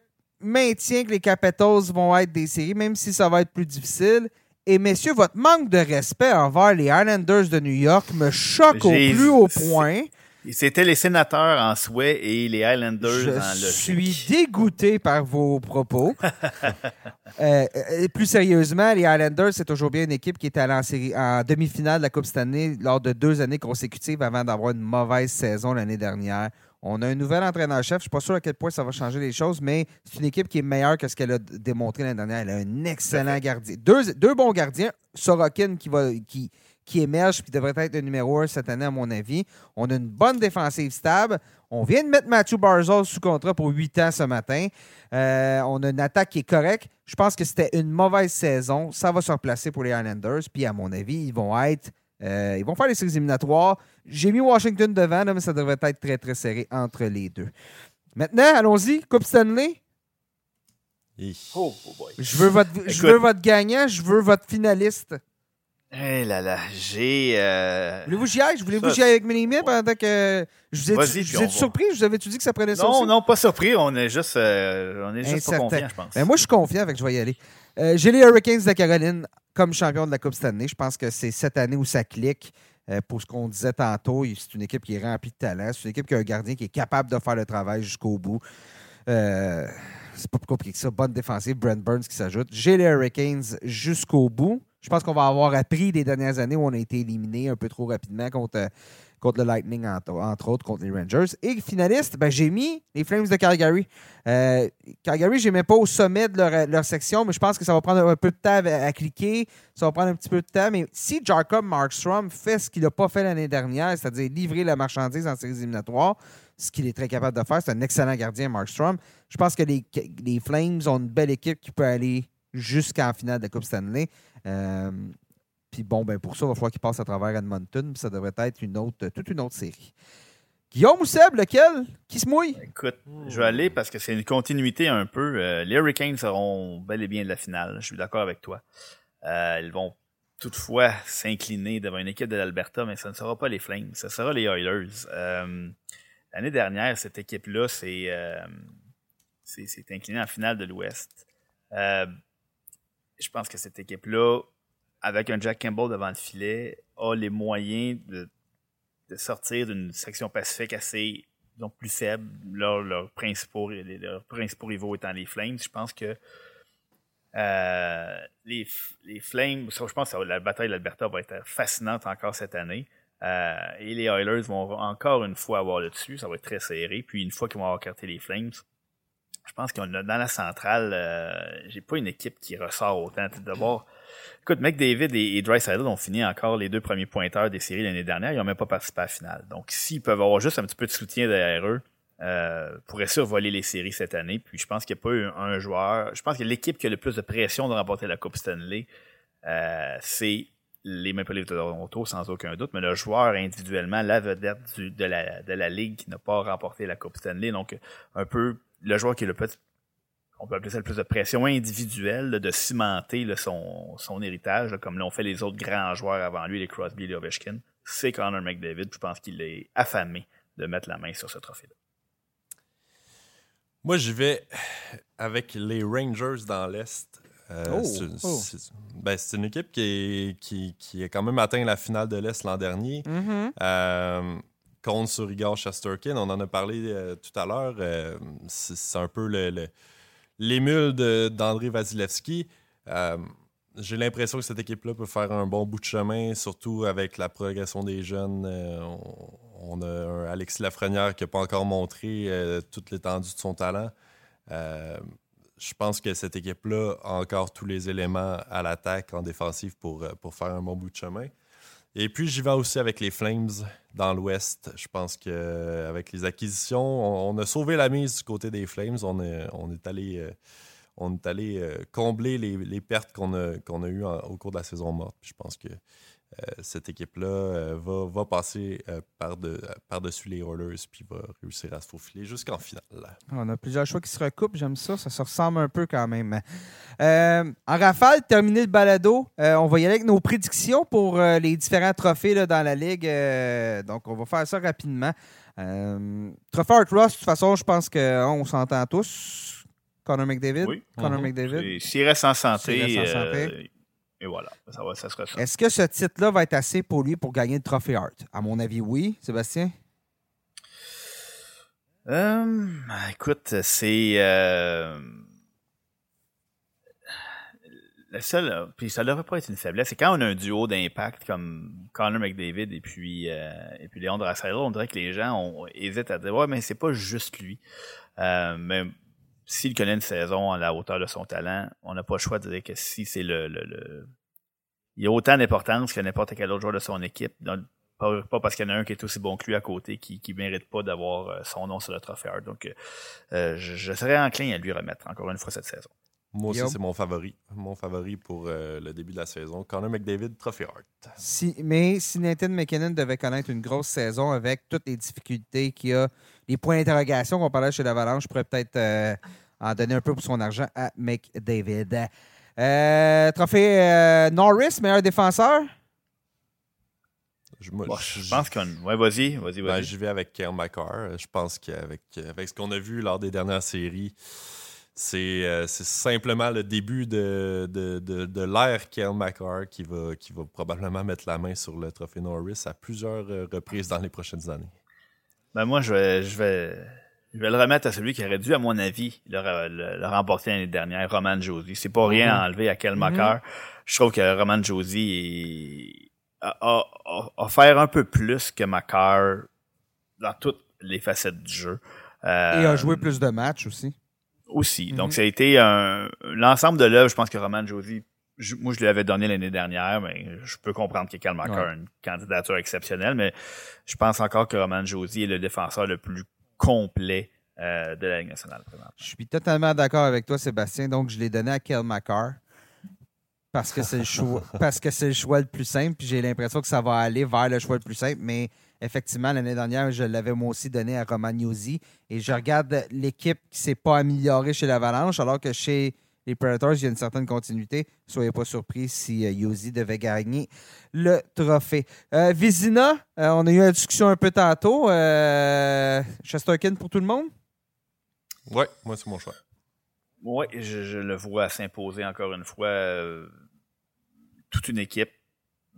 maintiens que les Capitals vont être des séries, même si ça va être plus difficile. Et messieurs, votre manque de respect envers les Islanders de New York me choque au plus haut point. C'était les sénateurs en souhait et les Highlanders Je en logique. suis dégoûté par vos propos. Euh, euh, plus sérieusement, les Islanders, c'est toujours bien une équipe qui est allée en, série- en demi-finale de la Coupe cette année lors de deux années consécutives avant d'avoir une mauvaise saison l'année dernière. On a un nouvel entraîneur-chef. Je ne suis pas sûr à quel point ça va changer les choses, mais c'est une équipe qui est meilleure que ce qu'elle a démontré l'année dernière. Elle a un excellent gardien. Deux, deux bons gardiens. Sorokin qui, va, qui, qui émerge puis devrait être le numéro un cette année, à mon avis. On a une bonne défensive stable. On vient de mettre Matthew Barzal sous contrat pour 8 ans ce matin. Euh, on a une attaque qui est correcte. Je pense que c'était une mauvaise saison. Ça va se replacer pour les Islanders. Puis, à mon avis, ils vont être. Euh, ils vont faire les séries éliminatoires. J'ai mis Washington devant, là, mais ça devrait être très, très serré entre les deux. Maintenant, allons-y. Coupe Stanley. Oh, oh boy. Je veux votre, je Écoute. veux votre gagnant. Je veux votre finaliste. Eh là là, j'ai. euh, Voulez-vous que j'y aille? Voulez-vous que j'y aille avec Minimi pendant que. Je vous ai, Vas-y, je puis vous ai surpris? Je vous avais-tu dit que ça prenait ça Non, aussi? non, pas surpris. On est juste, euh, on est juste pas Incertain. confiant, je pense. Ben, moi, je suis confiant avec je vais y aller. Euh, J'ai les Hurricanes de Caroline comme champion de la Coupe cette année. Je pense que c'est cette année où ça clique. Euh, pour ce qu'on disait tantôt, c'est une équipe qui est remplie de talent. C'est une équipe qui a un gardien qui est capable de faire le travail jusqu'au bout. Euh, c'est pas plus compliqué que ça. Bonne défensive. Brent Burns qui s'ajoute. J'ai les Hurricanes jusqu'au bout. Je pense qu'on va avoir appris des dernières années où on a été éliminé un peu trop rapidement contre, euh, contre le Lightning, entre, autres, contre les Rangers. Et finaliste, ben, j'ai mis les Flames de Calgary. Euh, Calgary, je mets pas au sommet de leur, section, mais je pense que ça va prendre un peu de temps à, cliquer. Ça va prendre un petit peu de temps. Mais si Jacob Markstrom fait ce qu'il n'a pas fait l'année dernière, c'est-à-dire livrer la marchandise en séries éliminatoires, ce qu'il est très capable de faire, c'est un excellent gardien, Markstrom. Je pense que les, les Flames ont une belle équipe qui peut aller jusqu'en finale de la Coupe Stanley. Euh, puis bon, ben pour ça, il va falloir qu'il passe à travers Edmonton. Puis ça devrait être toute une autre série. Guillaume ou Seb, lequel? Qui se mouille? Écoute, je vais aller parce que c'est une continuité un peu. Euh, les Hurricanes seront bel et bien de la finale. Je suis d'accord avec toi. Euh, ils vont toutefois s'incliner devant une équipe de l'Alberta, mais ce ne sera pas les Flames. Ce sera les Oilers. Euh, L'année dernière, cette équipe-là s'est inclinée en finale de l'Ouest. Je pense que cette équipe-là, avec un Jack Campbell devant le filet, a les moyens de, sortir d'une section pacifique assez donc plus faible. Leurs leurs principaux, principaux rivaux étant les Flames. Je pense que euh, les, les Flames, je pense que la bataille de l'Alberta va être fascinante encore cette année. Euh, et les Oilers vont encore une fois avoir le dessus. Ça va être très serré. Puis une fois qu'ils vont avoir carté les Flames, je pense qu'on a dans la centrale, euh, j'ai pas une équipe qui ressort autant. D'abord, écoute, McDavid et, et Dreisaitl ont fini encore les deux premiers pointeurs des séries l'année dernière. Ils n'ont même pas participé à la finale. Donc, s'ils peuvent avoir juste un petit peu de soutien derrière eux, euh, pourraient survoler les séries cette année. Puis, je pense qu'il n'y a pas eu un joueur. Je pense que l'équipe qui a le plus de pression de remporter la Coupe Stanley, euh, c'est les Maple Leafs de Toronto, sans aucun doute, mais le joueur individuellement, la vedette de, la, de la Ligue qui n'a pas remporté la Coupe Stanley. Donc, un peu le joueur qui est le plus, on peut appeler ça le plus de pression individuelle, de cimenter son, son héritage, comme l'ont fait les autres grands joueurs avant lui, les Crosby et les Ovechkin. C'est Connor McDavid. Je pense qu'il est affamé de mettre la main sur ce trophée-là. Moi, j'y vais avec les Rangers dans l'Est. Euh, Oh, oh. ben, c'est une équipe qui, est- qui, qui a quand même atteint la finale de l'Est l'an dernier. Euh, contre sur Igor Shesterkin, on en a parlé euh, tout à l'heure. euh, c'est c'est un peu le- le- l'émule d'André Vasilevski. Euh, J'ai l'impression que cette équipe-là peut faire un bon bout de chemin, surtout avec la progression des jeunes. Euh, on, a un Alexis Lafrenière qui n'a pas encore montré euh, toute l'étendue de son talent. Je pense que cette équipe-là a encore tous les éléments à l'attaque en défensive pour faire un bon bout de chemin. Et puis, j'y vais aussi avec les Flames dans l'Ouest. Je pense qu'avec les acquisitions, on, a sauvé la mise du côté des Flames. On est, on est allé, euh, on est allé euh, combler les, les pertes qu'on a, qu'on a eues au cours de la saison morte. Je pense que cette équipe-là euh, va, va passer euh, par de- par-dessus les Oilers puis va réussir à se faufiler jusqu'en finale. On a plusieurs choix qui se recoupent, j'aime ça, ça se ressemble un peu quand même. Euh, en rafale, terminé le balado, euh, on va y aller avec nos prédictions pour euh, les différents trophées là, dans la Ligue. euh, donc, on va faire ça rapidement. Euh, trophée Art Ross, de toute façon, je pense qu'on s'entend tous. Connor McDavid? Oui. Connor Mhm. McDavid. S'il reste en santé, Et voilà, ça, va, ça ça. Est-ce que ce titre-là va être assez pour lui pour gagner le trophée Art? À mon avis, oui. Sébastien? Euh, écoute, c'est euh, le seul, euh, puis ça devrait pas être une faiblesse. C'est quand on a un duo d'impact comme Connor McDavid et puis euh, et puis Léon Draisaitl, on dirait que les gens hésitent à dire ouais, mais c'est pas juste lui. Euh, mais s'il connaît une saison à la hauteur de son talent, on n'a pas le choix de dire que si c'est le, le, le- il a autant d'importance que n'importe quel autre joueur de son équipe. Donc, pas, parce qu'il y en a un qui est aussi bon que lui à côté qui ne mérite pas d'avoir euh, son nom sur le trophée. Donc, euh, euh, je serais enclin à lui remettre encore une fois cette saison. Moi aussi, c'est mon favori. Mon favori pour euh, le début de la saison. Connor McDavid, Trophy Hart. Si, mais si Nathan McKinnon devait connaître une grosse saison avec toutes les difficultés qu'il y a, les points d'interrogation qu'on parlait chez l'Avalanche, je pourrais peut-être euh, en donner un peu pour son argent à McDavid. Euh, trophée euh, Norris, meilleur défenseur? Je, moi, Bon, je- je pense qu'on. Ouais, vas-y, vas-y, Ben, vas-y. J'y vais avec Kyle McCarr. Je pense qu'avec avec ce qu'on a vu lors des dernières séries, c'est euh, c'est simplement le début de, de, de, de l'ère Kyle McCarr qui va, qui va probablement mettre la main sur le trophée Norris à plusieurs euh, reprises dans les prochaines années. Ben, moi, je vais, je, vais, je vais le remettre à celui qui aurait dû, à mon avis, le, le- le remporter l'année dernière, Roman Josie. C'est pas rien à enlever à Kel Mhm. Makar. Je trouve que Roman Josie est- a, a, a- fait un peu plus que Makar dans toutes les facettes du jeu. Euh, Et a joué plus de matchs aussi. Aussi. Mhm. Donc, ça a été un, l'ensemble de l'œuvre, je pense que Roman Josie, je- moi, je lui avais donné l'année dernière, mais je peux comprendre que Ouais. a une candidature exceptionnelle, mais je pense encore que Roman Josie est le défenseur le plus complet euh, de la Ligue nationale. Je suis totalement d'accord avec toi, Sébastien. Donc, je l'ai donné à Kel McCarr parce que c'est le choix, parce que c'est le choix le plus simple. Puis j'ai l'impression que ça va aller vers le choix le plus simple. Mais effectivement, l'année dernière, je l'avais moi aussi donné à Roman Yossi. Et je regarde l'équipe qui ne s'est pas améliorée chez l'Avalanche, alors que chez les Predators, il y a une certaine continuité. Soyez pas surpris si euh, Yossi devait gagner le trophée. Euh, Vizina, euh, on a eu une discussion un peu tantôt. Euh, Chesterkin pour tout le monde? Ouais, moi, c'est mon choix. Oui, je, je le vois s'imposer encore une fois. euh, toute une équipe.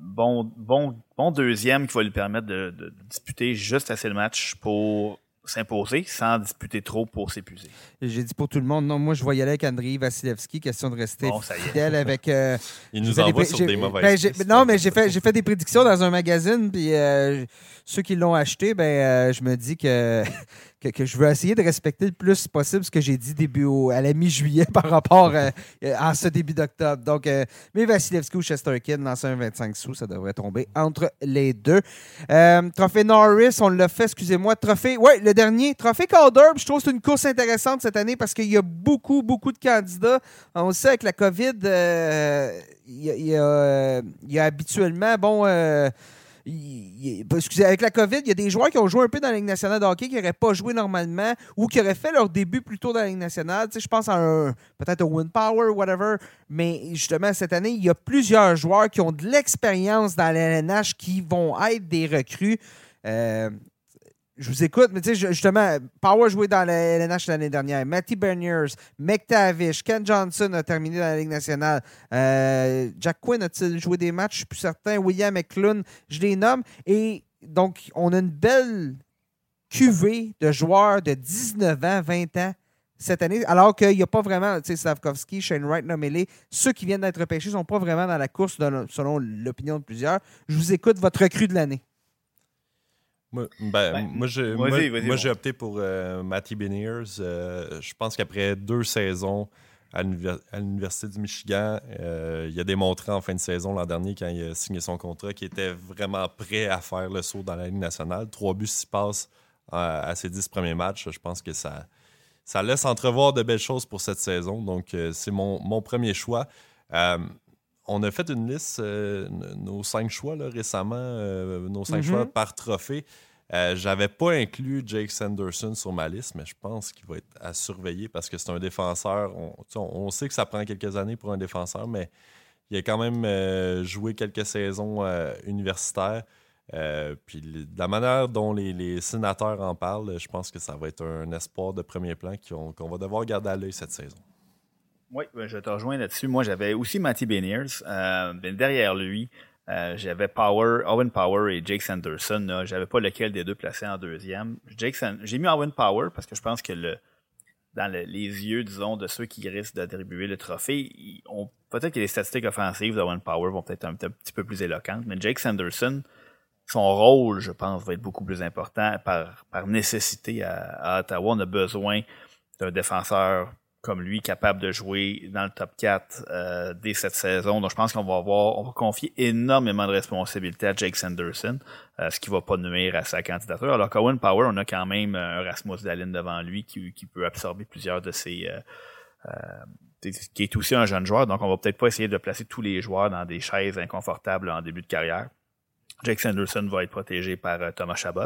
Bon, bon, bon deuxième qui va lui permettre de, disputer juste assez le match pour s'imposer sans disputer trop pour s'épuiser. J'ai dit pour tout le monde, non, moi je vais y aller avec Andrei Vasilevski, question de rester Bon, fidèle avec. euh, Il nous envoie sur des mauvaises ben. Non, mais j'ai fait, j'ai fait des prédictions dans un magazine, puis euh, ceux qui l'ont acheté, ben, euh, je me dis que que, je veux essayer de respecter le plus possible ce que j'ai dit début à la mi-juillet par rapport euh, euh, à, ce début d'octobre. Donc, euh, mais Vasilevski ou Chesterkin, lancer un 25 sous, ça devrait tomber entre les deux. trophée Norris, on l'a fait, excusez-moi. Trophée, ouais, le dernier, trophée Calder, je trouve que c'est une course intéressante cette année parce qu'il y a beaucoup, beaucoup de candidats. On sait avec la COVID, il y, a, habituellement, bon avec la COVID, il y a des joueurs qui ont joué un peu dans la Ligue nationale de qui n'auraient pas joué normalement ou qui auraient fait leur début plutôt dans la Ligue nationale. je pense à peut-être un Win Power, whatever. Mais justement, cette année, il y a plusieurs joueurs qui ont de l'expérience dans la LNH qui vont être des recrues. Euh, je vous écoute, mais tu sais, justement, Power joué dans la LNH l'année dernière. Matty Berniers, McTavish, Ken Johnson a terminé dans la Ligue nationale. Euh, Jack Quinn a-t-il joué des matchs? Je suis plus certain. William McClune, je les nomme. Et donc, on a une belle cuvée de joueurs de 19 ans, 20 ans cette année, alors qu'il n'y a pas vraiment, tu sais, Slavkovski, Shane Wright, Nomelé, ceux qui viennent d'être pêchés ne sont pas vraiment dans la course selon l'opinion de plusieurs. Je vous écoute, votre recrue de l'année. Moi, ben, moi, j'ai, opté pour euh, Matty Beniers. Euh, je pense qu'après deux saisons à l'Université du Michigan, euh, il a démontré en fin de saison l'an dernier, quand il a signé son contrat, qu'il était vraiment prêt à faire le saut dans la Ligue nationale. Trois buts, six passes à ses dix premiers matchs. Je pense que ça, ça laisse entrevoir de belles choses pour cette saison. Donc, c'est mon, premier choix on a fait une liste, euh, nos cinq choix récemment, euh, nos cinq choix mhm. par trophée. Euh, j'avais pas inclus Jake Sanderson sur ma liste, mais je pense qu'il va être à surveiller parce que c'est un défenseur. On, sait que ça prend quelques années pour un défenseur, mais il a quand même joué quelques saisons universitaires. puis la manière dont les, sénateurs en parlent, je pense que ça va être un espoir de premier plan qu'on va devoir garder à l'œil cette saison. Oui, ben, je te rejoins là-dessus. Moi, j'avais aussi Matty Beniers. Euh, ben, derrière lui, euh, j'avais Power, Owen Power et Jake Sanderson. J'avais pas lequel des deux placé en deuxième. J'ai mis Owen Power parce que je pense que le, dans les yeux, disons, de ceux qui risquent d'attribuer le trophée, peut-être que les statistiques offensives d'Owen Power vont peut-être un, petit peu plus éloquentes, mais Jake Sanderson, son rôle, je pense, va être beaucoup plus important par, par nécessité à Ottawa. On a besoin d'un défenseur comme lui capable de jouer dans le top 4 euh, dès cette saison. Donc je pense qu'on va avoir, on va confier énormément de responsabilités à Jake Sanderson, euh, ce qui va pas nuire à sa candidature. Alors qu'Owen Power, on a quand même un Rasmus Dallin devant lui qui, peut absorber plusieurs de ses euh, qui est aussi un jeune joueur, donc on va peut-être pas essayer de placer tous les joueurs dans des chaises inconfortables en début de carrière. Jake Sanderson va être protégé par euh, Thomas Chabot,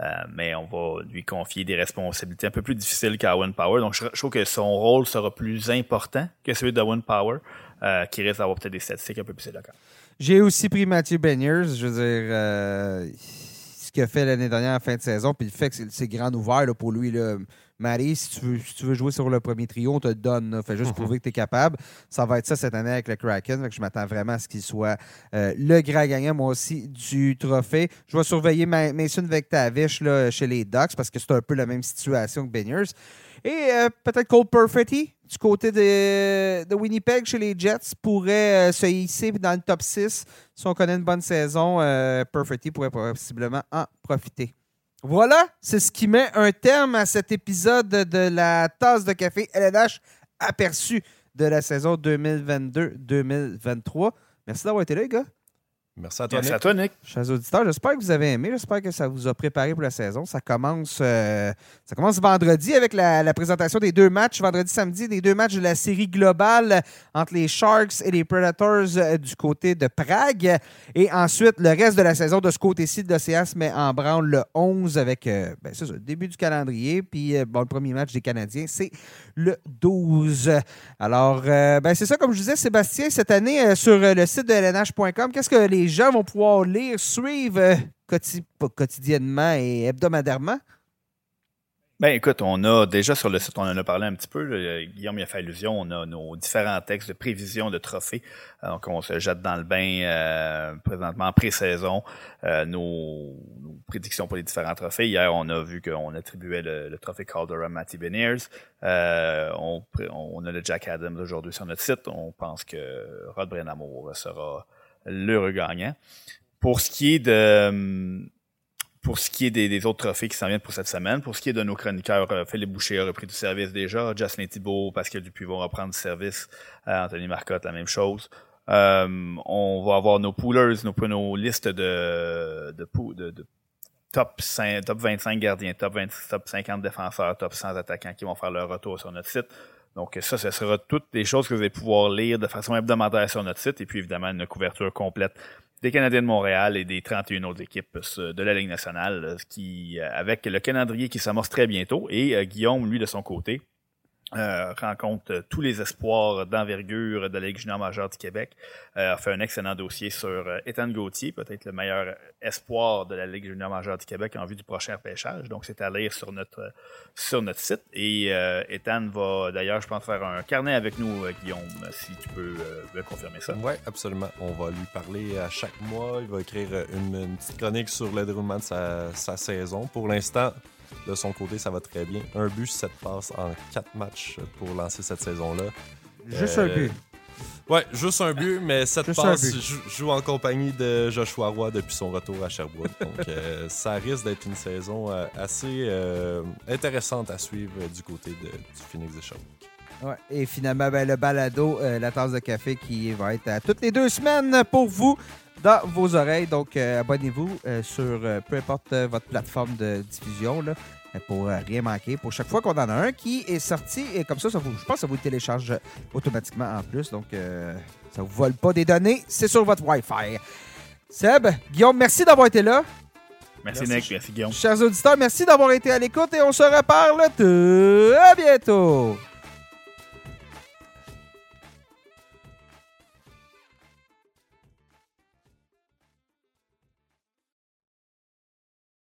euh, mais on va lui confier des responsabilités un peu plus difficiles qu'Owen Power. Donc, je, trouve que son rôle sera plus important que celui d'Owen Power, euh, qui risque d'avoir peut-être des statistiques un peu plus éloquentes. J'ai aussi pris Mathieu Beniers. Je veux dire, ce qu'il a fait l'année dernière en fin de saison, puis le fait que c'est grand ouvert pour lui. Là, Marie, si tu, veux, jouer sur le premier trio, on te le donne. Fais juste mhm. prouver que tu es capable. Ça va être ça cette année avec le Kraken. je m'attends vraiment à ce qu'il soit euh, le grand gagnant, moi aussi, du trophée. Je vais surveiller Mason Vectavish là, chez les Ducks parce que c'est un peu la même situation que Beniers. Et euh, peut-être Cole Perfetti du côté de, Winnipeg chez les Jets pourrait euh, se hisser dans le top 6. Si on connaît une bonne saison, Perfetti pourrait possiblement en profiter. Voilà, c'est ce qui met un terme à cet épisode de la tasse de café LNH aperçu de la saison 2022-2023. Merci d'avoir été là, les gars. Merci à toi, Merci à toi, Nick. Chers auditeurs, j'espère que vous avez aimé. J'espère que ça vous a préparé pour la saison. Ça commence, euh, ça commence vendredi avec la, présentation des deux matchs, vendredi, samedi, des deux matchs de la série globale entre les Sharks et les Predators euh, du côté de Prague. Et ensuite, le reste de la saison de ce côté-ci de l'Océan se met en branle le 11 avec euh, ben, le début du calendrier. Puis bon, le premier match des Canadiens, c'est le 12. Alors, ben, c'est ça, comme je disais, Sébastien, cette année, sur le site de lnh.com, qu'est-ce que les les gens vont pouvoir lire, suivre euh, quotidiennement et hebdomadairement? Ben écoute, on a déjà sur le site, on en a parlé un petit peu. Guillaume y a fait allusion. On a nos différents textes de prévision de trophées. Donc on se jette dans le bain euh, présentement en pré-saison. Euh, nos, prédictions pour les différents trophées. Hier, on a vu qu'on attribuait le, trophée Calder à Matty Beniers. on, on, a le Jack Adams aujourd'hui sur notre site. On pense que Rod Brennamour sera le regagnant. Pour ce qui est de pour ce qui est des, autres trophées qui s'en viennent pour cette semaine, pour ce qui est de nos chroniqueurs, euh, Philippe Boucher a repris du service déjà, Jocelyn Thibault, Pascal Dupuis vont reprendre du service, euh, Anthony Marcotte, la même chose. Euh, on va avoir nos poolers, nos, listes de, de, top, 5, top 25 gardiens, top, 20, top 50 défenseurs, top 100 attaquants qui vont faire leur retour sur notre site. Donc ça, ce sera toutes les choses que vous allez pouvoir lire de façon hebdomadaire sur notre site et puis évidemment une couverture complète des Canadiens de Montréal et des 31 autres équipes euh, de la Ligue nationale, euh, qui, euh, avec le calendrier qui s'amorce très bientôt. Et Guillaume, lui, de son côté, euh, rencontre tous les espoirs d'envergure de la Ligue junior majeure du Québec. Euh, a fait un excellent dossier sur euh, Étienne Gauthier, peut-être le meilleur espoir de la Ligue junior majeure du Québec en vue du prochain pêchage. Donc, c'est à lire sur notre sur notre site. Et euh, Ethan va d'ailleurs, je pense, faire un carnet avec nous, Guillaume, si tu peux me confirmer ça. Oui, absolument. On va lui parler à chaque mois. Il va écrire une, petite chronique sur le déroulement de sa saison. Pour l'instant, de son côté, ça va très bien. Un but, 7 passes en 4 matchs pour lancer cette saison-là. Juste un but. Ouais, juste un but, mais cette passes joue en compagnie de Joshua Roy depuis son retour à Sherbrooke. Donc, euh, ça risque d'être une saison euh, assez euh, intéressante à suivre du côté de, du Phoenix de Sherbrooke. Ouais, et finalement, ben, le balado, la tasse de café qui va être à toutes les deux semaines pour vous dans vos oreilles. Donc, euh, abonnez-vous euh, sur euh, peu importe votre plateforme de diffusion là, pour rien manquer. Pour chaque fois qu'on en a un qui est sorti, et comme ça, ça vous, je pense que ça vous télécharge automatiquement en plus. Donc, ça ne vous vole pas des données. C'est sur votre Wi-Fi. Seb, Guillaume, merci d'avoir été là. Merci, Nick. Merci, Guillaume. Chers auditeurs, merci d'avoir été à l'écoute et on se reparle très bientôt.